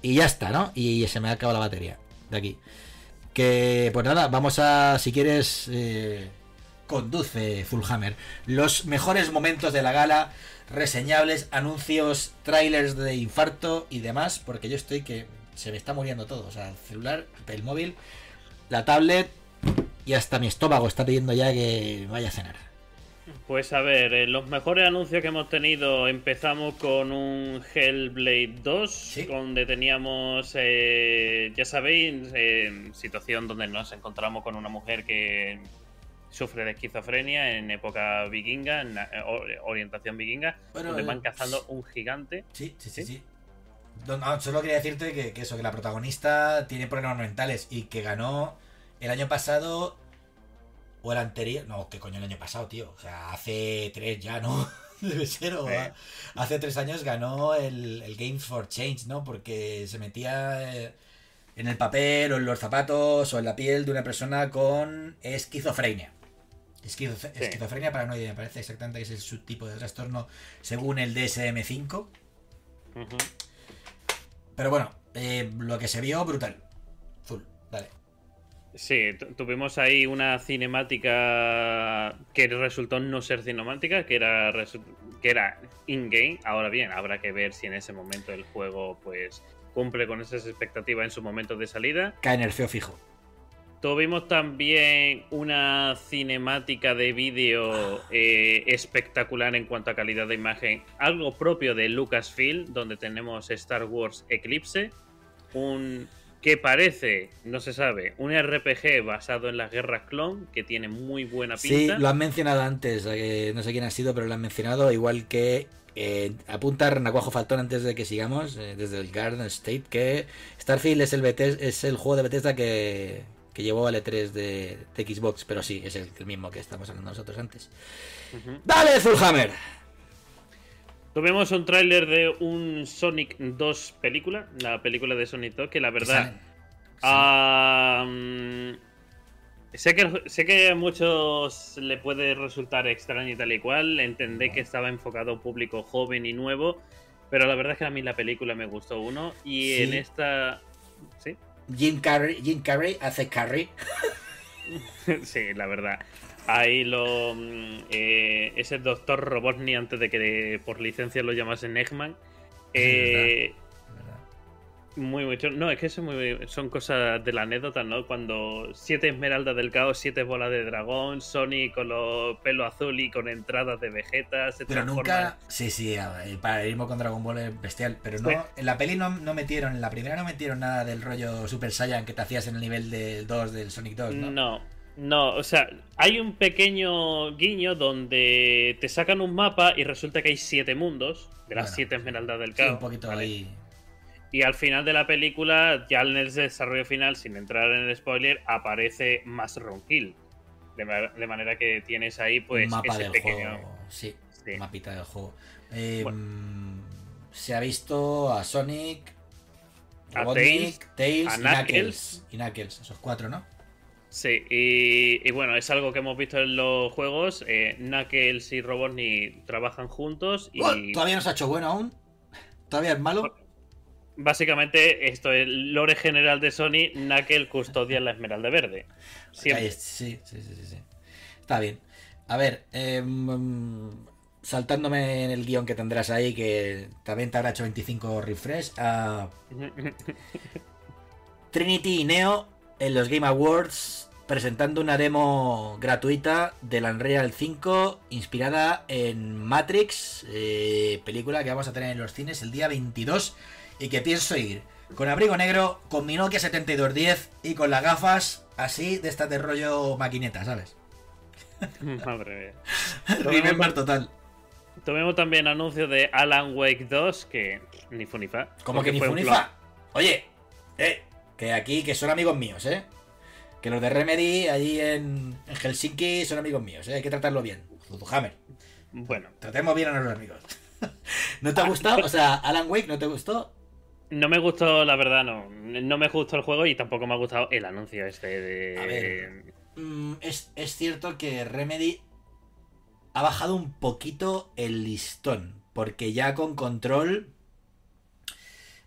Y ya está, ¿no? Y, se me ha acabado la batería de aquí. Que, pues nada, vamos a, si quieres, eh, conduce Fullhammer. Los mejores momentos de la gala, reseñables, anuncios, trailers de infarto y demás, porque yo estoy que se me está muriendo todo. O sea, el celular, el móvil, la tablet y hasta mi estómago está pidiendo ya que vaya a cenar. Pues a ver, eh, los mejores anuncios que hemos tenido, empezamos con un Hellblade 2, Sí. donde teníamos, eh, ya sabéis, eh, situación donde nos encontramos con una mujer que sufre de esquizofrenia en época vikinga, en eh, orientación vikinga, Bueno, donde van cazando un gigante. Sí, sí, sí, ¿Sí? sí. No, no, solo quería decirte que, que eso, que la protagonista tiene problemas mentales y que ganó el año pasado o el anterior. No, que coño el año pasado, tío. O sea, hace tres ya, ¿no? Debe ser, o Eh. hace tres años ganó el, el Games for Change, ¿no? Porque se metía eh, en el papel o en los zapatos o en la piel de una persona con esquizofrenia. Esquizo- Sí. Esquizofrenia paranoide, me parece exactamente que es el subtipo de trastorno según el DSM-5. Ujú. Pero bueno, eh, lo que se vio, brutal. Full, dale. Sí, tu- tuvimos ahí una cinemática que resultó no ser cinemática, que era que era in-game. Ahora bien, habrá que ver si en ese momento el juego pues cumple con esas expectativas en su momento de salida. Cae nerfeo fijo. Tuvimos también una cinemática de vídeo eh, espectacular en cuanto a calidad de imagen, algo propio de Lucasfilm, donde tenemos Star Wars Eclipse, un que parece, no se sabe, un RPG basado en las guerras clon, que tiene muy buena Sí, pinta. lo han mencionado antes, eh, no sé quién ha sido, pero lo han mencionado, igual que eh, apunta Renacuajo Faltón antes de que sigamos, eh, desde el Garden State, que Starfield es el, Betes- es el juego de Bethesda que, que llevó al E3 de, de Xbox, pero sí, es el, el mismo que estamos hablando nosotros antes. ¡Dale, Fullhammer! Tuvimos un tráiler de un Sonic 2 película, la película de Sonic 2, que la verdad... Sé, que, sé que a muchos le puede resultar extraño y tal y cual. Entendé que estaba enfocado a un público joven y nuevo. Pero la verdad es que a mí la película me gustó uno. Y Sí. en esta. ¿Sí? Jim Carrey, Jim Carrey hace Carrey. sí, la verdad. Ahí lo. mm, eh, ese doctor Robotnik antes de que por licencia lo llamasen Eggman. Eh, ¿verdad? Muy mucho. No, es que eso es muy- son cosas de la anécdota, ¿no? Cuando siete esmeraldas del caos, siete bolas de dragón, Sonic con los pelos azul y con entradas de Vegeta, se Pero nunca. Sí, sí, el paralelismo con Dragon Ball es bestial. Pero no. Sí. En la peli no, no metieron, en la primera no metieron nada del rollo Super Saiyan que te hacías en el nivel del 2 del Sonic 2, ¿no? No, No, o sea, hay un pequeño guiño donde te sacan un mapa y resulta que hay siete mundos de las Bueno, siete esmeraldas del Sí, caos. un poquito ¿vale? ahí. Y al final de la película, ya en el desarrollo final, sin entrar en el spoiler, aparece más Ronquil. De, ma- de manera que tienes ahí, pues, un mapa ese del pequeño. juego. Sí, Sí. mapita del juego. Eh, Bueno. mm, Se ha visto a Sonic, A Robotnik, Tails, a. Knuckles. Y Knuckles, esos cuatro, ¿no? Sí, y, y bueno, es algo que hemos visto en los juegos. Eh, Knuckles y Robotnik trabajan juntos y Oh, Todavía no se ha hecho bueno aún. Todavía es malo. básicamente esto es lore general de Sony. Knuckles custodia la Esmeralda Verde. Siempre. Sí, sí, sí, sí, sí. Está bien. A ver, eh, mm, saltándome en el guion que tendrás ahí, que también te habrá hecho 25 refresh. a Trinity y Neo en los Game Awards presentando una demo gratuita del Unreal 5 inspirada en Matrix, eh, película que vamos a tener en los cines el día 22 y que pienso ir con abrigo negro, con mi Nokia 7210 y con las gafas así de estas de rollo maquineta, ¿sabes? Madre mía. Remember total. Tuvimos también anuncios de Alan Wake 2, que ni fu ni fa. Como que ni fue fu un ni flop. fa. Oye, eh, que aquí, que son amigos míos, ¿eh? Que los de Remedy allí en, en Helsinki son amigos míos, ¿eh? Hay que tratarlo bien. Hammer. Bueno, Tratemos bien a nuestros amigos. ¿No te ha gustado? O sea, Alan Wake, ¿no te gustó? no me gustó, la verdad, no. No me gustó el juego y tampoco me ha gustado el anuncio este de. A ver. Mm, es, es cierto que Remedy ha bajado un poquito el listón. Porque ya con control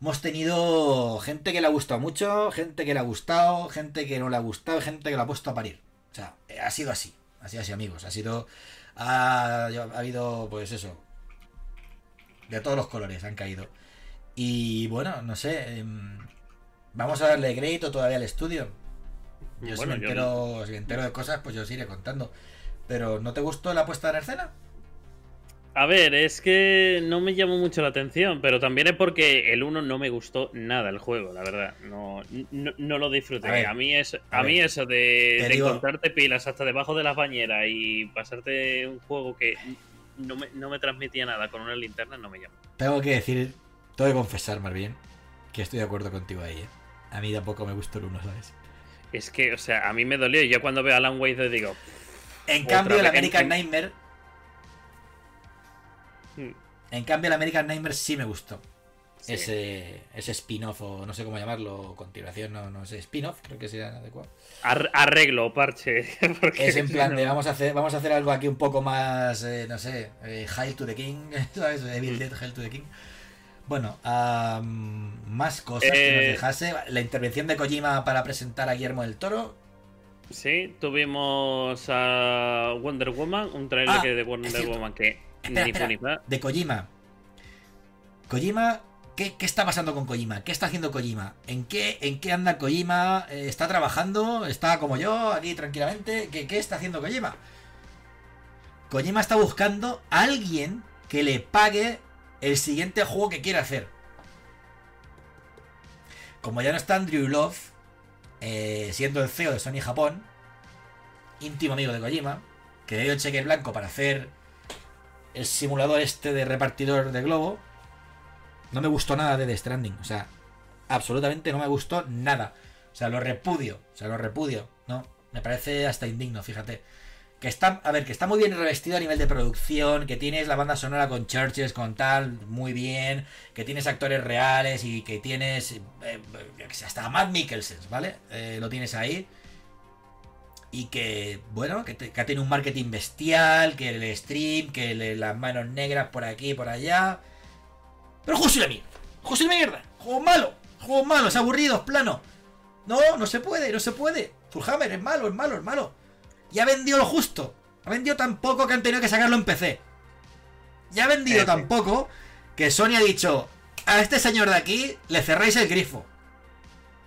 hemos tenido gente que le ha gustado mucho, gente que le ha gustado, gente que no le ha gustado, gente que lo ha puesto a parir. O sea, eh, ha sido así. Ha sido así, amigos. Ha sido. Ha, ha habido, pues eso. De todos los colores han caído. Y bueno, no sé. em, vamos a darle crédito todavía al estudio. Yo, Bueno, si, me yo entero, si me entero de cosas, pues yo os iré contando. Pero ¿no te gustó la puesta en escena? A ver, es que no me llamó mucho la atención, pero también es porque el 1 no me gustó nada el juego, la verdad. No, no, no lo disfruté. A mí, es, a a, mí eso de, de digo- encontrarte pilas hasta debajo de las bañeras y pasarte un juego que no me, no me transmitía nada con una linterna no me llamó. Tengo que decir, tengo que confesar más bien, que estoy de acuerdo contigo ahí, ¿eh? A mí tampoco me gustó el uno, ¿sabes? Es que, o sea, a mí me dolió y yo cuando veo a Alan Wake 2 digo... En cambio, el American en- Nightmare. "Hmm, En cambio, el American Nightmare sí me gustó. sí". Ese, ese spin-off, o no sé cómo llamarlo, continuación, no, no sé, spin-off, creo que sería adecuado. Ar- arreglo, parche. Es en plan no- de vamos a hacer, vamos a hacer algo aquí un poco más, eh, no sé, eh, Hail to the King, ¿sabes? Evil Dead, Hail to the King. Bueno, más cosas que nos Eh, dejase. La intervención de Kojima para presentar a Guillermo del Toro. Sí, tuvimos a Wonder Woman, un trailer Ah, que de Wonder. Woman que Espera, ni fu espera. ni fa. De Kojima. Kojima, ¿qué, qué está pasando con Kojima? ¿Qué está haciendo Kojima? ¿En qué, en qué anda Kojima? Eh, ¿Está trabajando? ¿Está como yo, aquí tranquilamente? ¿Qué, qué está haciendo Kojima? Kojima está buscando a alguien que le pague el siguiente juego que quiere hacer. Como ya no está Andrew Love, eh, siendo el CEO de Sony Japón, íntimo amigo de Kojima, que le dio el cheque blanco para hacer el simulador este de repartidor de globo, no me gustó nada de The Stranding. O sea, absolutamente no me gustó nada. O sea, lo repudio. O sea, lo repudio. No, me parece hasta indigno, fíjate. Que está, a ver, que está muy bien revestido a nivel de producción, que tienes la banda sonora con churches, con tal, muy bien, que tienes actores reales y que tienes eh, eh, hasta Matt Mikkelsen, ¿vale? Eh, lo tienes ahí. Y que, bueno, que, te- que ha tenido un marketing bestial, que el stream, que le- las manos negras por aquí y por allá. Pero justo la mierda. Justo la mierda. Juego malo. Juego malo, es aburrido, es plano. No, no se puede, no se puede. Fullhammer es malo, es malo, es malo. Y ha vendido lo justo. Ha vendido tan poco que han tenido que sacarlo en PC. Y ha vendido Eh, tan poco que Sony ha dicho, a este señor de aquí le cerráis el grifo.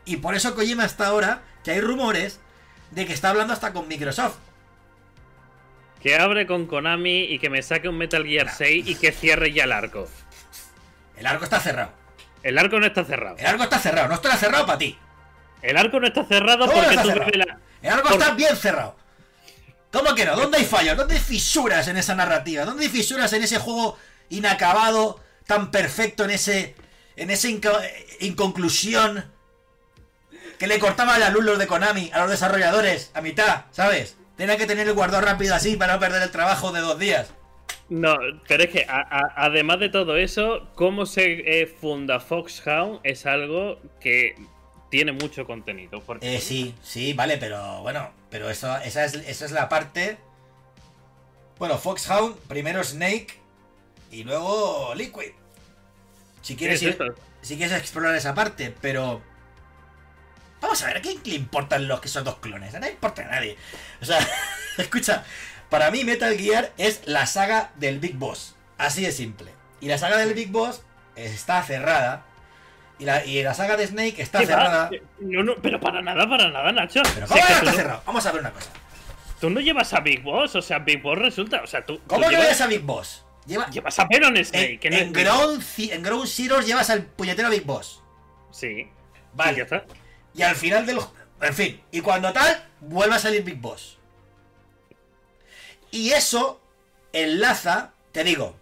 Y por eso Kojima hasta ahora, que hay rumores de que está hablando hasta con Microsoft. Que abre con Konami y que me saque un Metal Gear 6 y que cierre ya el arco. El arco está cerrado. El arco no está cerrado. El arco está cerrado, no estará cerrado para ti. El arco no está cerrado ¿Cómo no porque está tú cerrado? revelas. El arco Por- está bien cerrado. ¿Cómo que no? ¿Dónde hay fallos? ¿Dónde hay fisuras en esa narrativa? ¿Dónde hay fisuras en ese juego inacabado, tan perfecto, en ese. en esa inco- inconclusión? Que le cortaba la luz los de Konami a los desarrolladores a mitad, ¿sabes? Tenía que tener el guardado rápido así para no perder el trabajo de dos días. No, pero es que a- a- además de todo eso, cómo se eh, funda Foxhound es algo que tiene mucho contenido. Porque Eh, sí, sí, vale, pero bueno, pero eso, esa, es, esa es la parte. Bueno, Foxhound, primero Snake y luego Liquid. Si quieres, ir- si quieres explorar esa parte, pero. Vamos a ver, ¿a quién le importan los que son dos clones? A nadie importa a nadie. O sea, escucha, para mí Metal Gear es la saga del Big Boss. Así de simple. Y la saga del Big Boss está cerrada. Y la, y la saga de Snake está cerrada. No, no, pero para nada, para nada, Nacho. Pero Si ¿cómo es que no tú, está no, cerrado? Vamos a ver una cosa. tú no llevas a Big Boss, o sea, Big Boss resulta. O sea, tú, tú ¿Cómo que llevas, llevas a Big Boss? Lleva, llevas a Venom Snake. en, en, Ground, en Ground Zeroes llevas al puñetero Big Boss. Sí. Y ya Vale. está. Y al final del... En fin. Y cuando tal, vuelve a salir Big Boss. Y eso enlaza, te digo,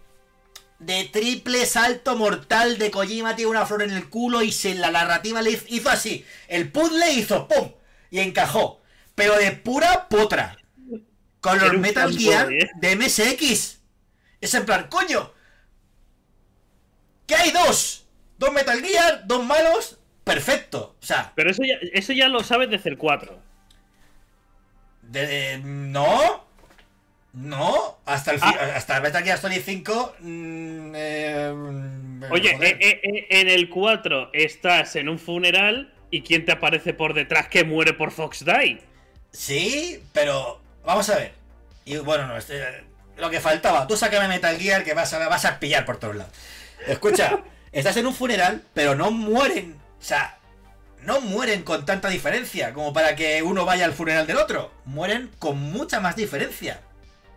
de triple salto mortal de Kojima tiene una flor en el culo y se la narrativa le hizo así. El puzzle hizo ¡pum! Y encajó. Pero de pura potra. Con los Metal Gear ¿eh? de MSX. Es en plan, coño. ¿Qué hay dos? Dos Metal Gear, dos malos. Perfecto. O sea, Pero eso ya, eso ya lo sabes desde el 4. de- no. No. Hasta el, Ah. hasta Metal Gear Solid 5. mm, eh, Oye, eh, eh, en el 4 estás en un funeral y ¿quién te aparece por detrás que muere por Fox Die? Sí, pero vamos a ver. Y bueno, no, este, lo que faltaba. Tú sácame Metal Gear que vas a, vas a pillar por todos lados. Escucha, estás en un funeral, pero no mueren. O sea, no mueren con tanta diferencia como para que uno vaya al funeral del otro. Mueren con mucha más diferencia.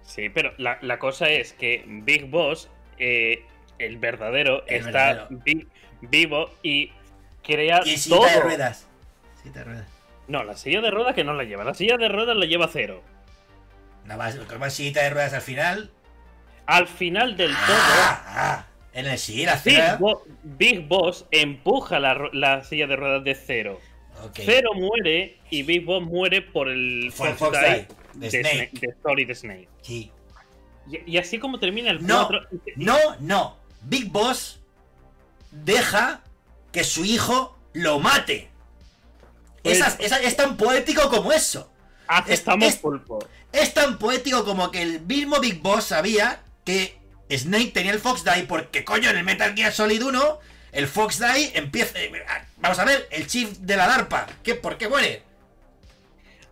Sí, pero la, la cosa es que Big Boss, eh, el verdadero, El está verdadero. vi- vivo y crea Y silla todo. de ruedas. Silla de ruedas. No, la silla de ruedas que no la lleva. La silla de ruedas la lleva cero. Nada más, con más sillita de ruedas al final. Al final del todo, Ah, ah, en el sí, la Big, cera. Bo- Big Boss empuja la, la silla de ruedas de cero. Ok. Cero muere y Big Boss muere por el el Fox Die de de, Snake. De Solid Snake. Sí. Y, y así como termina el No, 4. no, no. Big Boss deja que su hijo lo mate. Pues- esa- es tan poético como eso. Aceptamos es- pulpo. Es tan poético como que el mismo Big Boss sabía que Snake tenía el Fox Die porque coño en el Metal Gear Solid 1 el Fox Die empieza... eh, Vamos a ver, el chief de la DARPA. ¿Qué, ¿Por qué muere?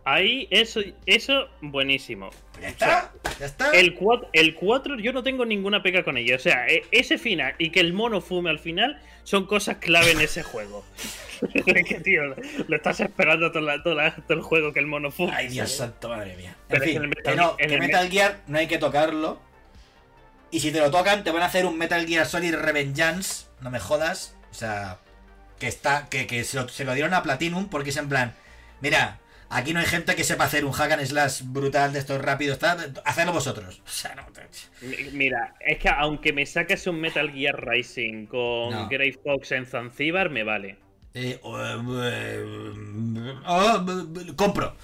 Ahí, eso, eso, buenísimo. Ya está, ya está. El 4, el 4 yo no tengo ninguna pega con ello. O sea, e- ese final y que el mono fume al final son cosas clave en ese juego. Es que, tío, lo estás esperando todo, la- todo la- todo el juego que el mono fume. Ay, Dios ¿sabes? santo, madre mía. En Pero fin, en el Metal que no, Gear- en que el Metal Gear no hay que tocarlo. Y si te lo tocan, te van a hacer un Metal Gear Solid Revengeance. No me jodas. O sea, que está que, que se, lo, se lo dieron a Platinum porque es en plan, mira, aquí no hay gente que sepa hacer un hack and slash brutal de estos rápidos, hacedlo vosotros. O sea, no. Mi- Mira, es que aunque me saques un Metal Gear Rising con No. Grey Fox en Zanzíbar, me vale. Eh, oh, eh, oh, compro.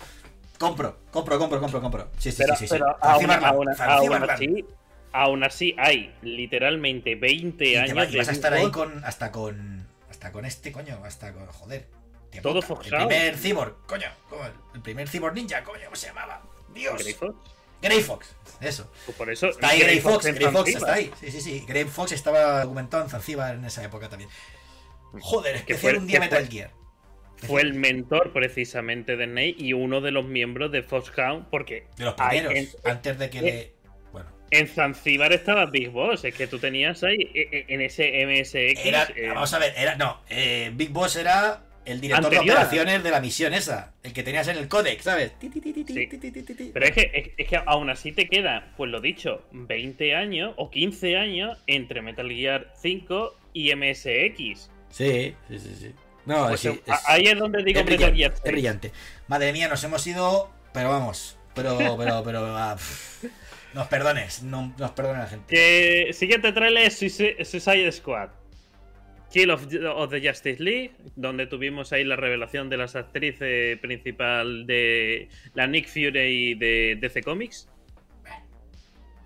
Compro, compro, compro, compro, compro. Sí, sí, Pero, sí, sí. sí. pero aún, aún- aún así, aún así hay literalmente 20 Y te años va- y de vas a estar ahí con. hasta con. hasta con este coño, hasta con. joder. Todo foxado. El primer cyborg, coño. El primer cyborg ninja, coño, ¿cómo se llamaba? Dios. Grey Fox. Grey Fox, eso. Pues por eso. Está ahí Grey Fox, en Grey Fox está ahí. Sí, sí, sí. Grey Fox estaba documentado en Zanzíbar en esa época también. Joder, Que especial fue- un día que Metal fue- Gear. Fue el mentor precisamente de Snake y uno de los miembros de Foxhound, porque De los primeros, antes de que eh, le. En Zanzíbar estaba Big Boss, es que tú tenías ahí eh, eh, en ese MSX. Era, eh, vamos a ver, era. No, eh, Big Boss era el director de Anterior. operaciones de la misión esa. El que tenías en el codec, ¿sabes? Sí. Pero es que, es, es que aún así te queda, pues lo dicho, 20 años o 15 años entre Metal Gear 5 y MSX. Sí, sí, sí, sí. No, Pues, es- ahí es donde digo es Metal brillante, Gear es 6. brillante. Madre mía, nos hemos ido, pero vamos, pero, pero, pero, ah, nos perdones, no, nos perdone la gente. Que siguiente trailer es Suicide Squad. Kill of, of the Justice League, donde tuvimos ahí la revelación de las actrices principal de la Nick Fury de DC Comics.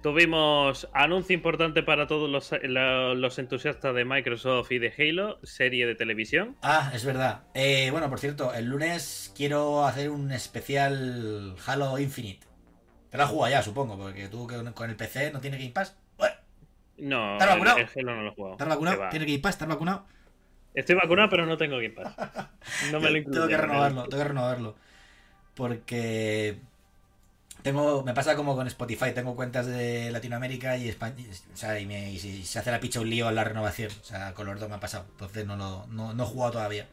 Tuvimos anuncio importante para todos los entusiastas de Microsoft y de Halo, serie de televisión. Ah, es verdad. Eh, bueno, por cierto, el lunes quiero hacer un especial Halo Infinite. Te has jugado ya, supongo, porque tú con el PC no tiene Game Pass. No, ¿Estás el, vacunado? el Halo no lo he jugado. ¿Estás vacunado? va. ¿Tiene Game Pass? ¿Estás vacunado? Estoy vacunado, pero no tengo Game Pass. No me lo incluyen. tengo que renovarlo, tengo que renovarlo. Porque tengo, me pasa como con Spotify, tengo cuentas de Latinoamérica y España, o sea, y, me, y se hace la picha un lío en la renovación, o sea, con los dos me ha pasado, entonces no lo, no, no he jugado todavía.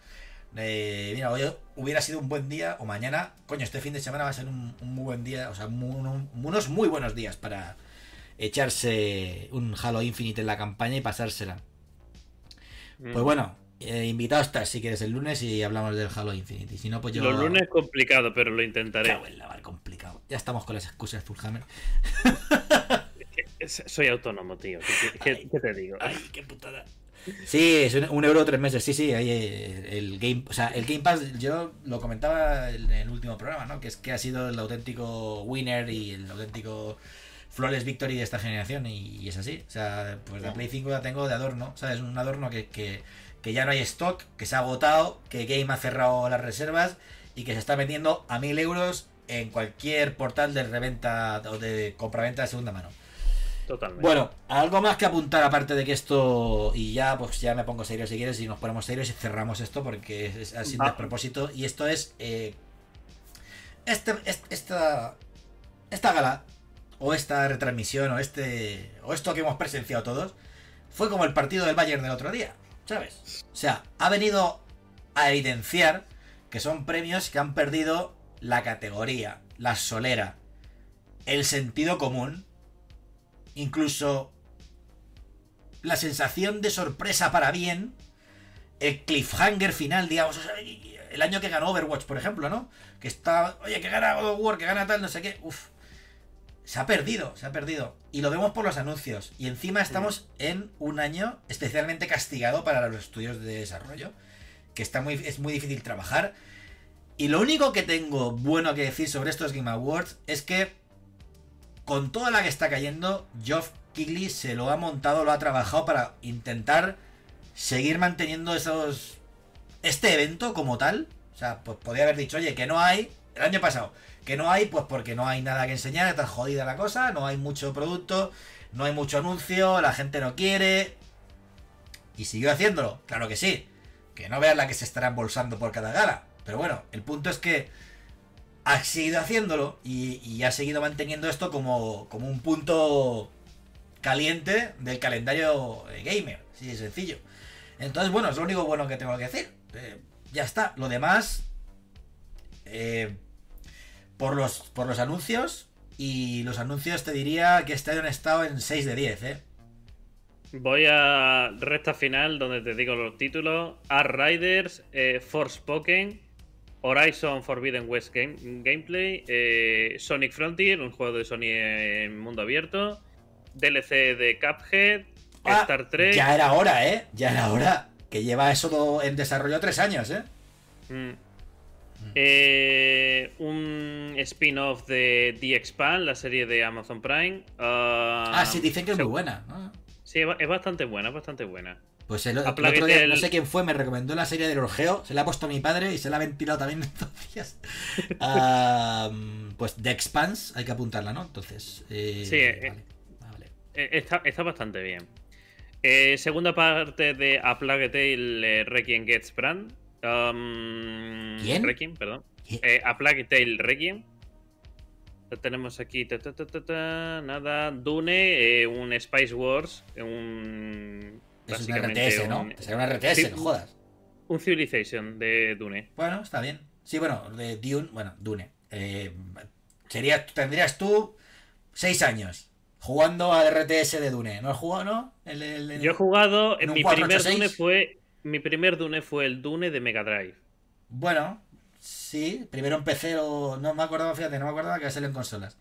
Eh, mira, hoy hubiera sido un buen día, o mañana, coño, este fin de semana va a ser un, un muy buen día, o sea, un- unos muy buenos días para echarse un Halo Infinite en la campaña y pasársela. Mm. Pues bueno, eh, invitado estás si quieres el lunes y hablamos del Halo Infinite. Y si no, pues yo. Los lunes es complicado, pero lo intentaré. Cago en complicado. Ya estamos con las excusas, Zulhammer. Soy autónomo, tío. ¿Qué, qué- Ay. qué te digo? Ay, qué putada. Sí, es un, un euro tres meses. Sí, sí, ahí eh, el Game, o sea, el Game Pass, yo lo comentaba en el último programa, ¿no? Que es que ha sido el auténtico winner y el auténtico flawless victory de esta generación y, y es así. O sea, pues la Play 5 la tengo de adorno, ¿sabes? Un adorno que, que, que ya no hay stock, que se ha agotado, que Game ha cerrado las reservas y que se está vendiendo a mil euros en cualquier portal de reventa o de compraventa de segunda mano. Totalmente. Bueno, algo más que apuntar aparte de que esto y ya pues ya me pongo serio si quieres y nos ponemos serios y cerramos esto porque es, ha sido un Va. despropósito y esto es eh, este, es- esta esta gala o esta retransmisión o este o esto que hemos presenciado todos fue como el partido del Bayern del otro día, ¿sabes? O sea, ha venido a evidenciar que son premios que han perdido la categoría, la solera, el sentido común incluso la sensación de sorpresa para bien, el cliffhanger final, digamos, el año que ganó Overwatch, por ejemplo, ¿no? Que está, oye, que gana God of War, que gana tal, no sé qué, uff. Se ha perdido, se ha perdido. Y lo vemos por los anuncios. Y encima estamos en un año especialmente castigado para los estudios de desarrollo. Que está muy, es muy difícil trabajar. Y lo único que tengo bueno que decir sobre estos Game Awards es que con toda la que está cayendo, Geoff Keighley se lo ha montado, lo ha trabajado para intentar seguir manteniendo esos este evento como tal. O sea, pues podría haber dicho, oye, que no hay, el año pasado, que no hay, pues porque no hay nada que enseñar, está jodida la cosa, no hay mucho producto, no hay mucho anuncio, la gente no quiere. Y siguió haciéndolo, claro que sí. Que no veas la que se estará embolsando por cada gala. Pero bueno, el punto es que ha seguido haciéndolo y, ha seguido manteniendo esto como, como un punto caliente del calendario eh, gamer. Sí, de sencillo. Entonces, bueno, es lo único bueno que tengo que decir. Eh, ya está. Lo demás, eh, por, los, por los anuncios. Y los anuncios te diría que este año han estado en 6 de 10, ¿eh? Voy a recta final donde te digo los títulos: Art Riders, eh, Forspoken, Horizon Forbidden West game, Gameplay, eh, Sonic Frontier, un juego de Sony en mundo abierto, DLC de Cuphead, Ah, Star Trek. Ya era hora, ¿eh? Ya era hora. Que lleva eso todo en desarrollo tres años, ¿eh? Mm. Eh, un spin-off de The Expand, la serie de Amazon Prime. Ah, Ah, sí, dicen que es muy buena. ¿no? Sí, es ba- es bastante buena, es bastante buena. Pues el, otro día, no sé quién fue, me recomendó la serie del Orgeo, se la ha puesto a mi padre y se la ha ventilado también estos días. Pues The Expanse, hay que apuntarla, ¿no? Entonces. eh, Sí, eh, vale, ah, vale. Eh, Está, está bastante bien. Eh, segunda parte de A Plague Tale Requiem Gets Brand. Um, ¿Quién? Requiem, perdón. A Plague Tale Requiem. Lo tenemos aquí. ta, ta, ta, ta, ta, nada. Dune, eh, un Spice Wars. Un. Es básicamente RTS, ¿no? un- Será una RTS, Sí, no jodas. Un Civilization de Dune. Bueno, está bien. Sí, bueno, de Dune, bueno, Dune. Eh, sería, tendrías tú seis años jugando al RTS de Dune. ¿No has jugado, no? El- el- el- Yo he jugado. en un mi 486. primer Dune fue. mi primer Dune fue el Dune de Mega Drive. Bueno, sí, primero en PC o no me acordaba, fíjate, no me acordaba que salió en consolas.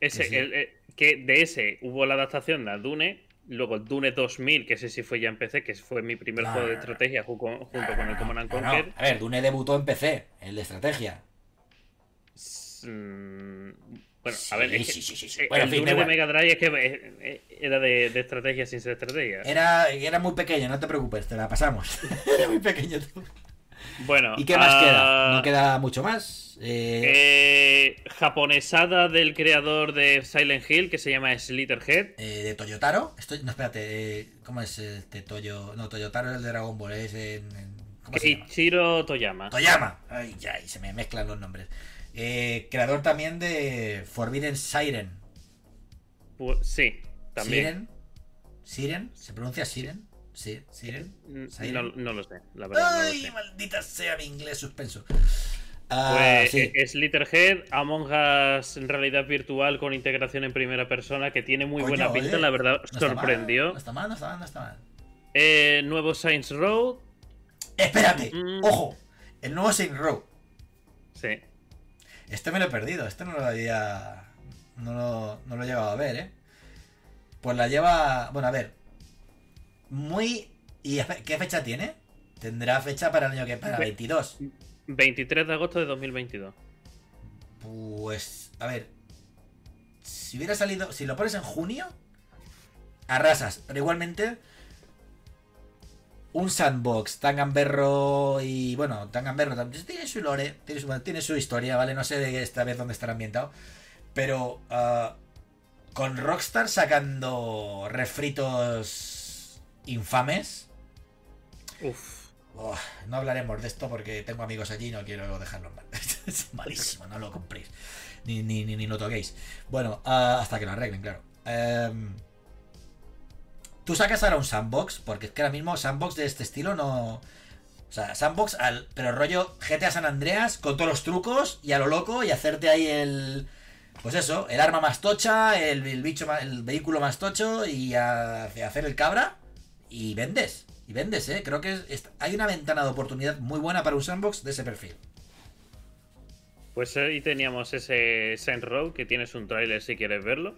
Ese, Que sí. el- el- que de ese hubo la adaptación de Dune, luego el Dune 2000, que ese sí fue ya en PC, que fue mi primer No, juego de no. estrategia junto con el Command Conquer. A ver, Dune debutó en PC, el de estrategia. Mm, Bueno, a ver, es que sí, sí, sí, sí. eh, Bueno, en el fin, Dune de. Mega Drive es que eh, eh, era de, de estrategia sin ser estrategia. Era, era muy pequeño, no te preocupes, te la pasamos. era muy pequeño tú. Bueno, ¿Y qué más ah, queda? No queda mucho más. Eh, eh, japonesada del creador de Silent Hill que se llama Slitterhead. eh, de Toyotaro. Estoy, no, espérate, eh, ¿cómo es este Toyo? No, Toyotaro es el de Dragon Ball, es en. Toyama. Toyama. Ay, ya, y se me mezclan los nombres. Creador también de Forbidden Siren. Sí, también. Siren. Siren. ¿Se pronuncia Siren? Sí, Siren. Mm, Siren. No, no lo sé, la verdad. no lo Ay, sé. maldita sea mi inglés suspenso. Ah, Pues sí. eh, Slitterhead, Among Us en realidad virtual con integración en primera persona que tiene muy Coño, buena pinta, oye, la verdad no sorprendió. No está mal, no está mal, no está mal. Eh, nuevo Saints Row, Espérate, Mm. ojo. El nuevo Saint Row. sí. Este me lo he perdido, este no lo había. No lo, no lo he llegado a ver, ¿eh? Pues la lleva. Bueno, a ver. Muy. ¿Y qué fecha tiene? Tendrá fecha para el año que para Ve- 22. 23 de agosto de 2022. Pues. A ver. Si hubiera salido. Si lo pones en junio. Arrasas. Pero igualmente. Un sandbox tan gamberro y bueno, tan gamberro tam- tiene su lore, tiene su, tiene su historia, ¿vale? No sé de esta vez dónde estará ambientado. Pero ah, con Rockstar sacando refritos infames. Uf. Oh, no hablaremos de esto porque tengo amigos allí y no quiero dejarlo mal. es malísimo, no lo compréis. Ni, ni, ni, ni lo toquéis. Bueno, ah, hasta que lo arreglen, claro. Em, Tú sacas ahora un sandbox, porque es que ahora mismo sandbox de este estilo no. O sea, sandbox, al, pero rollo GTA San Andreas con todos los trucos y a lo loco y hacerte ahí el. Pues eso, el arma más tocha, el, el bicho más- el vehículo más tocho y a, a hacer el cabra y vendes. Y vendes, ¿eh? Creo que es- es- hay una ventana de oportunidad muy buena para un sandbox de ese perfil. Pues ahí teníamos ese Saints Row que tienes un tráiler si quieres verlo.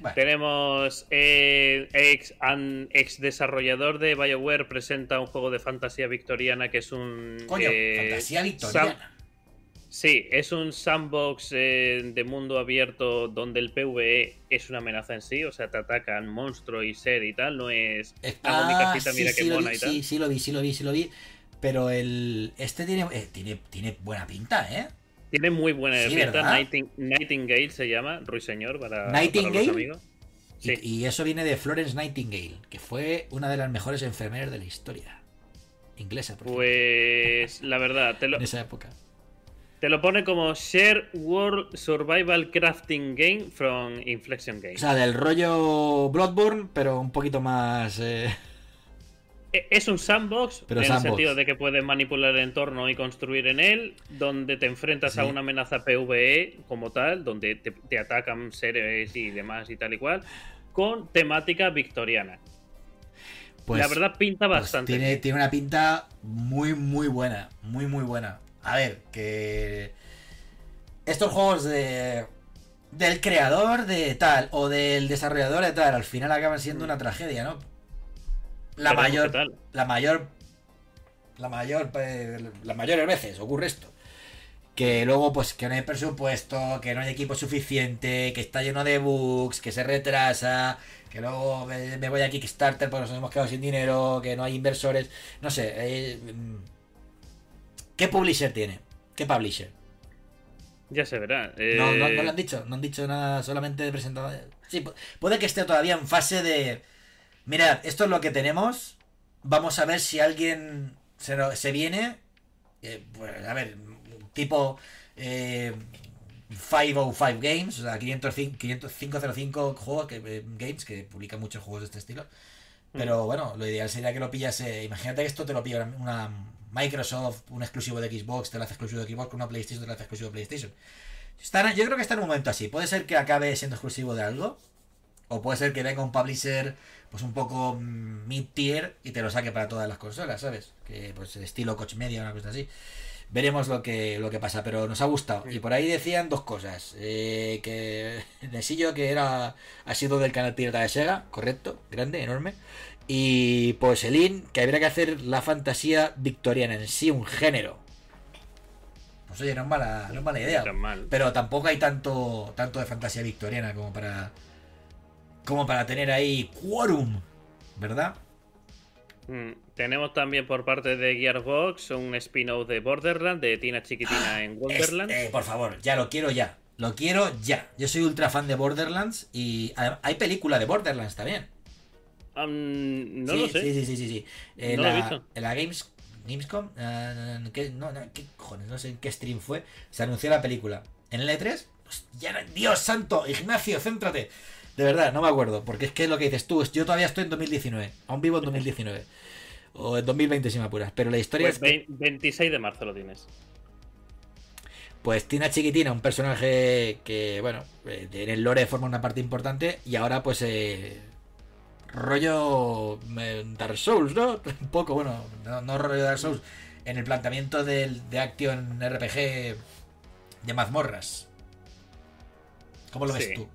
Bueno, Tenemos eh, ex, an- ex desarrollador de BioWare presenta un juego de fantasía victoriana que es un coño, eh, fantasía sam- victoriana. Sí, es un sandbox eh, de mundo abierto donde el PvE es una amenaza en sí, o sea, te atacan monstruo y ser y tal, no es hago mi ah, casita, sí, mira sí, qué mona vi, y tal. sí, sí lo vi, sí lo vi, sí lo vi. Pero el. Este tiene. eh, tiene, tiene buena pinta, ¿eh? Tiene muy buena Sí, pinta, Nightingale se llama, Ruiseñor para, ¿Nightingale? para los amigos. Y- eso viene de Florence Nightingale, que fue una de las mejores enfermeras de la historia. Inglesa, por Pues la verdad, te lo, en esa época. Te lo pone como Share World Survival Crafting Game from Inflection Games. O sea, del rollo Bloodborne, pero un poquito más. eh, E- Es un sandbox Pero en sandbox. el sentido de que puedes manipular el entorno y construir en él, donde te enfrentas a una amenaza PvE como tal, donde te, te atacan seres y demás y tal y cual, con temática victoriana. Pues, la verdad pinta pues bastante. tiene, bien. tiene una pinta muy, muy buena. Muy, muy buena. A ver, que. Estos juegos de. Del creador de tal o del desarrollador de tal, al final acaban siendo una tragedia, ¿no? La mayor. tal. La mayor. La mayor. Las mayores veces ocurre esto. Que luego, pues, que no hay presupuesto, que no hay equipo suficiente, que está lleno de bugs, que se retrasa, que luego me, me voy a Kickstarter porque nos hemos quedado sin dinero, que no hay inversores. No sé. eh, mm, ¿Qué publisher tiene? ¿Qué publisher? Ya se verá. No, no, Eh, no lo han dicho, no han dicho nada, solamente presentado. Sí, pu- puede que esté todavía en fase de. Mirad, esto es lo que tenemos. Vamos a ver si alguien se, se viene. eh, pues, a ver, tipo. Eh, 505 Games, o sea, 505, 500 505 juegos que, eh, Games, que publica muchos juegos de este estilo. Pero bueno, lo ideal sería que lo pillase. Imagínate que esto te lo pilla una Microsoft, un exclusivo de Xbox, te lo hace exclusivo de Xbox, con una PlayStation te lo hace exclusivo de PlayStation. Están- yo creo que está en un momento así. Puede ser que acabe siendo exclusivo de algo. O puede ser que venga un publisher pues un poco mm, mid-tier y te lo saque para todas las consolas, ¿sabes? Que pues estilo Coach Media, una cosa así. Veremos lo que, lo que pasa, pero nos ha gustado. Y por ahí decían dos cosas. Eh, que Nesillo, que era ha sido del canal Pirata de Sega, correcto, grande, enorme. Y pues Elin, que habría que hacer la fantasía victoriana en sí, un género. Pues oye, no es mala, no es mala idea. No es mal. Pero tampoco hay tanto, tanto de fantasía victoriana como para. como para tener ahí quórum, ¿verdad? Mm, Tenemos también por parte de Gearbox un spin-off de Borderlands, de Tina Chiquitina en Wonderland. Este, por favor, ya lo quiero ya. Lo quiero ya. Yo soy ultra fan de Borderlands y hay película de Borderlands también. No sí, lo sé. Sí, sí, sí, sí. sí. No lo he la, visto. en la Games, Gamescom, eh, ¿qué, no, no, ¿qué cojones? No sé en qué stream fue. Se anunció la película. ¿En el E3? Hostia, no- Dios santo, Ignacio, céntrate. De verdad, no me acuerdo. Porque es que es lo que dices tú. Yo todavía estoy en 2019. Aún vivo en 2019. O en 2020 si me apuras. Pero la historia Pues es que... vein- 26 de marzo lo tienes. Pues Tina Chiquitina, un personaje que, bueno, eh, en el lore forma una parte importante y ahora pues eh, rollo eh, Dark Souls, ¿no? Un poco, bueno, no, no rollo Dark Souls, en el planteamiento del, de Action RPG de mazmorras. ¿Cómo lo ves tú?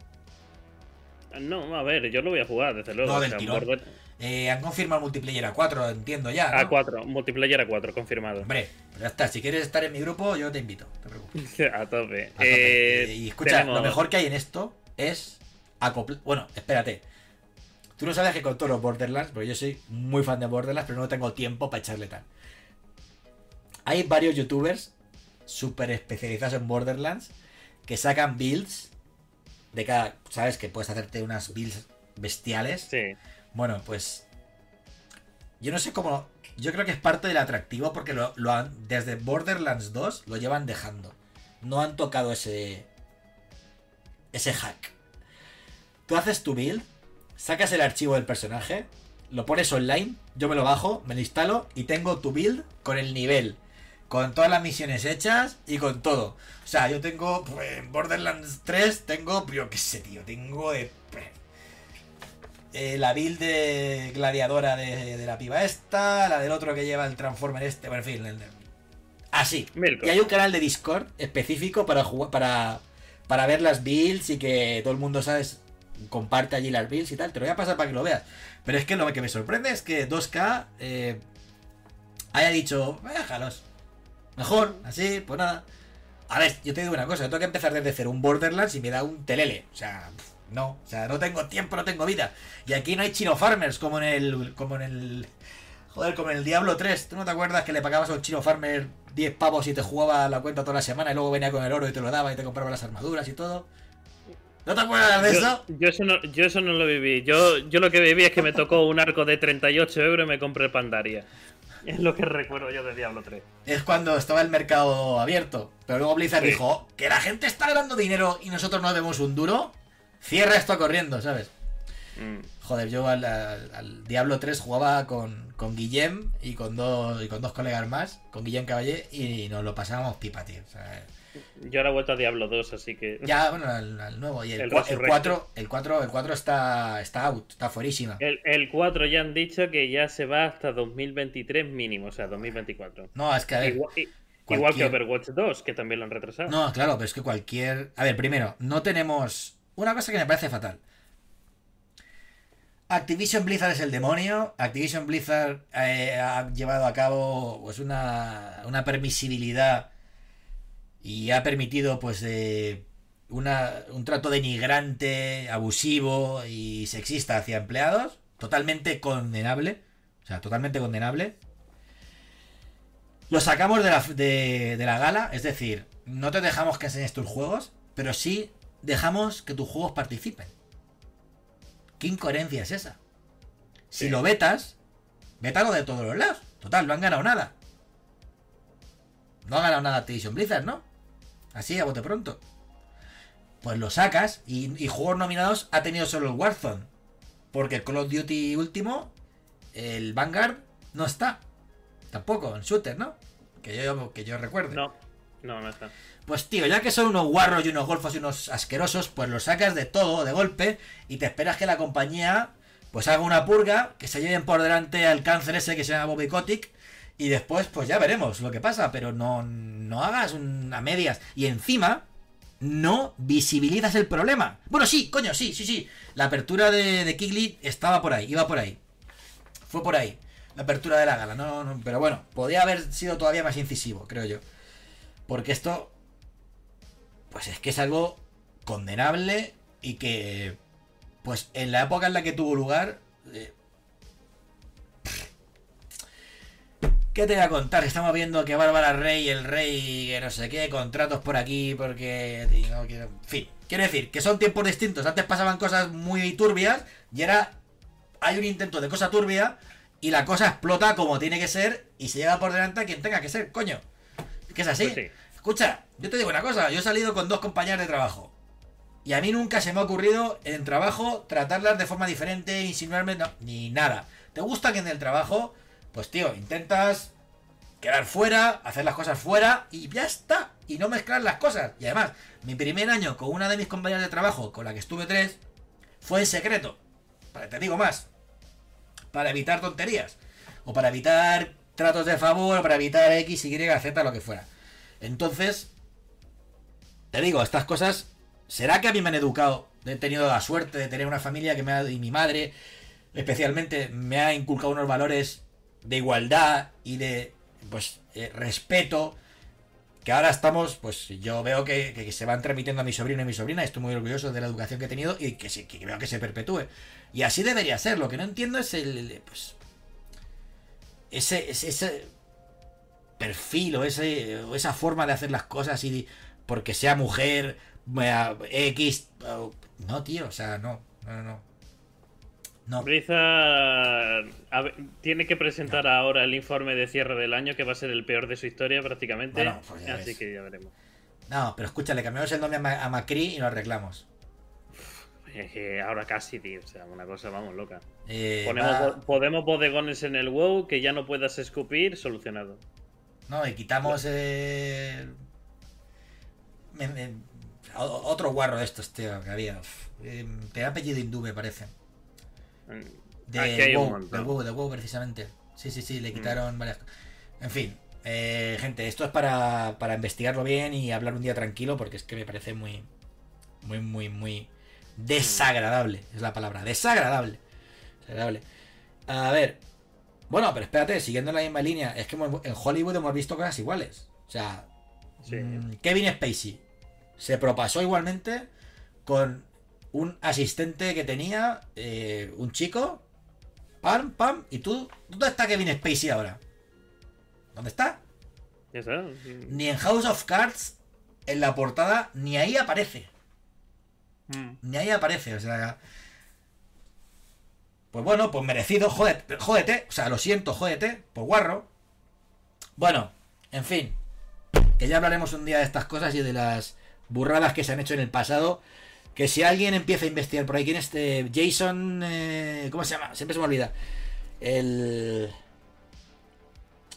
No, a ver, yo lo voy a jugar, desde luego. No, o del sea, tirón. Eh, han confirmado multiplayer a 4, entiendo ya. ¿no? A4, multiplayer A4, confirmado. Hombre, pues ya está, si quieres estar en mi grupo, yo te invito, te preocupes. A tope. A tope. Eh, y escucha, tenemos- lo mejor que hay en esto es acoplar. Bueno, espérate. Tú no sabes que con todos los Borderlands, porque yo soy muy fan de Borderlands, pero no tengo tiempo para echarle tal. Hay varios youtubers súper especializados en Borderlands que sacan builds de cada. ¿Sabes? Que puedes hacerte unas builds bestiales. Sí. Bueno, pues. Yo no sé cómo. Yo creo que es parte del atractivo porque lo, lo han. Desde Borderlands 2 lo llevan dejando. No han tocado ese. Ese hack. Tú haces tu build, sacas el archivo del personaje, lo pones online, yo me lo bajo, me lo instalo y tengo tu build con el nivel. Con todas las misiones hechas y con todo. O sea, yo tengo. Pues, en Borderlands 3 tengo. Yo qué sé, tío. Tengo de. pues, eh, la build de gladiadora de, de la piba esta, la del otro que lleva el Transformer este, bueno, en fin. el- así. Milko. Y hay un canal de Discord específico para jugar, para, para ver las builds y que todo el mundo, ¿sabes? Comparte allí las builds y tal. Te lo voy a pasar para que lo veas. Pero es que lo que me sorprende es que 2K eh, haya dicho, déjalos. Mejor, así, pues nada. A ver, yo te digo una cosa, yo tengo que empezar desde cero un Borderlands y me da un telele. O sea, no, o sea, no tengo tiempo, no tengo vida. Y aquí no hay chino farmers como en el. como en el. Joder, como en el Diablo 3. ¿Tú no te acuerdas que le pagabas a un chino farmer 10 pavos y te jugaba la cuenta toda la semana y luego venía con el oro y te lo daba y te compraba las armaduras y todo? ¿No te acuerdas de Yo, eso? yo eso no, yo eso no lo viví. Yo, yo lo que viví es que me tocó un arco de 38 euros y me compré Pandaria. Es lo que recuerdo yo de Diablo 3. Es cuando estaba el mercado abierto. Pero luego Blizzard Sí. dijo que la gente está ganando dinero y nosotros no vemos un duro. Cierra esto corriendo, ¿sabes? Mm. Joder, yo al, al- al Diablo 3 jugaba con, con Guillem y con dos y con dos colegas más, con Guillem Caballé, y nos lo pasábamos pipa, tío. O sea, Yo ahora he vuelto a Diablo 2, así que. ya, bueno, al, al nuevo. Y el, El cua- el Resurrected. 4, el 4, el 4 está, está out, está fuerísima. El, el 4 ya han dicho que ya se va hasta 2023 mínimo, o sea, 2024. No, es que a ver. Igual, i- cualquier- igual que Overwatch 2, que también lo han retrasado. No, claro, pero es que cualquier. A ver, primero, no tenemos. Una cosa que me parece fatal. Activision Blizzard es el demonio. Activision Blizzard eh, ha llevado a cabo pues una, una permisibilidad y ha permitido pues eh, una, un trato denigrante, abusivo y sexista hacia empleados. Totalmente condenable. O sea, totalmente condenable. Lo sacamos de la, de, de la gala, es decir, no te dejamos que enseñes tus juegos, pero sí dejamos que tus juegos participen. ¿Qué incoherencia es esa? Si Sí. lo vetas, vétalo de todos los lados. Total, no han ganado nada. No ha ganado nada Activision Blizzard, ¿no? Así, a bote pronto. Pues lo sacas y, y juegos nominados ha tenido solo el Warzone. Porque el Call of Duty último, el Vanguard, no está. Tampoco, en shooter, ¿no? Que yo, que yo recuerde. No. No, no está. Pues tío, ya que son unos guarros y unos golfos y unos asquerosos, pues los sacas de todo de golpe y te esperas que la compañía pues haga una purga, que se lleven por delante al cáncer ese que se llama Bobby Kotick y después pues ya veremos lo que pasa, pero no, no hagas una medias. Y encima no visibilizas el problema. Bueno, sí, coño, sí, sí, sí. La apertura de, de Kigley estaba por ahí, iba por ahí. Fue por ahí. La apertura de la gala, no, no, pero bueno, podría haber sido todavía más incisivo, creo yo. Porque esto pues es que es algo condenable y que, pues en la época en la que tuvo lugar... ¿Qué te voy a contar? Estamos viendo que Bárbara Rey, el rey, que no sé qué, contratos por aquí, porque... Digo, que, en fin, quiero decir, que son tiempos distintos. Antes pasaban cosas muy turbias y ahora hay un intento de cosa turbia y la cosa explota como tiene que ser y se lleva por delante a quien tenga que ser, coño. Que es así. Pues sí. Escucha, yo te digo una cosa, yo he salido con dos compañeras de trabajo. Y a mí nunca se me ha ocurrido en trabajo tratarlas de forma diferente, insinuarme, no, ni nada. ¿Te gusta que en el trabajo? Pues tío, intentas quedar fuera, hacer las cosas fuera y ya está. Y no mezclar las cosas. Y además, mi primer año con una de mis compañeras de trabajo, con la que estuve tres, fue en secreto. Para, te digo más. Para evitar tonterías. O para evitar tratos de favor, para evitar X, Y, Z, lo que fuera. Entonces, te digo, estas cosas, ¿será que a mí me han educado? He tenido la suerte de tener una familia que me ha, y mi madre, especialmente, me ha inculcado unos valores de igualdad y de, pues, eh, respeto. Que ahora estamos, pues yo veo que, que, se van transmitiendo a mi sobrino y mi sobrina. Estoy muy orgulloso de la educación que he tenido y que, veo que se perpetúe. Y así debería ser. Lo que no entiendo es el, el pues, ese, ese, ese perfil o, ese, o esa forma de hacer las cosas y porque sea mujer, X. No, tío, o sea, no, no, no. No. Blizzard tiene que presentar no. ahora el informe de cierre del año, que va a ser el peor de su historia prácticamente. Bueno, pues así ves. que ya veremos. No, pero escúchale, cambiamos el nombre a, Macri y lo arreglamos. Ahora casi, tío. O sea, una cosa, vamos, loca. Eh, Ponemos, va... Podemos bodegones en el WoW que ya no puedas escupir, solucionado. No, y quitamos. Eh... Me, me... otro guarro de estos, tío, que había. Eh, te apellido hindú, me parece. De WoW, de WoW, de WoW, precisamente. Sí, sí, sí, le quitaron mm. varias En fin, eh, gente, esto es para, para investigarlo bien y hablar un día tranquilo porque es que me parece muy, muy, muy, muy desagradable. Es la palabra, desagradable. Desagradable. A ver, bueno, pero espérate, siguiendo la misma línea, es que en Hollywood hemos visto cosas iguales. O sea, sí. mmm, Kevin Spacey se propasó igualmente con un asistente que tenía, eh, un chico, pam, pam, y tú, ¿dónde está Kevin Spacey ahora? ¿Dónde está? Ni en House of Cards, en la portada, ni ahí aparece. Mm. Ni ahí aparece, o sea... Pues bueno, pues merecido, jódete, jódete, o sea, lo siento, jódete, por guarro. Bueno, en fin, que ya hablaremos un día de estas cosas y de las burradas que se han hecho en el pasado. Que si alguien empieza a investigar por ahí, ¿quién es este? Jason, eh, ¿cómo se llama? Siempre se me olvida. El...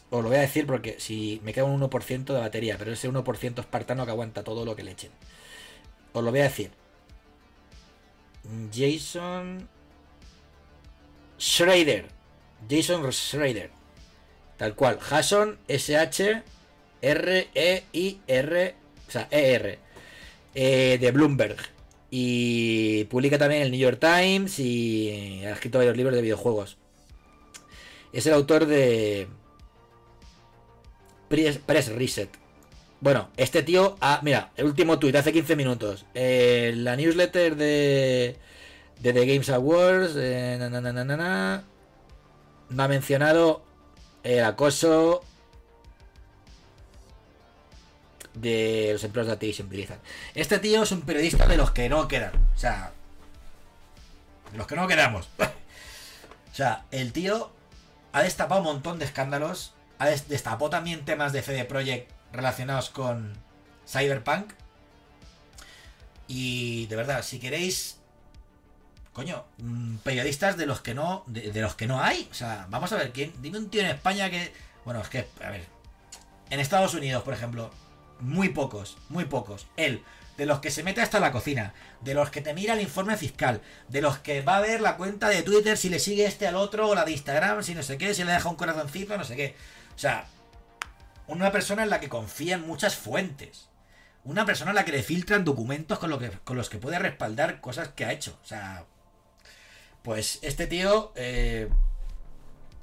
Os lo voy a decir porque si me queda un 1% de batería, pero ese 1% espartano que aguanta todo lo que le echen. Os lo voy a decir. Jason Schrader. Jason Schrader. Tal cual. Jason S-H-R-E-I-R. O sea, E-R. De Bloomberg. Y publica también el New York Times y ha escrito varios libros de videojuegos. Es el autor de Press Reset. Bueno, este tío, ah, mira, el último tuit hace 15 minutos. Eh, la newsletter de de The Games Awards. Eh, na, na, na, ha mencionado el acoso de los empleados de Activision Blizzard. Este tío es un periodista de los que no quedan. O sea, de los que no quedamos. o sea, el tío ha destapado un montón de escándalos. Ha destapado también temas de CD Projekt relacionados con Cyberpunk. Y de verdad, si queréis coño, mm, periodistas de los que no, de, de, los que no hay. O sea, vamos a ver, ¿quién? Dime un tío en España que. Bueno, es que, a ver. En Estados Unidos, por ejemplo. Muy pocos, muy pocos. Él, de los que se mete hasta la cocina, de los que te mira el informe fiscal, de los que va a ver la cuenta de Twitter si le sigue este al otro, o la de Instagram, si no sé qué, si le deja un corazoncito, no sé qué. O sea, una persona en la que confía en muchas fuentes. Una persona en la que le filtran documentos con, que, con los que puede respaldar cosas que ha hecho. O sea, pues este tío, eh,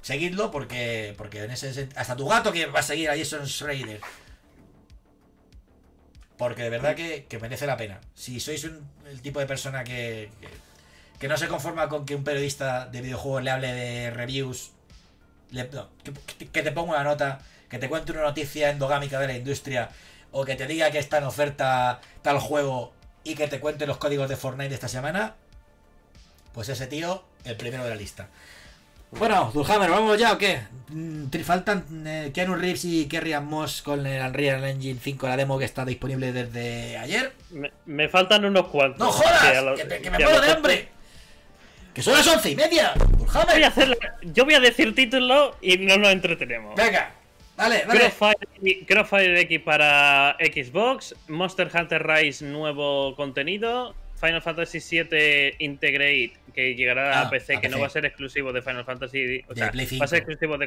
seguidlo porque, porque en ese, hasta tu gato que va a seguir a Jason Schrader. Porque de verdad que, merece la pena. Si sois el tipo de persona que, que, no se conforma con que un periodista de videojuegos le hable de reviews, que, te ponga una nota, que te cuente una noticia endogámica de la industria, o que te diga que está en oferta tal juego y que te cuente los códigos de Fortnite de esta semana, pues ese tío, el primero de la lista. Bueno, Dulhammer, ¿vamos ya o qué? Mm, faltan eh, Keanu Reeves y Kerrian Moss con el Unreal Engine 5, la demo que está disponible desde ayer. Me, faltan unos cuantos. ¡No jodas! ¡Que, me muero de hambre! ¡Que son las once y media! Voy a hacer Yo voy a decir título y no nos entretenemos. Venga, dale, dale. Crossfire X para Xbox, Monster Hunter Rise nuevo contenido, Final Fantasy VII Integrate, que llegará a ah, PC, que no va a ser exclusivo de Final Fantasy. O sea, va a ser exclusivo de,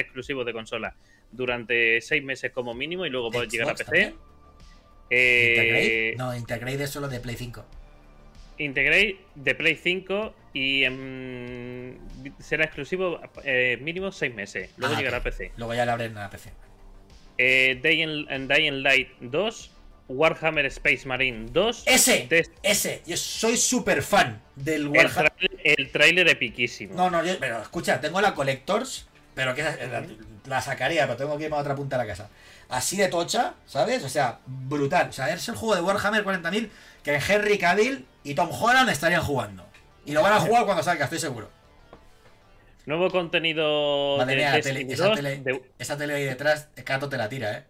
exclusivo de consola durante seis meses como mínimo y luego va a llegar a PC. Eh, no, Integrate es solo de Play 5. Integrate de Play 5 y será exclusivo eh, mínimo seis meses. Luego ah, llegará a PC. Luego ya lo abren a PC. Eh, Day, in, Day in Light 2 Warhammer Space Marine 2. Ese, ese, yo soy súper fan del Warhammer. El, trailer epiquísimo. No, no, pero escucha, tengo la Collectors, pero que la, sacaría, pero tengo que irme a otra punta de la casa. Así de tocha, ¿sabes? O sea, brutal. O sea, es el juego de Warhammer 40.000 que Henry Cavill y Tom Holland estarían jugando. Y lo van a jugar cuando salga, estoy seguro. Nuevo contenido de mía, esa, tele, esa tele ahí detrás, Cato te la tira, ¿eh?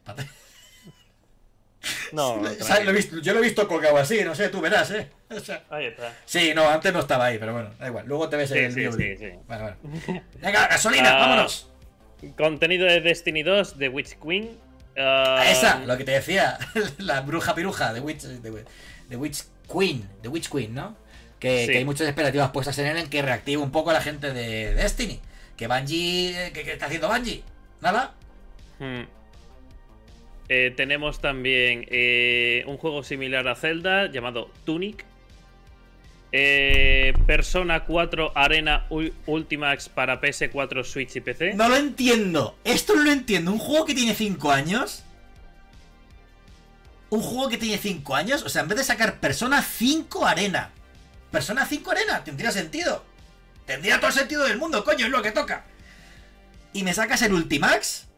No, yo lo he visto colgado así, no sé, tú verás, ¿eh? ahí está. Sí, no, antes no estaba ahí, pero bueno, da igual. Luego te ves en el vídeo. Sí, sí, Vale, Venga, gasolina, ah, vámonos. Contenido de Destiny 2 de Witch Queen. Uh... Esa, lo que te decía, la bruja piruja de Witch, de, Witch Queen, de Witch Queen, ¿no? Que, hay muchas expectativas puestas en él en que reactive un poco a la gente de Destiny. Que Bungie, que, está haciendo Bungie? Nada. Hmm. Eh, tenemos también eh, un juego similar a Zelda llamado Tunic. Eh, Persona 4 Arena Ultimax para PS4, Switch y PC. No lo entiendo. Esto no lo entiendo. ¿Un juego que tiene 5 años? ¿Un juego que tiene 5 años? O sea, en vez de sacar Persona 5 Arena. Persona 5 Arena, tendría sentido. Tendría todo el sentido del mundo, coño, es lo que toca. ¿Y me sacas el Ultimax?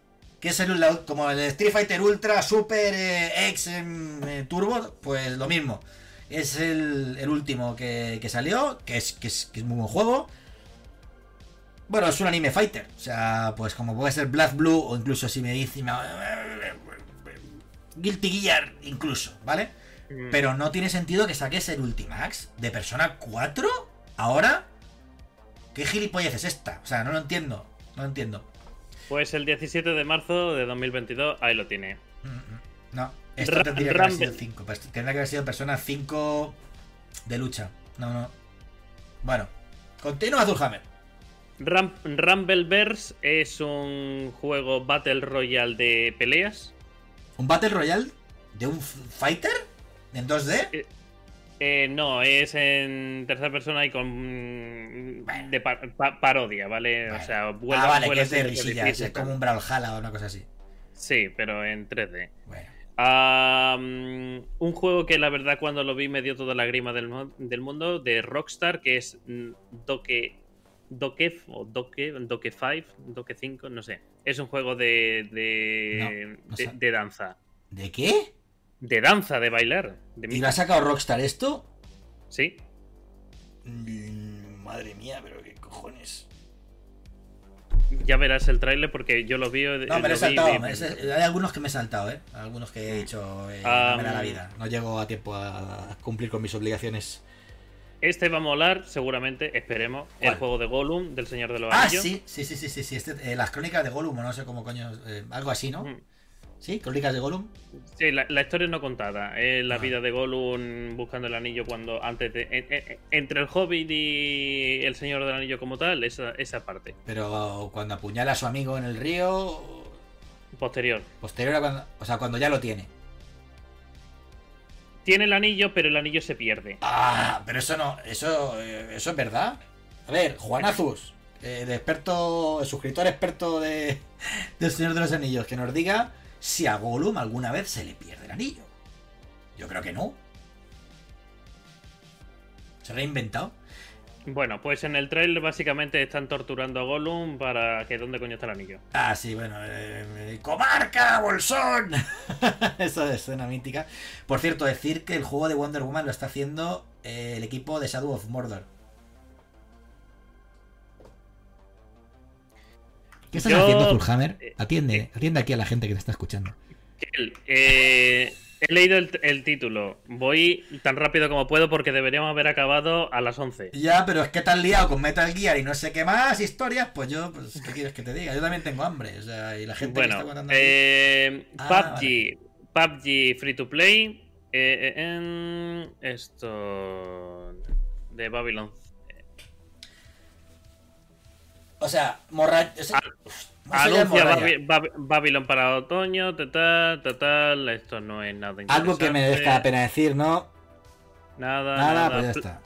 Que es el, como el Street Fighter Ultra Super eh, X eh, Turbo, pues lo mismo. Es el, último que, salió, que es, que es, muy buen juego. Bueno, es un anime fighter. O sea, pues como puede ser Black Blue o incluso si me dice... Guilty Gear incluso, ¿vale? Mm. Pero no tiene sentido que saques el Ultimax de Persona 4 ahora. ¿Qué gilipollez es esta? O sea, no lo entiendo. No lo entiendo. Pues el 17 de marzo de 2022, ahí lo tiene. Mm, mm. No, esto tendría que haber sido 5. Pues tendría que haber sido Persona 5 de lucha. No, no. Bueno, continúa Zulhammer. Rumbleverse es un juego Battle Royale de peleas. ¿Un Battle Royale de un fighter? ¿En 2D? Eh, no, es en tercera persona y con. de parodia, ¿vale? O sea, vuelve, ah, vale, que es de risilla, es como un Brawlhalla o una cosa así. Sí, pero en 3D. Bueno. un juego que la verdad cuando lo vi me dio toda la grima del, mundo de Rockstar, que es Doke. Doke o Doke, Doke 5, Doke 5, no sé. Es un juego de, de, de danza. ¿De qué? De danza, de bailar. ¿Y lo ha sacado Rockstar esto? Sí. Mm, madre mía, pero qué cojones. Ya verás el tráiler porque yo lo vi. No, me lo he saltado. hay algunos que me he saltado, ¿eh? Algunos que he dicho. Eh, me da la vida. No llego a tiempo a cumplir con mis obligaciones. Este va a molar, seguramente, esperemos. El juego de Gollum, del Señor de los Ah, sí, sí, sí, sí, sí. Este, eh, las crónicas de Gollum, no sé cómo coño. Eh, algo así, ¿no? ¿Sí? ¿Crónicas de Gollum? Sí, la, historia no contada. Es la ah. vida de Gollum buscando el anillo cuando. antes de. entre el Hobbit y el Señor del Anillo como tal, esa, esa parte. Pero cuando apuñala a su amigo en el río. Posterior. Posterior a cuando. O sea, cuando ya lo tiene. Tiene el anillo, pero el anillo se pierde. Ah, pero eso no. Eso, eh, eso es verdad. A ver, Juan Azus, eh, de experto. El suscriptor experto de, del Señor de los Anillos, que nos diga si a Gollum alguna vez se le pierde el anillo. Yo creo que no. ¿Se lo ha inventado? Bueno, pues en el trailer básicamente están torturando a Gollum para que dónde coño está el anillo. Ah, sí, bueno. Eh, ¡Comarca, bolsón! Eso es escena mítica. Por cierto, decir que el juego de Wonder Woman lo está haciendo eh, el equipo de Shadow of Mordor. ¿Qué estás haciendo, Fullhammer? Eh, atiende, eh, atiende aquí a la gente que te está escuchando. Eh, he leído el, título. Voy tan rápido como puedo porque deberíamos haber acabado a las 11. Ya, pero es que te has liado con Metal Gear y no sé qué más historias. Pues yo, pues, ¿qué quieres que te diga? Yo también tengo hambre. O sea, y la gente bueno, está contando. Eh, PUBG, PUBG Free to Play. en esto. De Babylon o sea, Morra... Ah, anuncia Babylon para otoño, tal, tal, esto no es nada interesante. Algo que me merezca la pena decir, ¿no? Nada, nada. pues ya está.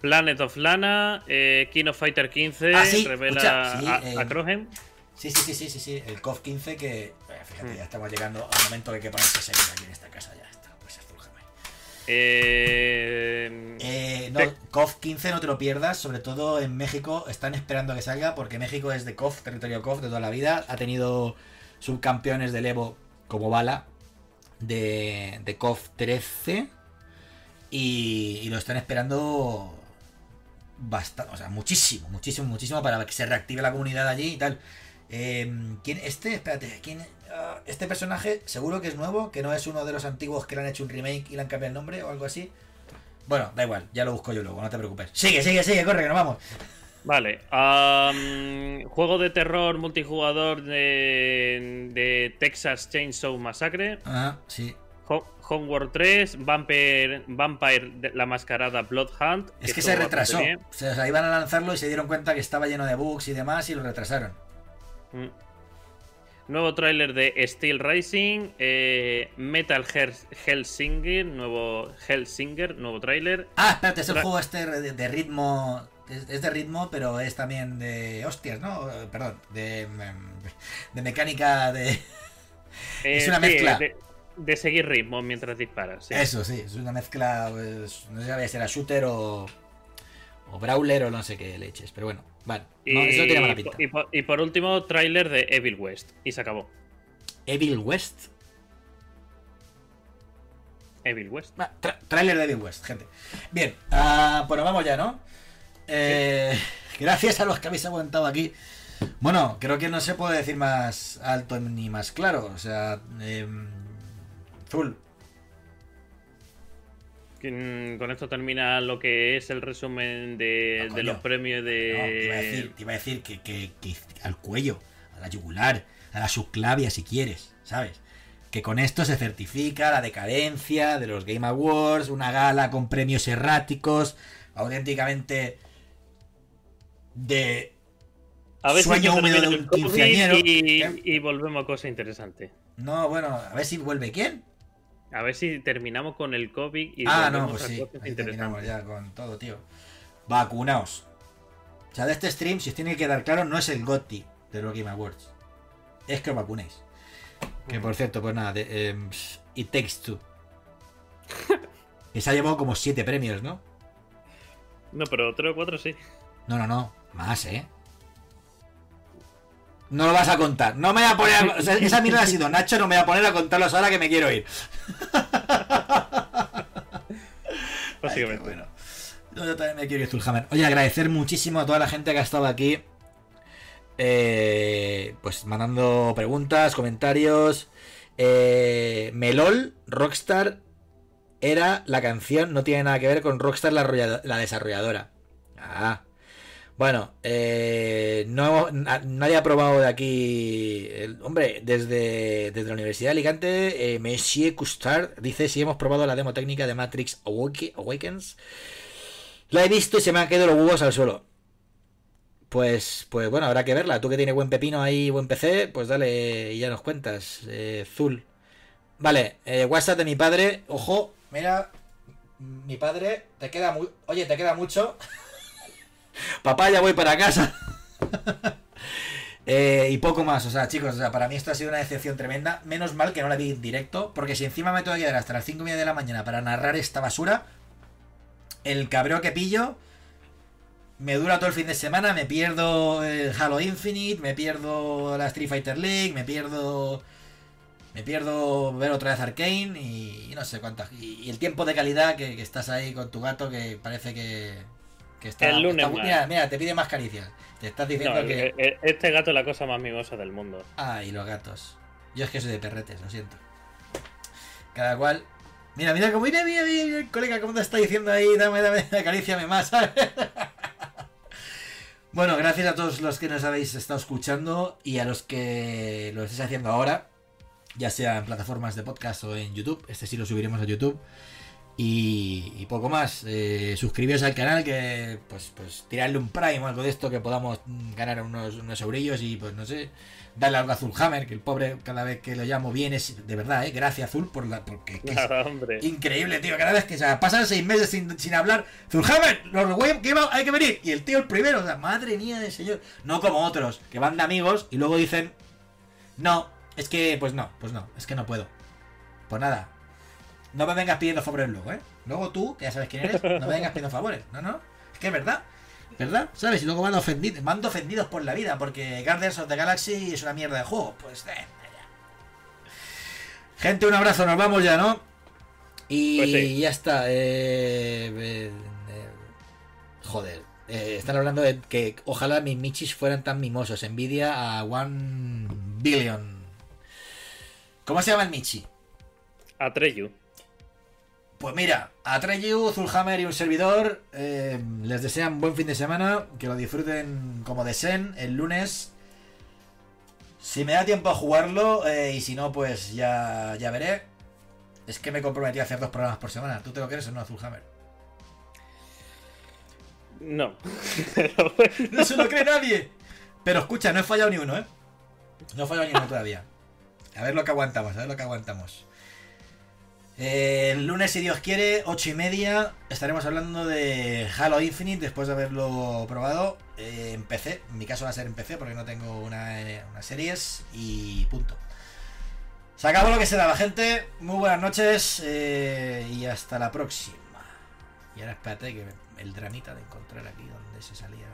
Planet of Lana, eh, King of Fighter 15 ah, revela a, eh, Sí, sí, sí, sí, sí, sí, el KOF 15 que, eh, fíjate, ya estamos llegando al momento de que ponerse serio aquí en esta casa ya. Eh, eh, no, KOF 15 no te lo pierdas, sobre todo en México están esperando a que salga porque México es de KOF, territorio KOF de toda la vida, ha tenido subcampeones del Evo como bala de, de KOF 13 y, lo están esperando bastante, o sea, muchísimo, muchísimo, muchísimo para que se reactive la comunidad allí y tal. Eh, ¿Quién? Este, espérate, ¿quién? Ah, este personaje seguro que es nuevo, que no es uno de los antiguos que le han hecho un remake y le han cambiado el nombre o algo así. Bueno, da igual, ya lo busco yo luego, no te preocupes. Sigue, sigue, sigue, corre, que nos vamos. Vale. juego de terror multijugador de, de Texas Chainsaw Massacre. Ah, sí. Homeworld 3, Vampire, Vampire la mascarada Blood Hunt. Es que se retrasó. O sea, iban a lanzarlo y se dieron cuenta que estaba lleno de bugs y demás y lo retrasaron. Mm. Nuevo tráiler de Steel Rising, eh, Metal Hellsinger, nuevo Hellsinger, nuevo tráiler. Ah, espérate, es el juego este de, ritmo, es, de ritmo, pero es también de hostias, ¿no? Perdón, de, de mecánica de... es una mezcla. De, seguir ritmo mientras disparas. Eso, sí, es una mezcla, pues, no sé si era shooter o, o brawler o no sé qué leches, pero bueno. Vale, y, por, último, tráiler de Evil West. Y se acabó. ¿Evil West? Evil West. Ah, tráiler de Evil West, gente. Bien, uh, bueno, vamos ya, ¿no? Eh, gracias a los que habéis aguantado aquí. Bueno, creo que no se puede decir más alto ni más claro. O sea, eh, Full, con esto termina lo que es el resumen de, los premios de. te iba a decir, que, al cuello, a la yugular, a la subclavia si quieres, ¿sabes? Que con esto se certifica la decadencia de los Game Awards, una gala con premios erráticos, auténticamente de a ver sueño húmedo de un quinceañero. Y, y volvemos a cosa interesante. No, bueno, a ver si vuelve quién. A ver si terminamos con el COVID y Ah, no, pues sí. terminamos ya con todo, tío. Vacunaos. O sea, de este stream, si os tiene que quedar claro, no es el GOTI de los Game Awards. Es que os vacunéis. Que por cierto, pues nada, de, em, It Takes Two. que se ha llevado como siete premios, ¿no? No, pero tres o cuatro sí. No, no, no. Más, ¿eh? No lo vas a contar. No me voy a poner. A... esa mierda ha sido Nacho, no me voy a poner a contarlos ahora que me quiero ir. Básicamente. bueno. yo también me quiero ir, Zulhammer. Oye, agradecer muchísimo a toda la gente que ha estado aquí. Eh, pues mandando preguntas, comentarios. Eh, Melol, Rockstar, era la canción, no tiene nada que ver con Rockstar, la, la desarrolladora. Ah. Bueno, eh, no, nadie ha probado de aquí. hombre, desde, desde la Universidad de Alicante, eh, Monsieur Custard dice si hemos probado la demo técnica de Matrix Awakens. La he visto y se me han quedado los huevos al suelo. Pues, pues bueno, habrá que verla. Tú que tienes buen pepino ahí, buen PC, pues dale y ya nos cuentas. Eh, Zul. Vale, eh, WhatsApp de mi padre. Ojo, mira, mi padre, te queda muy... Oye, te queda mucho. Papá, ya voy para casa. Eh, y poco más, o sea, chicos, o sea, para mí esto ha sido una decepción tremenda. Menos mal que no la vi en directo, porque si encima me tengo que quedar hasta las 5 y media de la mañana para narrar esta basura, el cabreo que pillo me dura todo el fin de semana. Me pierdo el Halo Infinite, me pierdo la Street Fighter League, me pierdo. Me pierdo ver otra vez Arkane y, no sé cuántas. Y, el tiempo de calidad que estás ahí con tu gato que parece que el lunes mira, te pide más caricias. Te estás diciendo que. Este gato es la cosa más mimosa del mundo. Ah, y los gatos. Yo es que soy de perretes, lo siento. Cada cual. Mira, mira, como mira, mira, mira, colega, cómo te está diciendo ahí, dame, dame, acaríciame más, bueno, gracias a todos los que nos habéis estado escuchando y a los que lo estéis haciendo ahora, ya sea en plataformas de podcast o en YouTube. Este sí lo subiremos a YouTube. Y, poco más. Eh, suscribiros al canal, que pues, pues tirarle un prime o algo de esto, que podamos ganar unos, unos eurillos y pues no sé, darle algo a Azulhammer, que el pobre cada vez que lo llamo bien es de verdad, ¿eh? Gracias Azul por la... Porque es increíble, tío. Cada vez que o pasan seis meses sin, sin hablar, Azulhammer, los que hay que venir. Y el tío el primero, o sea, madre mía del señor. No como otros, que van de amigos y luego dicen, no, es que, pues no, pues no, es que no puedo. Pues nada, no me vengas pidiendo favores luego, ¿eh? Luego tú, que ya sabes quién eres, no me vengas pidiendo favores. No, no. Es que es verdad. ¿Verdad? ¿Sabes? Y luego van ofendidos, mando ofendidos por la vida, porque Guardians of the Galaxy es una mierda de juego. Pues, eh, Gente, un abrazo, nos vamos ya, ¿no? Y pues ya está. Eh, eh, joder. están hablando de que ojalá mis Michis fueran tan mimosos. Envidia a One Billion. ¿Cómo se llama el Michi? Atreyu. Pues mira, a Treyu, Zulhammer y un servidor eh, les desean buen fin de semana, que lo disfruten como deseen el lunes. Si me da tiempo a jugarlo eh, y si no, pues ya, ya veré. Es que me comprometí a hacer dos programas por semana. ¿Tú te lo crees o no, Zulhammer? No. no se lo cree nadie. Pero escucha, no he fallado ni uno, ¿eh? No he fallado ni uno todavía. A ver lo que aguantamos, a ver lo que aguantamos. Eh, el lunes, si Dios quiere, 8 y media, estaremos hablando de Halo Infinite después de haberlo probado eh, en PC. En mi caso va a ser en PC porque no tengo una, eh, series y punto. Se acabó lo que será la gente. Muy buenas noches y hasta la próxima. Y ahora espérate que el dramita de encontrar aquí donde se salía.